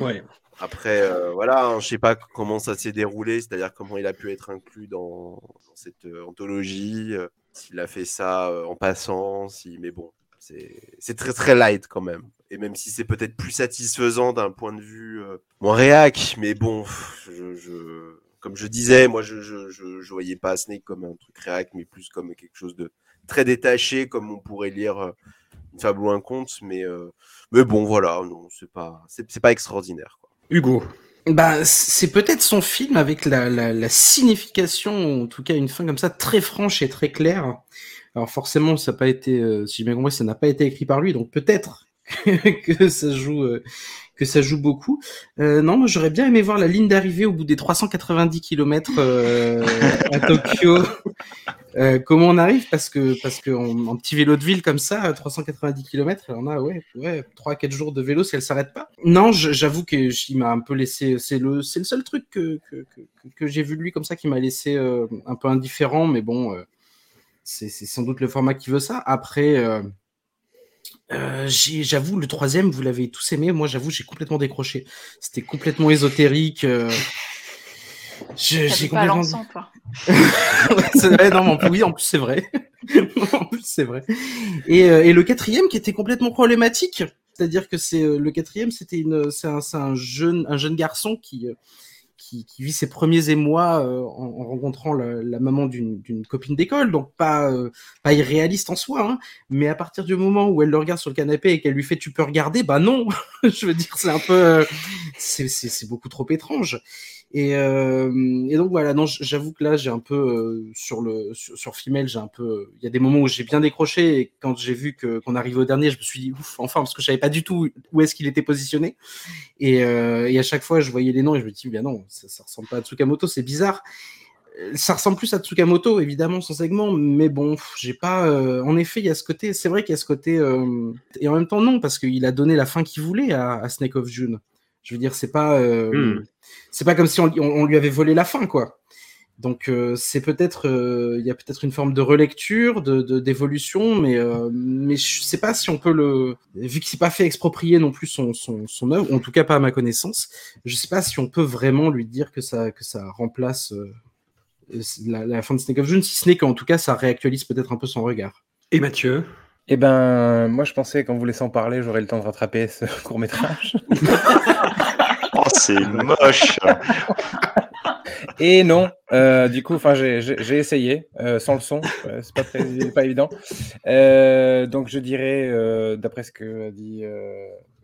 Ouais. Après, euh, voilà, hein, je sais pas comment ça s'est déroulé, c'est-à-dire comment il a pu être inclus dans, dans cette euh, anthologie, euh, s'il a fait ça euh, en passant, si, mais bon, c'est très très light quand même. Et même si c'est peut-être plus satisfaisant d'un point de vue moins réac, mais bon, je, je, comme je disais, moi je, je, je, je voyais pas Snake comme un truc réac, mais plus comme quelque chose de très détaché, comme on pourrait lire euh, une fable ou un conte. Mais, euh, mais bon, voilà, non, c'est pas, c'est pas extraordinaire. Quoi. Hugo. Bah, c'est peut-être son film avec la, la, la, signification, en tout cas une fin comme ça très franche et très claire. Alors forcément, ça n'a pas été, euh, si j'ai bien compris, ça n'a pas été écrit par lui, donc peut-être que ça joue, euh, que ça joue beaucoup. Euh, non, moi j'aurais bien aimé voir la ligne d'arrivée au bout des 390 km euh, à Tokyo. Comment on arrive? Parce que parce que en, en, petit vélo de ville comme ça, 390 km, on a ouais ouais trois quatre jours de vélo si elle s'arrête pas. Non, j'avoue que il m'a un peu laissé. C'est le c'est le seul truc que que, que, que j'ai vu de lui comme ça qui m'a laissé un peu indifférent, mais bon, c'est sans doute le format qui veut ça. Après. Euh, j'avoue, le troisième, vous l'avez tous aimé. Moi, j'avoue, j'ai complètement décroché. C'était complètement ésotérique. Euh... J'ai complètement. Pas ouais, non, mais oui, en plus, c'est vrai. en plus, c'est vrai. Et, euh, et, le quatrième, qui était complètement problématique. C'est-à-dire que c'est euh, le quatrième, c'était une, c'est un, un, jeune, un jeune garçon qui euh, qui, qui, vit ses premiers émois euh, en, en, rencontrant la, maman d'une copine d'école, donc pas euh, pas irréaliste en soi, hein, mais à partir du moment où elle le regarde sur le canapé et qu'elle lui fait tu peux regarder, bah non, je veux dire c'est un peu euh, c'est beaucoup trop étrange. Et, euh, et donc voilà, non, j'avoue que là j'ai un peu euh, sur le sur, Female, j'ai un peu, il y a des moments où j'ai bien décroché et quand j'ai vu que qu'on arrivait au dernier, je me suis dit ouf, enfin parce que je savais pas du tout où est-ce qu'il était positionné. Et, euh, à chaque fois je voyais les noms et je me dis bien non, ça, ça ressemble pas à Tsukamoto, c'est bizarre. Ça ressemble plus à Tsukamoto évidemment son segment, mais bon, j'ai pas. Euh, en effet, il y a ce côté, c'est vrai qu'il y a ce côté euh, et en même temps non parce qu'il a donné la fin qu'il voulait à, à Snake of June. Je veux dire, c'est pas, euh, mm. c'est pas comme si on, lui avait volé la fin, quoi. Donc euh, c'est peut-être, il euh, y a peut-être une forme de relecture, de d'évolution, mais mais je sais pas si on peut le, vu que c'est pas fait exproprier non plus son son son œuvre, en tout cas pas à ma connaissance, je sais pas si on peut vraiment lui dire que ça que ça remplace la, la, fin de Snake of June, si ce n'est qu'en tout cas ça réactualise peut-être un peu son regard. Et Mathieu? Eh ben, moi, je pensais qu'en vous laissant parler, j'aurais le temps de rattraper ce court métrage. oh, c'est moche. Et non, euh, du coup, enfin, j'ai essayé euh, sans le son, euh, c'est pas, très, pas évident. Donc, je dirais, d'après ce que a dit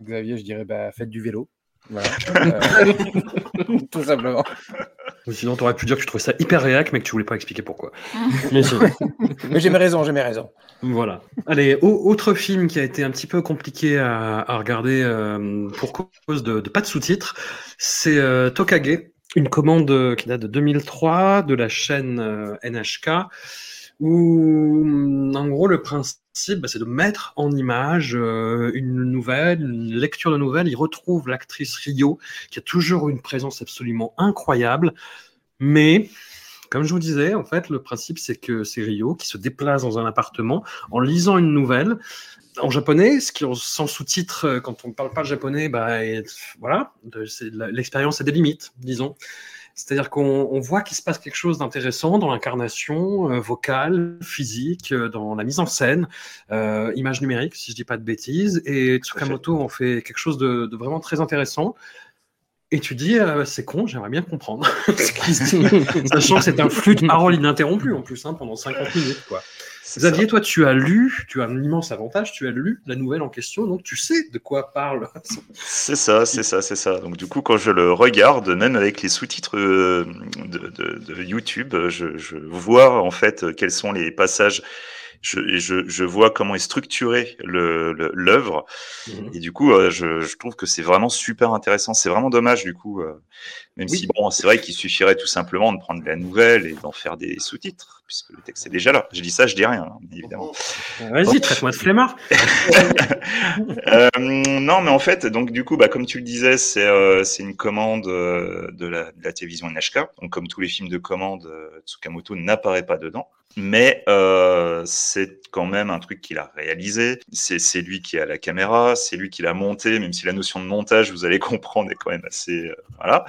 Xavier, je dirais, bah, faites du vélo. Voilà. tout simplement. Ou sinon, tu aurais pu dire que tu trouvais ça hyper réac, mais que tu voulais pas expliquer pourquoi. mais mais j'ai mes raisons, j'ai mes raisons. Voilà. Allez, autre film qui a été un petit peu compliqué à, à regarder euh, pour cause de, de pas de sous-titres, c'est euh, Tokage, une commande qui date de 2003 de la chaîne euh, NHK, où en gros le principe bah, c'est de mettre en image euh, une nouvelle, une lecture de nouvelle. Il retrouve l'actrice Rio, qui a toujours une présence absolument incroyable, mais comme je vous disais, en fait, le principe, c'est que c'est Rio qui se déplace dans un appartement en lisant une nouvelle en japonais, ce qui sans sous-titres, quand on ne parle pas le japonais, bah, voilà, l'expérience a des limites, disons. C'est-à-dire qu'on voit qu'il se passe quelque chose d'intéressant dans l'incarnation euh, vocale, physique, euh, dans la mise en scène, euh, image numérique, si je dis pas de bêtises. Et Tsukamoto en fait quelque chose de, de vraiment très intéressant. Et tu dis, euh, c'est con, j'aimerais bien comprendre. Sachant que c'est un flux de paroles ininterrompu en plus, hein, pendant 50 minutes. Quoi. Xavier, ça. toi, tu as lu, tu as un immense avantage, tu as lu la nouvelle en question, donc tu sais de quoi parle. c'est ça, c'est ça, c'est ça. Donc du coup, quand je le regarde, même avec les sous-titres de, de, de, YouTube, je, je, vois en fait quels sont les passages je, je, je, vois comment est structurée l'œuvre. Le, mmh. Et du coup, euh, je, je, trouve que c'est vraiment super intéressant. C'est vraiment dommage, du coup, euh, même si, bon, c'est vrai qu'il suffirait tout simplement de prendre la nouvelle et d'en faire des sous-titres, puisque le texte est déjà là. Je dis ça, je dis rien, hein, évidemment. Vas-y, traite-moi de flemmard. euh, non, mais en fait, donc, du coup, bah, comme tu le disais, c'est euh, une commande euh, de la, de la télévision NHK. Donc, comme tous les films de commande, Tsukamoto n'apparaît pas dedans. Mais euh, c'est quand même un truc qu'il a réalisé. C'est lui qui a la caméra, c'est lui qui l'a monté, même si la notion de montage, vous allez comprendre, est quand même assez... Euh, voilà.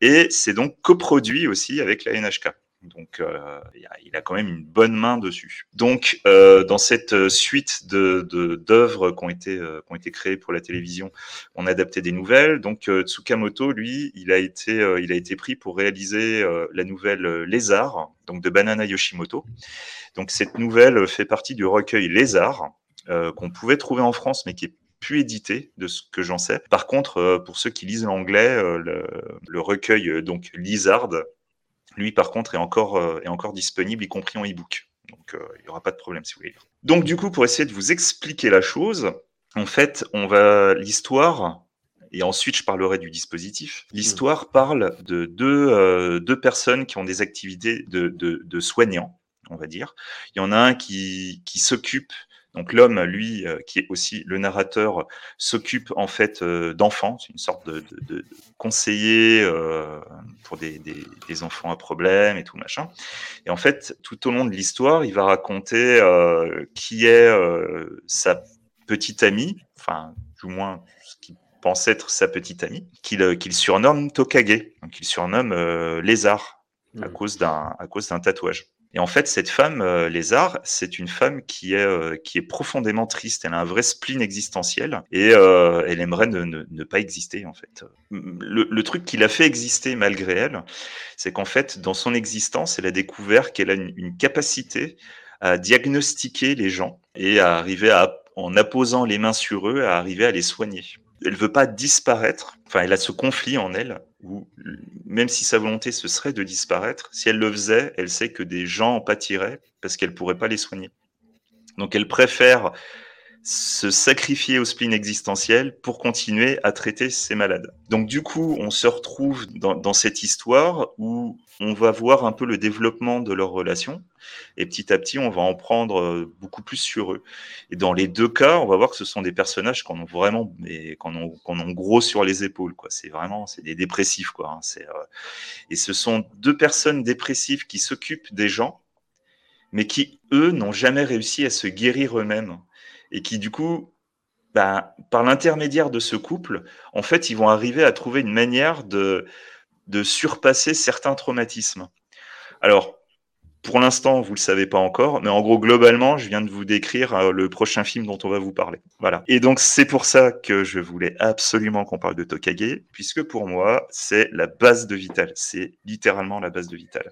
Et c'est donc coproduit aussi avec la NHK. Donc, euh, il a quand même une bonne main dessus. Donc, euh, dans cette suite de d'œuvres qui ont été euh, ont été créées pour la télévision, on a adapté des nouvelles. Donc, Tsukamoto, lui, il a été il a été pris pour réaliser la nouvelle Lézard, donc de Banana Yoshimoto. Donc, cette nouvelle fait partie du recueil Lézard qu'on pouvait trouver en France, mais qui est plus édité de ce que j'en sais. Par contre, pour ceux qui lisent l'anglais, le, le, recueil donc Lizard lui, par contre, est encore, euh, est encore disponible, y compris en e-book. Donc, euh, il n'y aura pas de problème si vous voulez Donc, du coup, pour essayer de vous expliquer la chose, en fait, on va l'histoire et ensuite je parlerai du dispositif. L'histoire parle de deux, euh, deux personnes qui ont des activités de, de, de, soignants, on va dire. Il y en a un qui, qui s'occupe donc l'homme, lui, euh, qui est aussi le narrateur, s'occupe en fait euh, d'enfants, c'est une sorte de, de, de conseiller euh, pour des, des, des, enfants à problème et tout machin. Et en fait, tout au long de l'histoire, il va raconter qui est sa petite amie, enfin du moins ce qu'il pense être sa petite amie, qu'il surnomme Tokage, donc il surnomme lézard à mmh. cause d'un à cause d'un tatouage. Et en fait, cette femme, euh, Lézard, c'est une femme qui est, euh, qui est profondément triste. Elle a un vrai spleen existentiel et euh, elle aimerait ne, ne, ne, pas exister, en fait. Le, le truc qui l'a fait exister malgré elle, c'est qu'en fait, dans son existence, elle a découvert qu'elle a une, une, capacité à diagnostiquer les gens et à arriver à, en apposant les mains sur eux, à arriver à les soigner. Elle veut pas disparaître. Enfin, elle a ce conflit en elle où même si sa volonté ce serait de disparaître, si elle le faisait, elle sait que des gens en pâtiraient parce qu'elle pourrait pas les soigner. Donc elle préfère se sacrifier au spleen existentiel pour continuer à traiter ses malades. Donc du coup, on se retrouve dans, dans, cette histoire où on va voir un peu le développement de leur relation et petit à petit, on va en prendre euh, beaucoup plus sur eux. Et dans les deux cas, on va voir que ce sont des personnages qu'on a vraiment, mais qu'on ont, ont gros sur les épaules. Quoi. C'est vraiment, c'est des dépressifs. Quoi. Hein. Euh... Et ce sont deux personnes dépressives qui s'occupent des gens, mais qui, eux, n'ont jamais réussi à se guérir eux-mêmes et qui du coup, ben, par l'intermédiaire de ce couple, en fait, ils vont arriver à trouver une manière de, de surpasser certains traumatismes. Alors, pour l'instant, vous le savez pas encore, mais en gros, globalement, je viens de vous décrire euh, le prochain film dont on va vous parler. Voilà. Et donc, c'est pour ça que je voulais absolument qu'on parle de Tokage, puisque pour moi, c'est la base de Vital. C'est littéralement la base de Vital.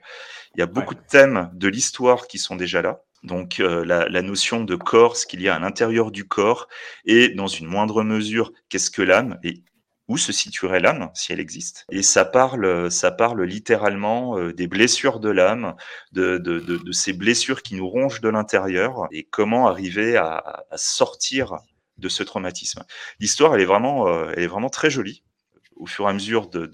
Il y a beaucoup de thèmes de l'histoire qui sont déjà là. Donc euh, la, la, notion de corps, ce qu'il y a à l'intérieur du corps, et dans une moindre mesure, qu'est-ce que l'âme et où se situerait l'âme si elle existe. Et ça parle, ça parle littéralement euh, des blessures de l'âme, de, ces blessures qui nous rongent de l'intérieur, et comment arriver à, sortir de ce traumatisme. L'histoire, elle est vraiment, euh, elle est vraiment très jolie. Au fur et à mesure de,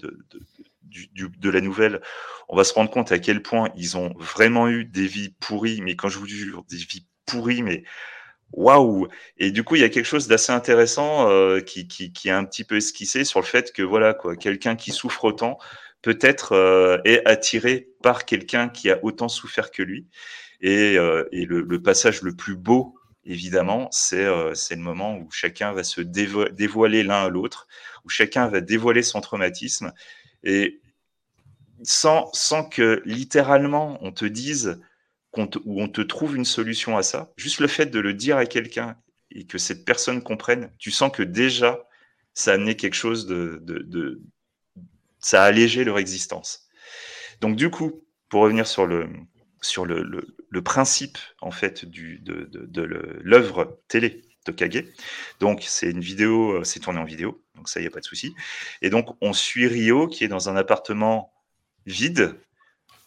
la nouvelle, on va se rendre compte à quel point ils ont vraiment eu des vies pourries, mais quand je vous jure, des vies pourries, mais waouh Et du coup, il y a quelque chose d'assez intéressant euh, qui, qui, qui, est un petit peu esquissé sur le fait que voilà, quoi, quelqu'un qui souffre autant peut-être euh, est attiré par quelqu'un qui a autant souffert que lui. Et, euh, et le, passage le plus beau, évidemment, c'est le moment où chacun va se dévo dévoiler l'un à l'autre, où chacun va dévoiler son traumatisme et sans, sans que littéralement on te dise te, où on te trouve une solution à ça, juste le fait de le dire à quelqu'un et que cette personne comprenne, tu sens que déjà ça a quelque chose de, de, de ça a allégé leur existence. Donc du coup, pour revenir sur le principe en fait de, de, de l'œuvre télé Tokage. Donc c'est une vidéo, c'est tourné en vidéo, donc ça, n'y a pas de souci. Et donc, on suit Rio qui est dans un appartement vide,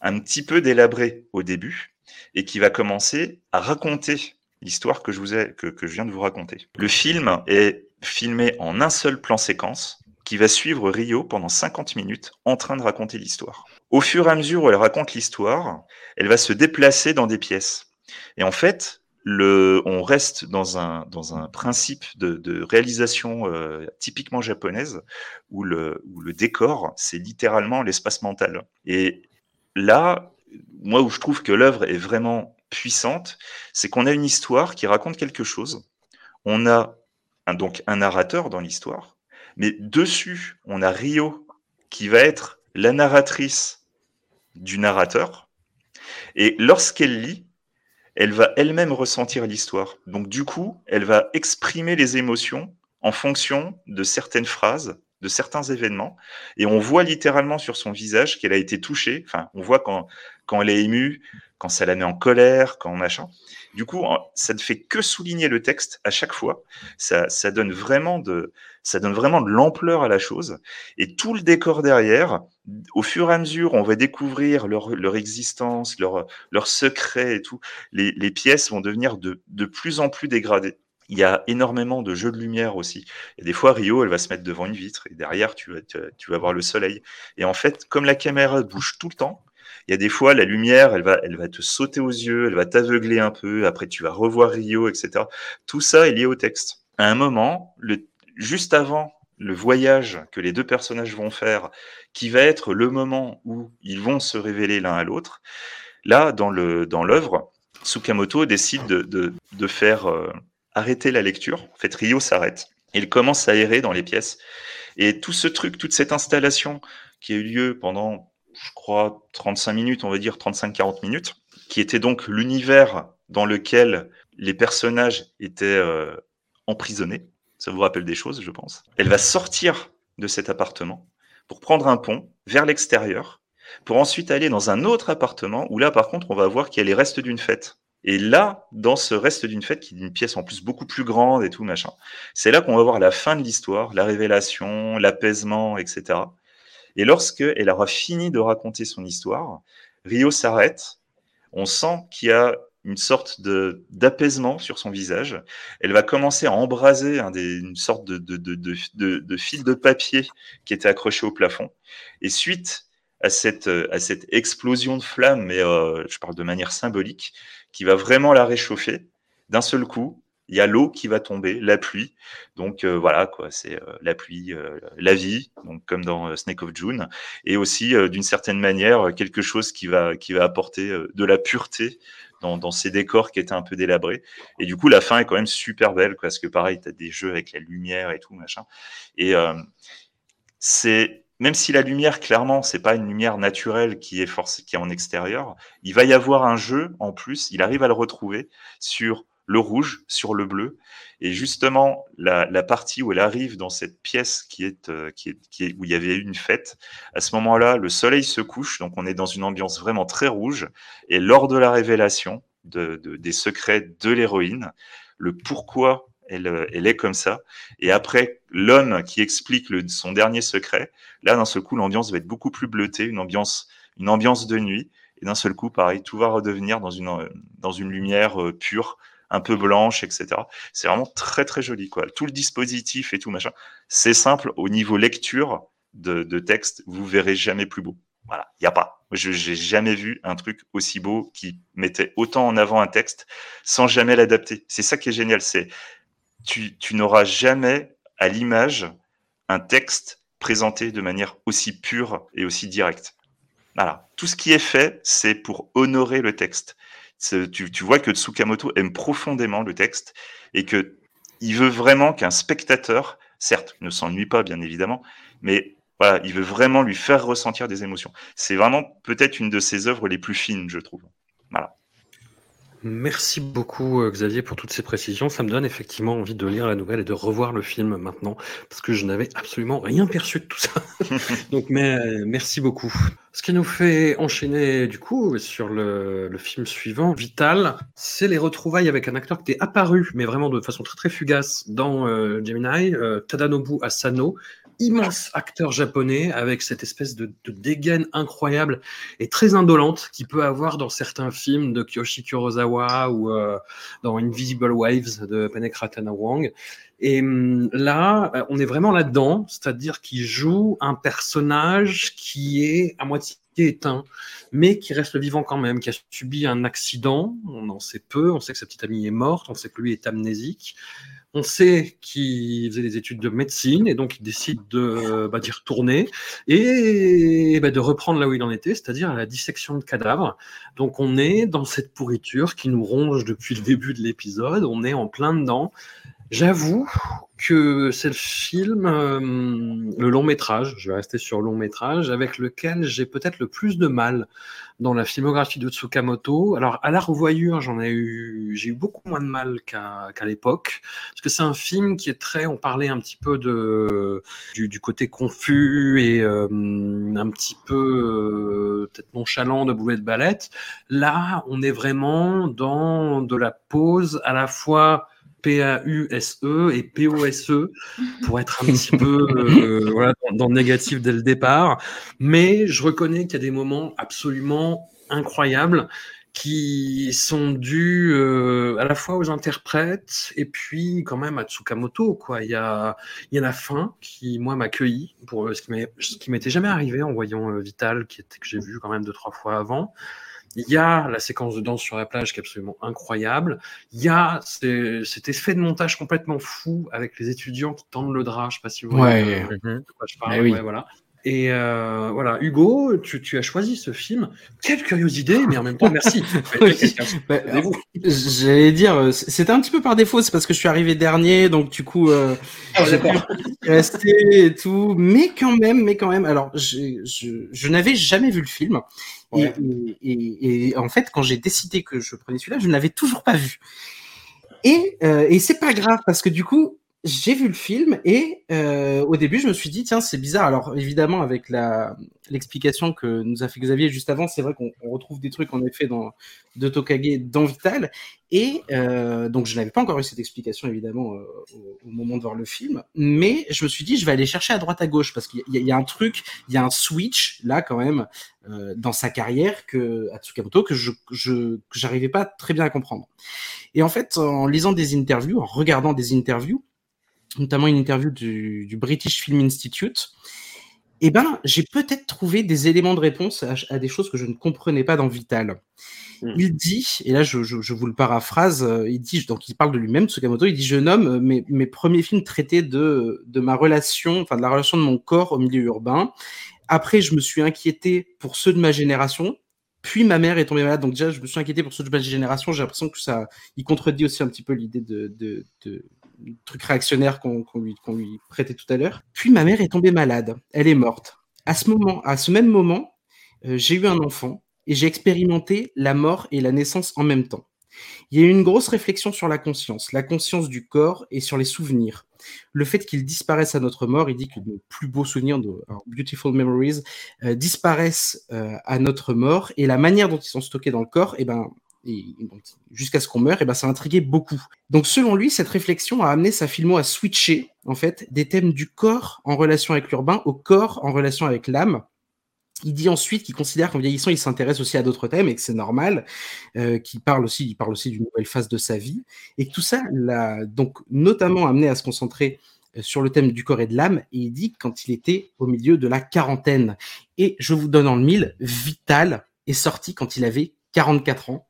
un petit peu délabré au début. Et qui va commencer à raconter l'histoire que je vous ai, que, je viens de vous raconter. Le film est filmé en un seul plan séquence qui va suivre Rio pendant 50 minutes en train de raconter l'histoire. Au fur et à mesure où elle raconte l'histoire, elle va se déplacer dans des pièces. Et en fait, on reste dans un, principe de, réalisation euh, typiquement japonaise le, où le décor, c'est littéralement l'espace mental. Et là, moi où je trouve que l'œuvre est vraiment puissante, c'est qu'on a une histoire qui raconte quelque chose. On a donc un narrateur dans l'histoire, mais dessus, on a Rio qui va être la narratrice du narrateur. Et lorsqu'elle lit, elle va elle-même ressentir l'histoire. Donc du coup, elle va exprimer les émotions en fonction de certaines phrases, de certains événements. Et on voit littéralement sur son visage qu'elle a été touchée. Enfin, on voit quand, quand elle est émue, quand ça la met en colère, quand machin. Du coup, ça ne fait que souligner le texte à chaque fois. Ça, ça donne vraiment de, ça donne vraiment de l'ampleur à la chose. Et tout le décor derrière, au fur et à mesure, on va découvrir leur, leur existence, leur, leur secret et tout. Les, les pièces vont devenir de, de plus en plus dégradées. Il y a énormément de jeux de lumière aussi. Et des fois, Rio, elle va se mettre devant une vitre et derrière, tu vas, tu vas voir le soleil. Et en fait, comme la caméra bouge tout le temps, il y a des fois, la lumière, elle va, elle va te sauter aux yeux, elle va t'aveugler un peu. Après, tu vas revoir Rio, etc. Tout ça est lié au texte. À un moment, juste avant le voyage que les deux personnages vont faire, qui va être le moment où ils vont se révéler l'un à l'autre, là, dans le dans l'œuvre, Tsukamoto décide de, de, de faire euh, arrêter la lecture. En fait, Rio s'arrête. Il commence à errer dans les pièces. Et tout ce truc, toute cette installation qui a eu lieu pendant je crois, 35 minutes, on va dire 35-40 minutes, qui était donc l'univers dans lequel les personnages étaient euh, emprisonnés. Ça vous rappelle des choses, je pense. Elle va sortir de cet appartement pour prendre un pont vers l'extérieur, pour ensuite aller dans un autre appartement où là, par contre, on va voir qu'il y a les restes d'une fête. Et là, dans ce reste d'une fête, qui est une pièce en plus beaucoup plus grande et tout, machin, c'est là qu'on va voir la fin de l'histoire, la révélation, l'apaisement, etc. Et lorsque elle aura fini de raconter son histoire, Rio s'arrête. On sent qu'il y a une sorte de d'apaisement sur son visage. Elle va commencer à embraser une sorte de, de, de fil de papier qui était accroché au plafond. Et suite à cette, à cette explosion de flammes, mais euh, je parle de manière symbolique, qui va vraiment la réchauffer, d'un seul coup, il y a l'eau qui va tomber, la pluie. Donc euh, voilà quoi, c'est euh, la pluie, euh, la vie, donc comme dans Snake of June, et aussi d'une certaine manière quelque chose qui va qui va apporter de la pureté dans, dans, ces décors qui étaient un peu délabrés. Et du coup, la fin est quand même super belle, parce que pareil, tu as des jeux avec la lumière et tout, machin. Et c'est même si la lumière, clairement, c'est pas une lumière naturelle qui est force, qui est en extérieur, il va y avoir un jeu en plus. Il arrive à le retrouver sur le rouge sur le bleu. Et justement, la, partie où elle arrive dans cette pièce qui est, euh, qui est, qui est, où il y avait eu une fête, à ce moment-là, le soleil se couche, donc on est dans une ambiance vraiment très rouge. Et lors de la révélation de, des secrets de l'héroïne, le pourquoi elle, euh, elle, est comme ça. Et après, l'homme qui explique son dernier secret, là, d'un seul coup, l'ambiance va être beaucoup plus bleutée, une ambiance, une ambiance de nuit. Et d'un seul coup, pareil, tout va redevenir dans une, dans une lumière euh, pure, un peu blanche, etc. C'est vraiment très très joli, quoi. Tout le dispositif et tout machin, c'est simple. Au niveau lecture de, texte, vous verrez jamais plus beau. Voilà, il y a pas. Je j'ai jamais vu un truc aussi beau qui mettait autant en avant un texte sans jamais l'adapter. C'est ça qui est génial. C'est tu, n'auras jamais à l'image un texte présenté de manière aussi pure et aussi directe. Voilà. Tout ce qui est fait, c'est pour honorer le texte. Tu, tu, vois que Tsukamoto aime profondément le texte et que il veut vraiment qu'un spectateur, certes, ne s'ennuie pas, bien évidemment, mais voilà, il veut vraiment lui faire ressentir des émotions. C'est vraiment peut-être une de ses œuvres les plus fines, je trouve. Voilà. Merci beaucoup euh, Xavier pour toutes ces précisions. Ça me donne effectivement envie de lire la nouvelle et de revoir le film maintenant parce que je n'avais absolument rien perçu de tout ça. Donc mais, merci beaucoup. Ce qui nous fait enchaîner du coup sur le, le film suivant, Vital, c'est les retrouvailles avec un acteur qui était apparu mais vraiment de façon très très fugace dans euh, Gemini, euh, Tadanobu Asano, immense acteur japonais avec cette espèce de, de, dégaine incroyable et très indolente qu'il peut avoir dans certains films de Kyoshi Kurosawa ou euh, dans Invisible Waves de Penekratan Wang. Et hum, là, euh, on est vraiment là-dedans, c'est-à-dire qu'il joue un personnage qui est à moitié éteint, mais qui reste vivant quand même, qui a subi un accident, on en sait peu, on sait que sa petite amie est morte, on sait que lui est amnésique, on sait qu'il faisait des études de médecine et donc il décide de bah, d'y retourner et bah, de reprendre là où il en était, c'est-à-dire à la dissection de cadavres. Donc on est dans cette pourriture qui nous ronge depuis le début de l'épisode, on est en plein dedans. J'avoue que c'est le film, euh, le long métrage, je vais rester sur long métrage, avec lequel j'ai peut-être le plus de mal dans la filmographie de Tsukamoto. Alors à la revoyure, j'en ai eu, j'ai eu beaucoup moins de mal qu'à l'époque, parce que c'est un film qui est très, on parlait un petit peu de du, côté confus et euh, un petit peu euh, peut-être nonchalant de Boulet de Balette. Là, on est vraiment dans de la pause à la fois P-A-U-S-E et P-O-S-E pour être un petit peu euh, voilà, dans, le négatif dès le départ. Mais je reconnais qu'il y a des moments absolument incroyables qui sont dus euh, à la fois aux interprètes et puis quand même à Tsukamoto. Quoi. Il, y a, il y a la fin qui, moi, m'a accueilli pour euh, ce qui m'était jamais arrivé en voyant Vital, qui était, que j'ai vu quand même deux, trois fois avant. Il y a la séquence de danse sur la plage qui est absolument incroyable. Il y a cet effet de montage complètement fou avec les étudiants qui tendent le drap. Je ne sais pas si vous voyez de quoi je parle. Eh voilà. Et euh, voilà, Hugo, tu, tu, as choisi ce film. Quelle curiosité, mais en même temps, merci. Bah, j'allais dire, euh, c'était un petit peu par défaut, c'est parce que je suis arrivé dernier, donc du coup, euh, ah, j'ai resté et tout. Mais quand même, mais quand même, alors, je, je, je n'avais jamais vu le film. Et, et, et, en fait, quand j'ai décidé que je prenais celui-là, je ne l'avais toujours pas vu. Et, euh, et c'est pas grave parce que du coup, j'ai vu le film et euh, au début je me suis dit tiens c'est bizarre. Alors évidemment avec la l'explication que nous a fait Xavier juste avant c'est vrai qu'on retrouve des trucs en effet dans de Tokage dans Vital. Et euh, donc je n'avais pas encore eu cette explication évidemment euh, au, moment de voir le film. Mais je me suis dit je vais aller chercher à droite à gauche parce qu'il y, y, a un truc il y a un switch là quand même euh, dans sa carrière que à Tsukamoto que je je j'arrivais pas très bien à comprendre. Et en fait en lisant des interviews en regardant des interviews notamment une interview du, du British Film Institute, eh ben, j'ai peut-être trouvé des éléments de réponse à, à, des choses que je ne comprenais pas dans Vital. Mmh. Il dit, et là je, je, je, vous le paraphrase, euh, il dit, donc il parle de lui-même, Tsukamoto, il dit, je nomme euh, mes, mes premiers films traités de, de ma relation, enfin de la relation de mon corps au milieu urbain. Après, je me suis inquiété pour ceux de ma génération, puis ma mère est tombée malade, donc déjà je me suis inquiété pour ceux de ma génération. J'ai l'impression que ça, il contredit aussi un petit peu l'idée de, de, de, truc réactionnaire qu'on lui, prêtait tout à l'heure. Puis ma mère est tombée malade, elle est morte. À ce moment, à ce même moment, euh, j'ai eu un enfant et j'ai expérimenté la mort et la naissance en même temps. Il y a eu une grosse réflexion sur la conscience, la conscience du corps et sur les souvenirs. Le fait qu'ils disparaissent à notre mort, il dit que nos plus beaux souvenirs, de Beautiful Memories, euh, disparaissent euh, à notre mort et la manière dont ils sont stockés dans le corps, eh ben, jusqu'à ce qu'on meure, et ben ça intriguait beaucoup. Donc selon lui, cette réflexion a amené sa filmo à switcher en fait des thèmes du corps en relation avec l'urbain au corps en relation avec l'âme. Il dit ensuite qu'il considère qu'en vieillissant, il s'intéresse aussi à d'autres thèmes et que c'est normal, euh, qu'il parle aussi, il parle aussi d'une nouvelle phase de sa vie et que tout ça l'a donc notamment amené à se concentrer euh, sur le thème du corps et de l'âme et il dit quand il était au milieu de la quarantaine. Et je vous donne en le mille, Vital est sorti quand il avait 44 ans.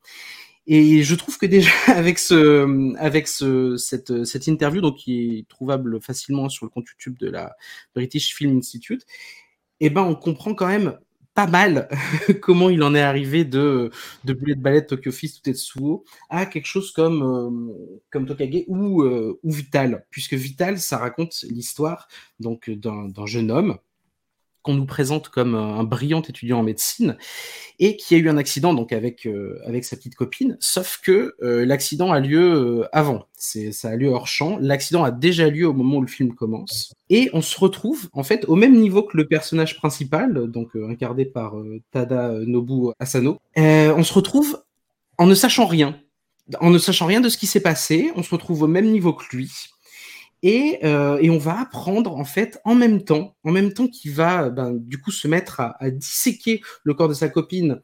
Et je trouve que déjà avec ce, avec ce, cette, cette interview, donc qui est trouvable facilement sur le compte YouTube de la British Film Institute, eh ben on comprend quand même pas mal comment il en est arrivé de de Bullet Ballet, Tokyo Fist ou Tetsuo à quelque chose comme euh, comme Tokage ou euh, ou Vital, puisque Vital ça raconte l'histoire donc d'un jeune homme qu'on nous présente comme un brillant étudiant en médecine et qui a eu un accident donc avec euh, avec sa petite copine. Sauf que euh, l'accident a lieu euh, avant. C'est ça a lieu hors champ. L'accident a déjà lieu au moment où le film commence. Et on se retrouve en fait au même niveau que le personnage principal donc incarné par Tada Nobu Asano. On se retrouve en ne sachant rien. En ne sachant rien de ce qui s'est passé on se retrouve au même niveau que lui Et, euh, et, on va apprendre en fait en même temps, en même temps qu'il va ben, du coup se mettre à, à, disséquer le corps de sa copine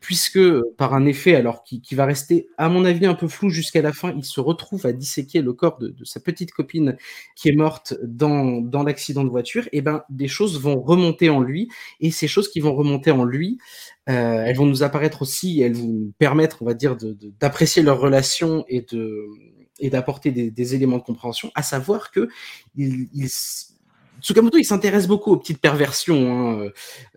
puisque par un effet, alors qui, va rester, à mon avis, un peu flou jusqu'à la fin, il se retrouve à disséquer le corps de, sa petite copine qui est morte dans, dans l'accident de voiture, et ben des choses vont remonter en lui, et ces choses qui vont remonter en lui, euh, elles vont nous apparaître aussi, elles vont nous permettre, on va dire, d'apprécier leur relation et de et d'apporter des, éléments de compréhension, à savoir que il, Tsukamoto, il s'intéresse beaucoup aux petites perversions hein,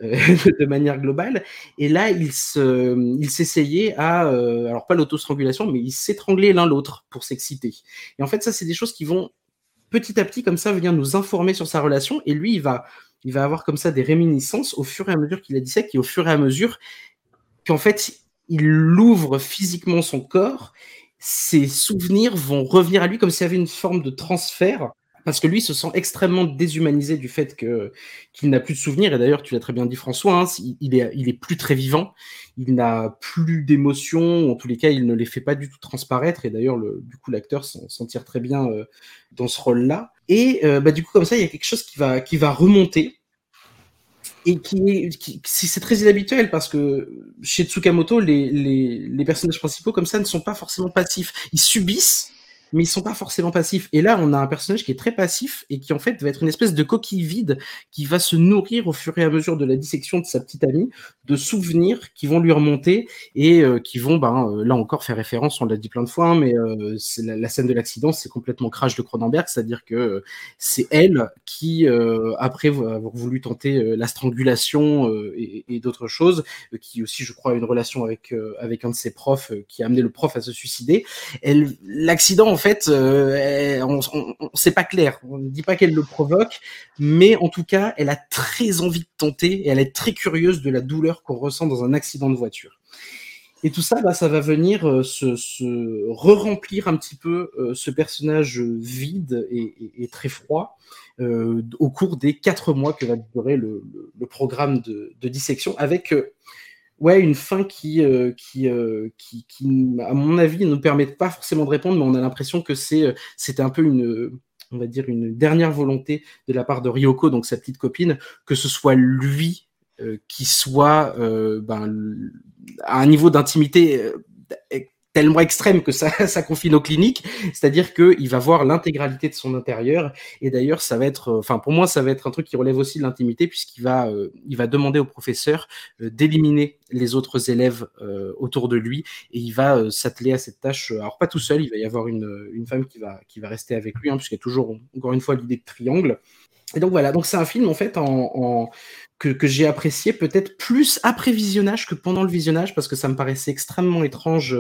euh, de manière globale. Et là, il s'essayait à, euh, alors pas l'autostrangulation, mais il s'étranglait l'un l'autre pour s'exciter. Et en fait, ça, c'est des choses qui vont petit à petit, comme ça, venir nous informer sur sa relation. Et lui, il va, il va avoir comme ça des réminiscences au fur et à mesure qu'il a dit ça, et au fur et à mesure qu'en fait, il ouvre physiquement son corps. Ses souvenirs vont revenir à lui comme s'il y avait une forme de transfert parce que lui se sent extrêmement déshumanisé du fait que qu'il n'a plus de souvenirs. Et d'ailleurs, tu l'as très bien dit, François, hein, il, est, il est plus très vivant, il n'a plus d'émotions, en tous les cas, il ne les fait pas du tout transparaître. Et d'ailleurs, du coup, l'acteur s'en tire très bien euh, dans ce rôle-là. Et euh, bah, du coup, comme ça, il y a quelque chose qui va, qui va remonter. Et qui, c'est très inhabituel parce que chez Tsukamoto, les, les, les personnages principaux comme ça ne sont pas forcément passifs. Ils subissent, mais ils sont pas forcément passifs. Et là, on a un personnage qui est très passif et qui en fait va être une espèce de coquille vide qui va se nourrir au fur et à mesure de la dissection de sa petite amie de souvenirs qui vont lui remonter et euh, qui vont, ben, euh, là encore, faire référence, on l'a dit plein de fois, hein, mais euh, la, scène de l'accident, c'est complètement crash de Cronenberg, c'est-à-dire que c'est elle qui, après avoir voulu tenter la strangulation et, et d'autres choses, qui aussi, je crois, a une relation avec, avec un de ses profs qui a amené le prof à se suicider, l'accident, en fait, euh, on, c'est pas clair. On ne dit pas qu'elle le provoque, mais en tout cas, elle a très envie de tenter et elle est très curieuse de la douleur qu'on ressent dans un accident de voiture. Et tout ça, bah, ça va venir euh, se, se re-remplir un petit peu euh, ce personnage vide et, très froid au cours des quatre mois que va durer le, programme de, de dissection, avec ouais, une fin qui, euh, qui, euh, qui, à mon avis, ne permet pas forcément de répondre, mais on a l'impression que c'est, euh, c'était un peu une, on va dire, une dernière volonté de la part de Ryoko, donc sa petite copine, que ce soit lui qui soit ben, à un niveau d'intimité tellement extrême que ça, ça confine aux cliniques, c'est-à-dire qu'il va voir l'intégralité de son intérieur, et d'ailleurs ça va être, enfin pour moi ça va être un truc qui relève aussi de l'intimité, puisqu'il va, euh, il va demander au professeur euh, d'éliminer les autres élèves euh, autour de lui, et il va s'atteler à cette tâche, alors pas tout seul, il va y avoir une, une femme qui va, qui va rester avec lui, hein, puisqu'il y a toujours, encore une fois, l'idée de triangle, et donc voilà, donc c'est un film en fait en, en que, j'ai apprécié peut-être plus après visionnage que pendant le visionnage parce que ça me paraissait extrêmement étrange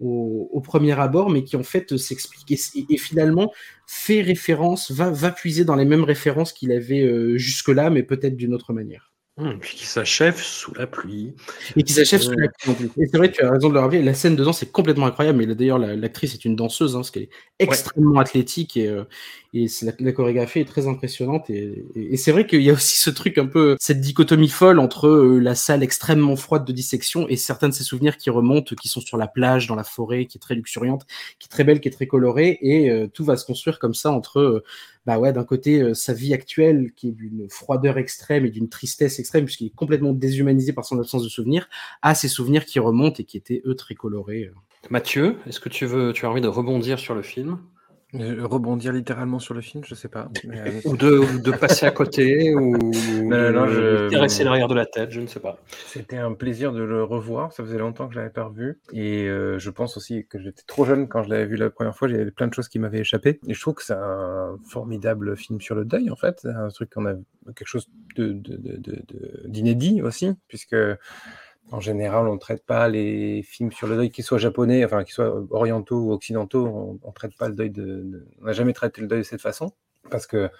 au, au premier abord, mais qui en fait s'explique et, et, finalement fait référence, va, va puiser dans les mêmes références qu'il avait euh, jusque-là, mais peut-être d'une autre manière. Hum, puis qui s'achève sous la pluie. Et qui s'achève sous la pluie. Et c'est vrai, tu as raison de le rappeler. La scène dedans, c'est complètement incroyable. Mais d'ailleurs, l'actrice est une danseuse, hein, parce qu'elle est extrêmement athlétique et, euh, et la, la, chorégraphie est très impressionnante. Et, et, c'est vrai qu'il y a aussi ce truc un peu, cette dichotomie folle entre euh, la salle extrêmement froide de dissection et certains de ses souvenirs qui remontent, qui sont sur la plage, dans la forêt, qui est très luxuriante, qui est très belle, qui est très colorée. Et euh, tout va se construire comme ça entre bah ouais, d'un côté, euh, sa vie actuelle, qui est d'une froideur extrême et d'une tristesse extrême, puisqu'il est complètement déshumanisé par son absence de souvenirs, à ses souvenirs qui remontent et qui étaient, eux, très colorés. Euh. Mathieu, est-ce que tu, veux, tu as envie de rebondir sur le film? Euh, rebondir littéralement sur le film, je sais pas. Euh, ou, de, de, passer à côté, ou de caresser l'arrière de la tête, je ne sais pas. C'était un plaisir de le revoir, ça faisait longtemps que je l'avais pas revu. Et euh, je pense aussi que j'étais trop jeune quand je l'avais vu la première fois, j'avais plein de choses qui m'avaient échappé. Et je trouve que c'est un formidable film sur le deuil, en fait. Un truc qu'on a quelque chose d'inédit de, de, aussi, puisque en général, on ne traite pas les films sur le deuil, qu'ils soient japonais, enfin qu'ils soient orientaux ou occidentaux, on, ne traite pas le deuil de, on n'a jamais traité le deuil de cette façon, parce que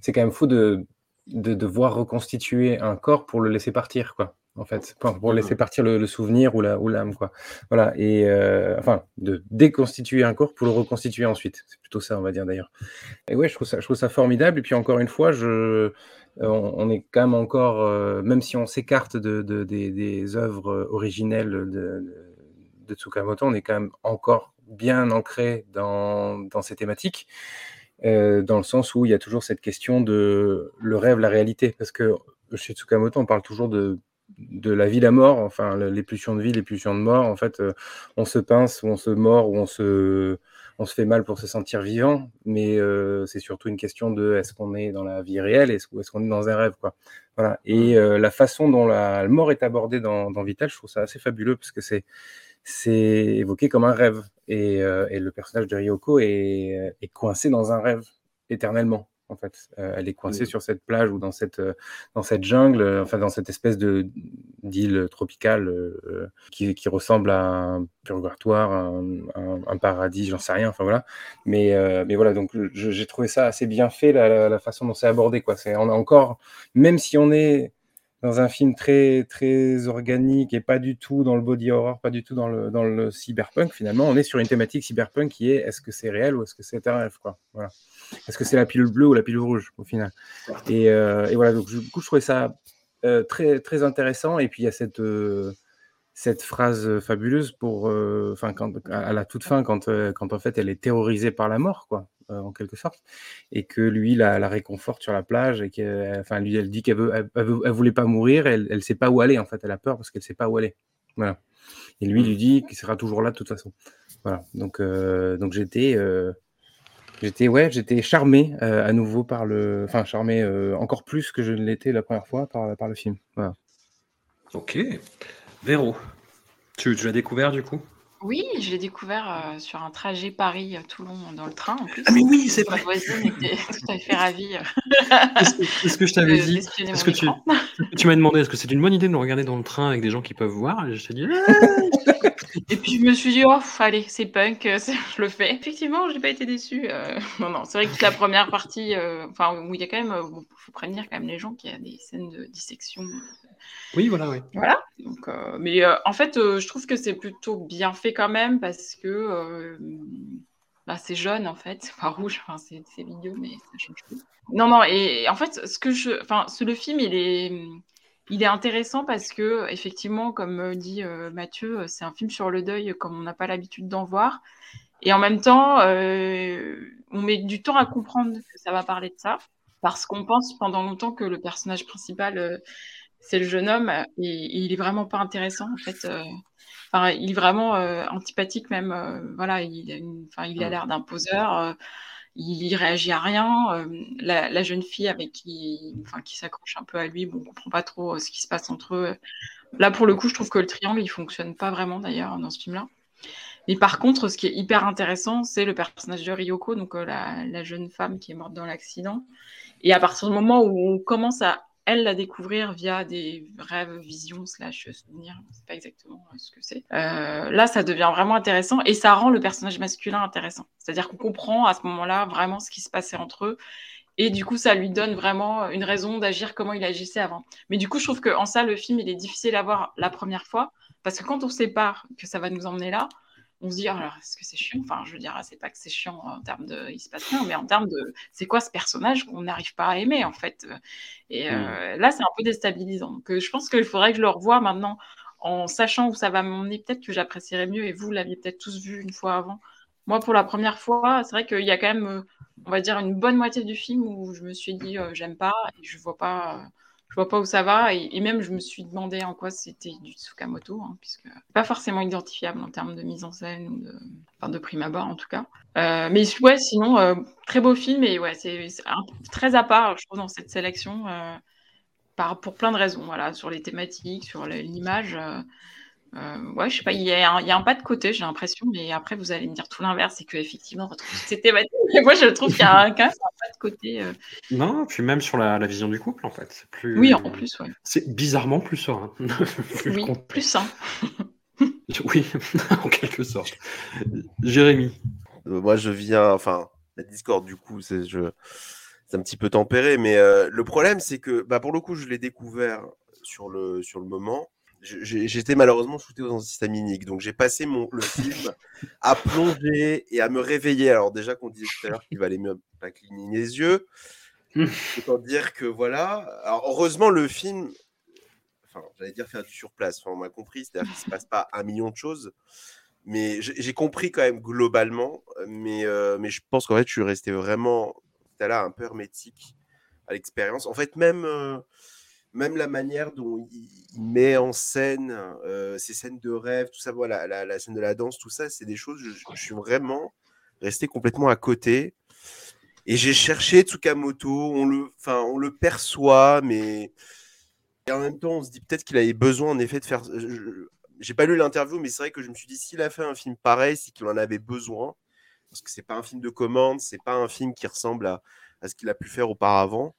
c'est quand même fou de, de devoir reconstituer un corps pour le laisser partir, quoi. En fait, pour, laisser partir le, souvenir ou la ou l'âme, quoi. Voilà. Et euh, enfin, de déconstituer un corps pour le reconstituer ensuite. C'est plutôt ça, on va dire d'ailleurs. Et ouais, je trouve ça, je trouve ça formidable. Et puis encore une fois, je euh, on, est quand même encore, euh, même si on s'écarte de, des, œuvres originelles de, Tsukamoto, on est quand même encore bien ancré dans, ces thématiques. dans le sens où il y a toujours cette question de le rêve, la réalité. Parce que chez Tsukamoto, on parle toujours de, de la vie, la mort, enfin, les pulsions de vie, les pulsions de mort. En fait, on se pince ou on se mord ou on se, on se fait mal pour se sentir vivant, mais c'est surtout une question de est-ce qu'on est dans la vie réelle ou est-ce qu'on est dans un rêve, quoi. Voilà. Et mmh. la façon dont la, mort est abordée dans, dans, Vital, je trouve ça assez fabuleux parce que c'est c'est évoqué comme un rêve et, et le personnage de Ryoko est, est coincé dans un rêve éternellement en fait. Euh, elle est coincée sur cette plage ou dans cette, euh, dans cette jungle, euh, enfin dans cette espèce de d'île tropicale qui, qui, ressemble à un purgatoire, un, paradis, j'en sais rien. Enfin voilà. Mais, mais voilà, donc j'ai trouvé ça assez bien fait la, la, façon dont c'est abordé. Quoi. C'est on a encore, même si on est dans un film très très organique et pas du tout dans le body horror, pas du tout dans le, dans le cyberpunk, finalement, on est sur une thématique cyberpunk qui est est-ce que c'est réel ou est-ce que c'est un rêve quoi? Voilà. Est-ce que c'est la pilule bleue ou la pilule rouge au final? Et, euh, voilà, donc du coup, je trouvais ça euh, très très intéressant. Et puis il y a cette euh, cette phrase fabuleuse pour, enfin, à la toute fin, quand quand en fait elle est terrorisée par la mort, quoi. Euh, en quelque sorte, et que lui la, la réconforte sur la plage et que, enfin, elle dit qu'elle veut, elle, voulait pas mourir, elle, elle sait pas où aller en fait, elle a peur parce qu'elle sait pas où aller. Voilà. Et lui lui dit qu'il sera toujours là de toute façon. Voilà. Donc, euh, donc j'étais, euh, j'étais, ouais, j'étais charmé à nouveau par le, enfin charmé encore plus que je ne l'étais la première fois par, le film. Ok. Véro, tu, tu l'as découvert du coup? Oui, je l'ai découvert euh, sur un trajet Paris-Toulon dans le train en plus. Ah mais oui, c'est Ma voisine était tout à fait ravie. Est-ce que, je t'avais dit Est-ce que tu, tu m'as demandé est-ce que c'est une bonne idée de nous regarder dans le train avec des gens qui peuvent voir? Et je t'ai dit. Ah! Et puis je me suis dit, oh, allez, c'est punk, euh, je le fais. Effectivement, je n'ai pas été déçue. Euh, non, non, c'est vrai que la première partie, enfin, où il y a quand même, il faut prévenir quand même les gens qu'il y a des scènes de dissection oui, voilà, oui. Voilà. Donc, euh, mais euh, en fait, euh, je trouve que c'est plutôt bien fait quand même parce que bah, c'est jaune en fait, c'est pas rouge. Enfin, c'est vidéo, mais ça change tout. Non, non. Et, en fait, ce que je, enfin, le film, il est, il est intéressant parce que effectivement, comme dit Mathieu, c'est un film sur le deuil comme on n'a pas l'habitude d'en voir. Et en même temps, on met du temps à comprendre que ça va parler de ça parce qu'on pense pendant longtemps que le personnage principal c'est le jeune homme et, il est vraiment pas intéressant en fait. Euh, enfin, il est vraiment euh, antipathique même. Euh, voilà, il a l'air d'un poseur. Il réagit à rien. La, jeune fille avec qui, enfin, qui s'accroche un peu à lui, bon, on comprend pas trop ce qui se passe entre eux. Là, pour le coup, je trouve que le triangle, il fonctionne pas vraiment d'ailleurs dans ce film-là. Mais par contre, ce qui est hyper intéressant, c'est le personnage de Ryoko, donc la, la, jeune femme qui est morte dans l'accident. Et à partir du moment où on commence à elle la découvrir via des rêves, visions, slash souvenirs, sais pas exactement euh, ce que c'est. Euh, là, ça devient vraiment intéressant et ça rend le personnage masculin intéressant. C'est-à-dire qu'on comprend à ce moment-là vraiment ce qui se passait entre eux et du coup, ça lui donne vraiment une raison d'agir comment il agissait avant. Mais du coup, je trouve qu'en ça, le film, il est difficile à voir la première fois parce que quand on sépare que ça va nous emmener là, on se dit, oh, alors, est-ce que c'est chiant? Enfin, je veux dire, c'est pas que c'est chiant en termes de il se passe rien, mais en termes de c'est quoi ce personnage qu'on n'arrive pas à aimer, en fait? Et euh, mm. là, c'est un peu déstabilisant. Donc, euh, je pense qu'il faudrait que je le revoie maintenant en sachant où ça va m'emmener. Peut-être que j'apprécierais mieux et vous l'aviez peut-être tous vu une fois avant. Moi, pour la première fois, c'est vrai qu'il y a quand même, euh, on va dire, une bonne moitié du film où je me suis dit, j'aime pas et je vois pas je vois pas où ça va. Et, même, je me suis demandé en quoi c'était du Tsukamoto, hein, puisque pas forcément identifiable en termes de mise en scène ou de, enfin, de prime abord en tout cas. Euh, mais ouais, sinon, euh, très beau film et ouais, c'est très à part, je trouve, dans cette sélection, euh, par, pour plein de raisons, voilà, sur les thématiques, sur l'image. Euh, ouais, je sais pas, il y, a un, il y, a un pas de côté, j'ai l'impression, mais après vous allez me dire tout l'inverse, c'est qu'effectivement, on retrouve ces thématiques. moi, je trouve qu'il y a un, quand même un pas de côté. Euh. Non, puis même sur la, la, vision du couple, en fait. Plus, oui, en plus, ouais. C'est bizarrement plus serein. plus oui, plus sain. oui, en quelque sorte. Jérémy. Euh, moi, je viens, enfin, la Discord, du coup, c'est je... un petit peu tempéré, mais le problème, c'est que, bah, pour le coup, je l'ai découvert sur le, sur le moment j'étais malheureusement shooté aux antihistaminiques. Donc j'ai passé mon, le film à plonger et à me réveiller. Alors déjà qu'on disait tout à l'heure qu'il valait mieux pas cligner les yeux. Autant dire que voilà. Alors heureusement le film, enfin j'allais dire faire du surplace. Enfin, on m'a compris, c'est-à-dire qu'il se passe pas un million de choses. mais j'ai compris quand même globalement, mais, mais je pense qu'en fait, je suis resté vraiment là un peu hermétique à l'expérience. En fait, même, même la manière dont il, met en scène ces scènes de rêve, tout ça, voilà, la, scène de la danse, tout ça, c'est des choses, je, suis vraiment resté complètement à côté. Et j'ai cherché Tsukamoto, on le, on le perçoit, mais en même temps, on se dit peut-être qu'il avait besoin en effet de faire. J'ai pas lu l'interview, mais c'est vrai que je me suis dit s'il a fait un film pareil, c'est qu'il en avait besoin, parce que c'est pas un film de commande, c'est pas un film qui ressemble à ce qu'il a pu faire auparavant.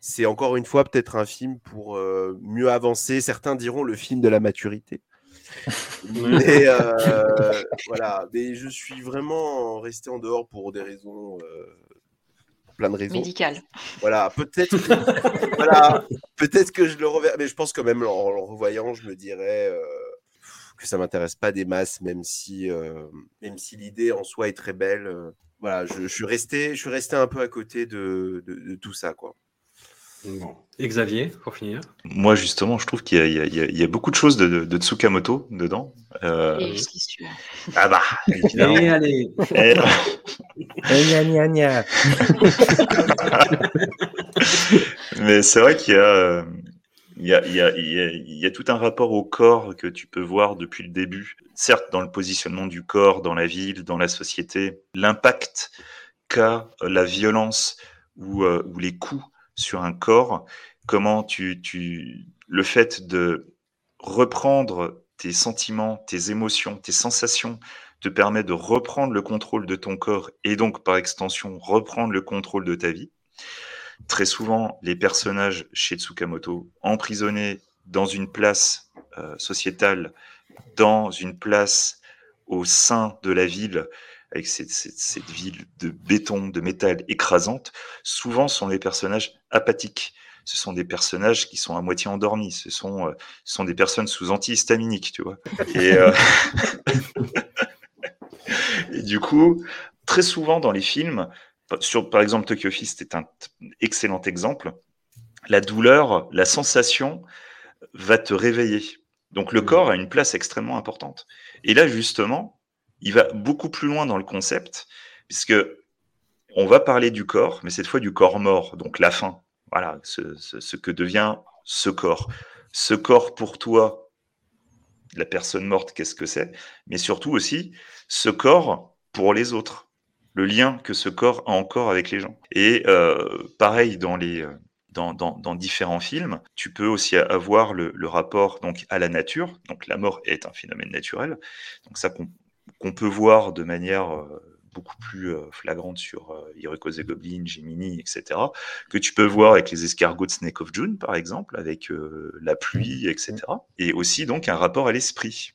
C'est encore une fois peut-être un film pour euh, mieux avancer. Certains diront le film de la maturité. mais euh, voilà, mais je suis vraiment resté en dehors pour des raisons euh, plein de raisons. Médicales. Voilà, peut-être que, voilà, peut-être que je le reverrai, mais je pense quand même en, le revoyant, je me dirais euh, que ça m'intéresse pas des masses, même si, euh, même si l'idée en soi est très belle. Voilà, je, suis resté, je suis resté un peu à côté de, de tout ça, quoi. Et Xavier, pour finir Moi, justement, je trouve qu'il y, a beaucoup de choses de, Tsukamoto dedans. Euh... Ah bah, évidemment. Et allez Et... Mais c'est vrai qu'il y a... Il y, a, il, y a, tout un rapport au corps que tu peux voir depuis le début. Certes, dans le positionnement du corps, dans la ville, dans la société, l'impact qu'a la violence ou, euh, ou les coups sur un corps, comment tu, tu, le fait de reprendre tes sentiments, tes émotions, tes sensations te permet de reprendre le contrôle de ton corps et donc par extension reprendre le contrôle de ta vie. Très souvent, les personnages chez Tsukamoto emprisonnés dans une place euh, sociétale, dans une place au sein de la ville, avec cette, ville de béton, de métal écrasante, souvent sont des personnages apathiques. Ce sont des personnages qui sont à moitié endormis. Ce sont, euh, ce sont des personnes sous antihistaminiques, tu vois. Et, euh, et du coup, très souvent dans les films, sur, par exemple, Tokyo Fist est un excellent exemple, la douleur, la sensation va te réveiller. Donc le mmh. corps a une place extrêmement importante. Et là, justement, il va beaucoup plus loin dans le concept, puisque on va parler du corps, mais cette fois du corps mort, donc la fin. Voilà, ce, que devient ce corps. Ce corps pour toi, la personne morte, qu'est-ce que c'est? Mais surtout aussi, ce corps pour les autres. Le lien que ce corps a encore avec les gens. Et euh, pareil dans les, euh, dans, dans, différents films. Tu peux aussi avoir le, le, rapport donc à la nature. Donc la mort est un phénomène naturel. Donc ça qu'on peut voir de manière euh, beaucoup plus euh, flagrante sur euh, Hiroko the Goblin, Gemini, etc., que tu peux voir avec les escargots de Snake of June, par exemple, avec la pluie, mmh. etc. Et aussi donc un rapport à l'esprit.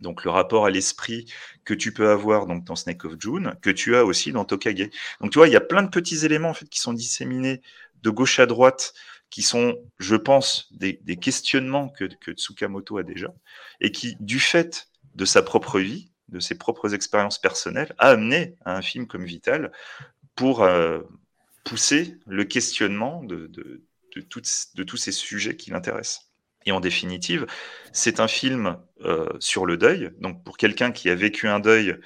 Donc le rapport à l'esprit que tu peux avoir donc dans Snake of June, que tu as aussi dans Tokage. Donc tu vois, il y a plein de petits éléments en fait qui sont disséminés de gauche à droite, qui sont, je pense, des, des questionnements que, que Tsukamoto a déjà, et qui, du fait de sa propre vie, de ses propres expériences personnelles, a amené à un film comme Vital pour euh, pousser le questionnement de, de, tous ces sujets qui l'intéressent. Et en définitive, c'est un film euh, sur le deuil. Donc pour quelqu'un qui a vécu un deuil,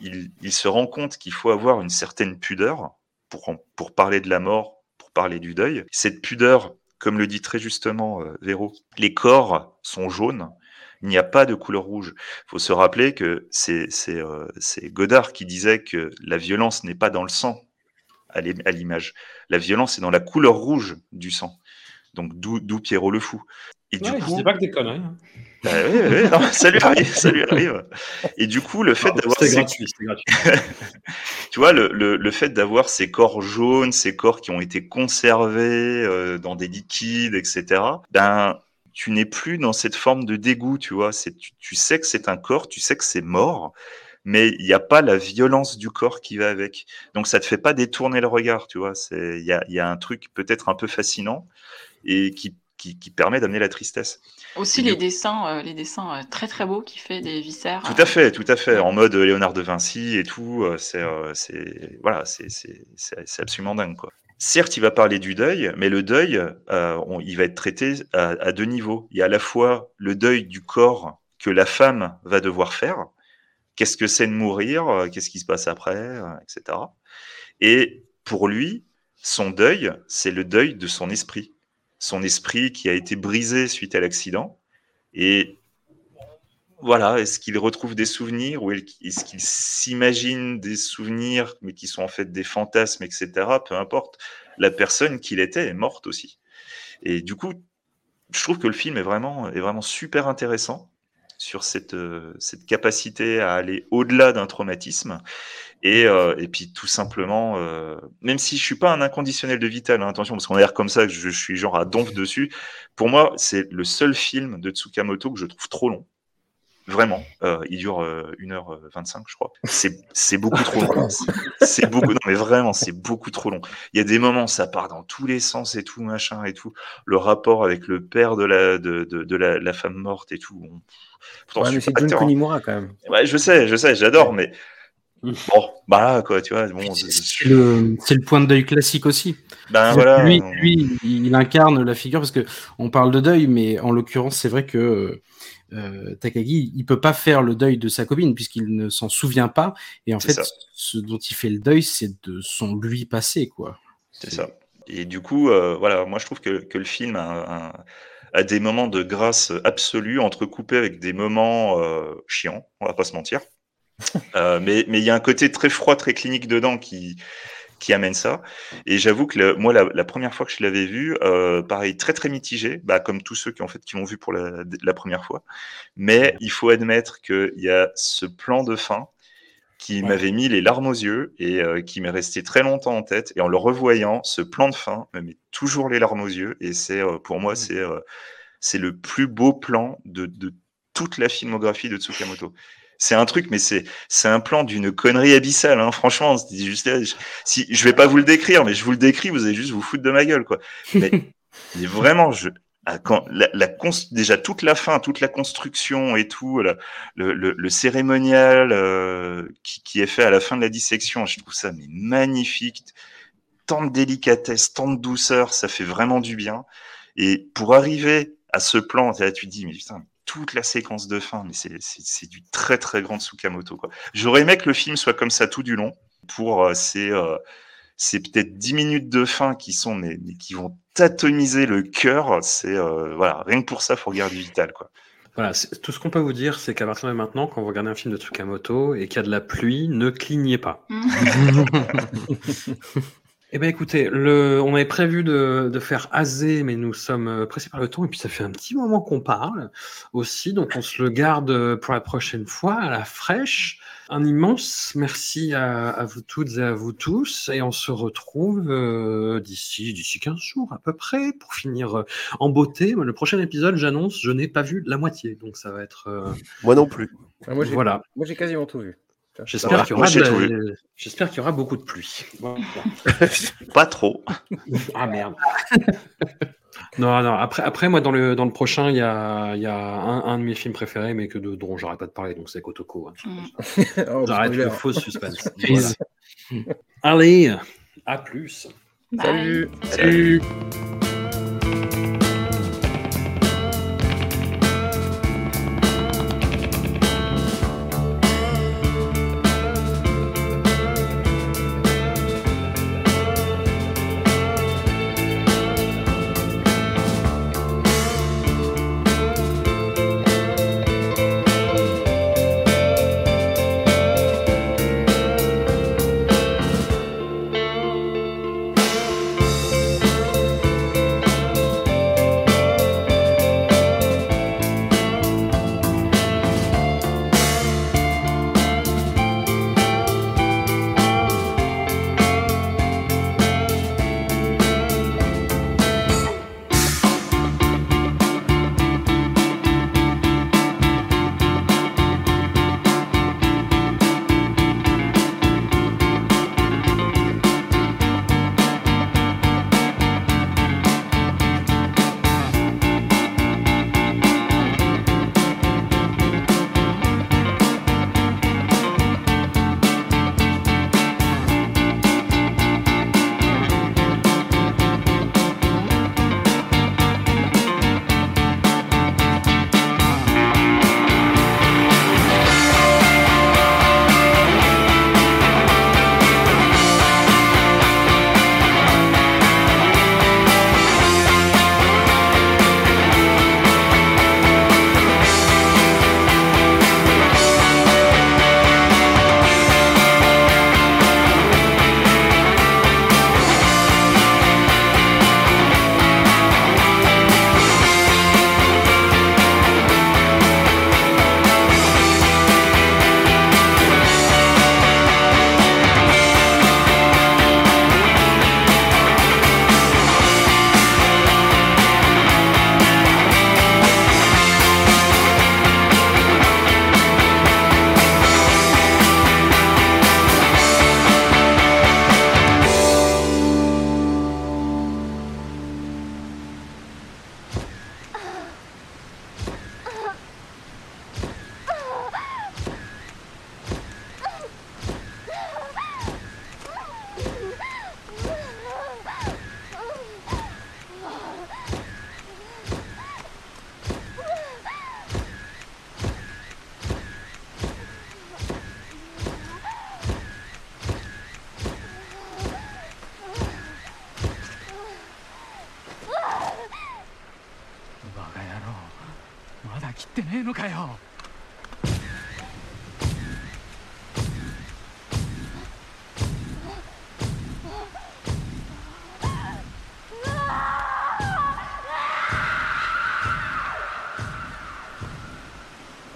il, il se rend compte qu'il faut avoir une certaine pudeur pour, pour parler de la mort, pour parler du deuil. Cette pudeur, comme le dit très justement euh, Véro, les corps sont jaunes, il n'y a pas de couleur rouge. Il faut se rappeler que c'est euh, Godard qui disait que la violence n'est pas dans le sang à l'image. La violence est dans la couleur rouge du sang. Donc d'où Pierrot le fou. Et du coup, pas que des conneries. Hein. Bah oui, oui, non, ça lui arrive, ça lui arrive. Et du coup, le fait d'avoir ces... gratuit, gratuit. tu vois, le, le, le fait d'avoir ces corps jaunes, ces corps qui ont été conservés euh, dans des liquides, etc. Ben, tu n'es plus dans cette forme de dégoût, tu vois. C'est, tu, sais que c'est un corps, tu sais que c'est mort, mais il n'y a pas la violence du corps qui va avec. Donc ça te fait pas détourner le regard, tu vois. Il y a, y a, un truc peut-être un peu fascinant et qui, qui, qui permet d'amener la tristesse. Aussi les dessins, euh, les dessins euh, très très beaux qui fait des viscères. Tout à fait, tout à fait, en mode Léonard de Vinci et tout. Euh, c'est, voilà, c'est absolument dingue, quoi. Certes, il va parler du deuil, mais le deuil, euh, il va être traité à, deux niveaux. Il y a à la fois le deuil du corps que la femme va devoir faire, qu'est-ce que c'est de mourir, qu'est-ce qui se passe après, etc. Et pour lui, son deuil, c'est le deuil de son esprit. Son esprit qui a été brisé suite à l'accident. Et voilà, est-ce qu'il retrouve des souvenirs ou est-ce qu'il s'imagine des souvenirs, mais qui sont en fait des fantasmes, etc. Peu importe. La personne qu'il était est morte aussi. Et du coup, je trouve que le film est vraiment, est vraiment super intéressant sur cette, euh, cette capacité à aller au-delà d'un traumatisme. Et, euh, et, puis tout simplement, euh, même si je suis pas un inconditionnel de Vital, hein, attention, parce qu'on a l'air comme ça que je, je, suis genre à donf dessus, pour moi, c'est le seul film de Tsukamoto que je trouve trop long. Vraiment, euh, il dure euh, 1h25, je crois. C'est beaucoup trop long. C'est beaucoup, non mais vraiment, c'est beaucoup trop long. Il y a des moments, ça part dans tous les sens et tout, machin et tout. Le rapport avec le père de la, de, de, de la, la, femme morte et tout. Bon, ouais, mais c'est Jun Kunimura quand même. Ouais, je sais, je sais, j'adore, mais bon, bah là, quoi, tu vois. Bon, c'est le, le, point de deuil classique aussi. Ben voilà. Lui, lui, il incarne la figure parce que on parle de deuil, mais en l'occurrence, c'est vrai que euh, Takagi, il peut pas faire le deuil de sa copine puisqu'il ne s'en souvient pas. Et en fait, ça. ce dont il fait le deuil, c'est de son lui passé, quoi. C'est ça. Et du coup, euh, voilà, moi je trouve que, que le film a, a, a, des moments de grâce absolue, entrecoupés avec des moments euh, chiants, on va pas se mentir. Mais il y a un côté très froid, très clinique dedans qui, qui amène ça. Et j'avoue que le, moi, la, la, première fois que je l'avais vu, euh, pareil, très très mitigé, bah, comme tous ceux qui en fait qui l'ont vu pour la, la, première fois. Mais il faut admettre qu'il y a ce plan de fin qui ouais. m'avait mis les larmes aux yeux et euh, qui m'est resté très longtemps en tête. Et en le revoyant, ce plan de fin me met toujours les larmes aux yeux. Et c'est euh, pour moi, c'est c'est le plus beau plan de, de toute la filmographie de Tsukamoto c'est un truc, mais c'est c'est un plan d'une connerie abyssale. Hein. Franchement, juste je, si je vais pas vous le décrire, mais je vous le décris, vous allez juste vous foutre de ma gueule, quoi. Mais, mais vraiment, je ah, quand la, la déjà toute la fin, toute la construction et tout, la, le, le, le, cérémonial euh, qui, qui, est fait à la fin de la dissection, je trouve ça mais magnifique. Tant de délicatesse, tant de douceur, ça fait vraiment du bien. Et pour arriver à ce plan, là, tu te dis, mais putain, toute la séquence de fin, mais c'est du très très grand Tsukamoto. J'aurais aimé que le film soit comme ça tout du long, pour euh, ces, euh, ces peut-être 10 minutes de fin qui sont mais, mais qui vont tatoniser le cœur. C'est euh, voilà, rien que pour ça, faut regarder Vital quoi. Voilà, tout ce qu'on peut vous dire, c'est qu'à partir de maintenant, quand vous regardez un film de Tsukamoto et qu'il y a de la pluie, ne clignez pas. Eh bien, écoutez, le... on avait prévu de, de faire Azé, mais nous sommes euh, pressés par le temps, et puis ça fait un petit moment qu'on parle aussi, donc on se le garde pour la prochaine fois, à la fraîche. Un immense merci à, à vous toutes et à vous tous, et on se retrouve euh, d'ici d'ici 15 jours à peu près, pour finir euh, en beauté. Le prochain épisode, j'annonce, je n'ai pas vu la moitié, donc ça va être... Euh... Moi non plus. Ah, moi, voilà. Moi, j'ai quasiment tout vu. J'espère qu'il y, aura de... y aura beaucoup de pluie. Pas trop. ah merde. non, non. Après, après, moi, dans le, dans le prochain, il y a, y a un, un, de mes films préférés, mais que de, dont j'arrête pas de parler, donc c'est Kotoko. Hein. Mm. oh, j'arrête le faux suspense. voilà. Allez, à plus. Salut. Salut.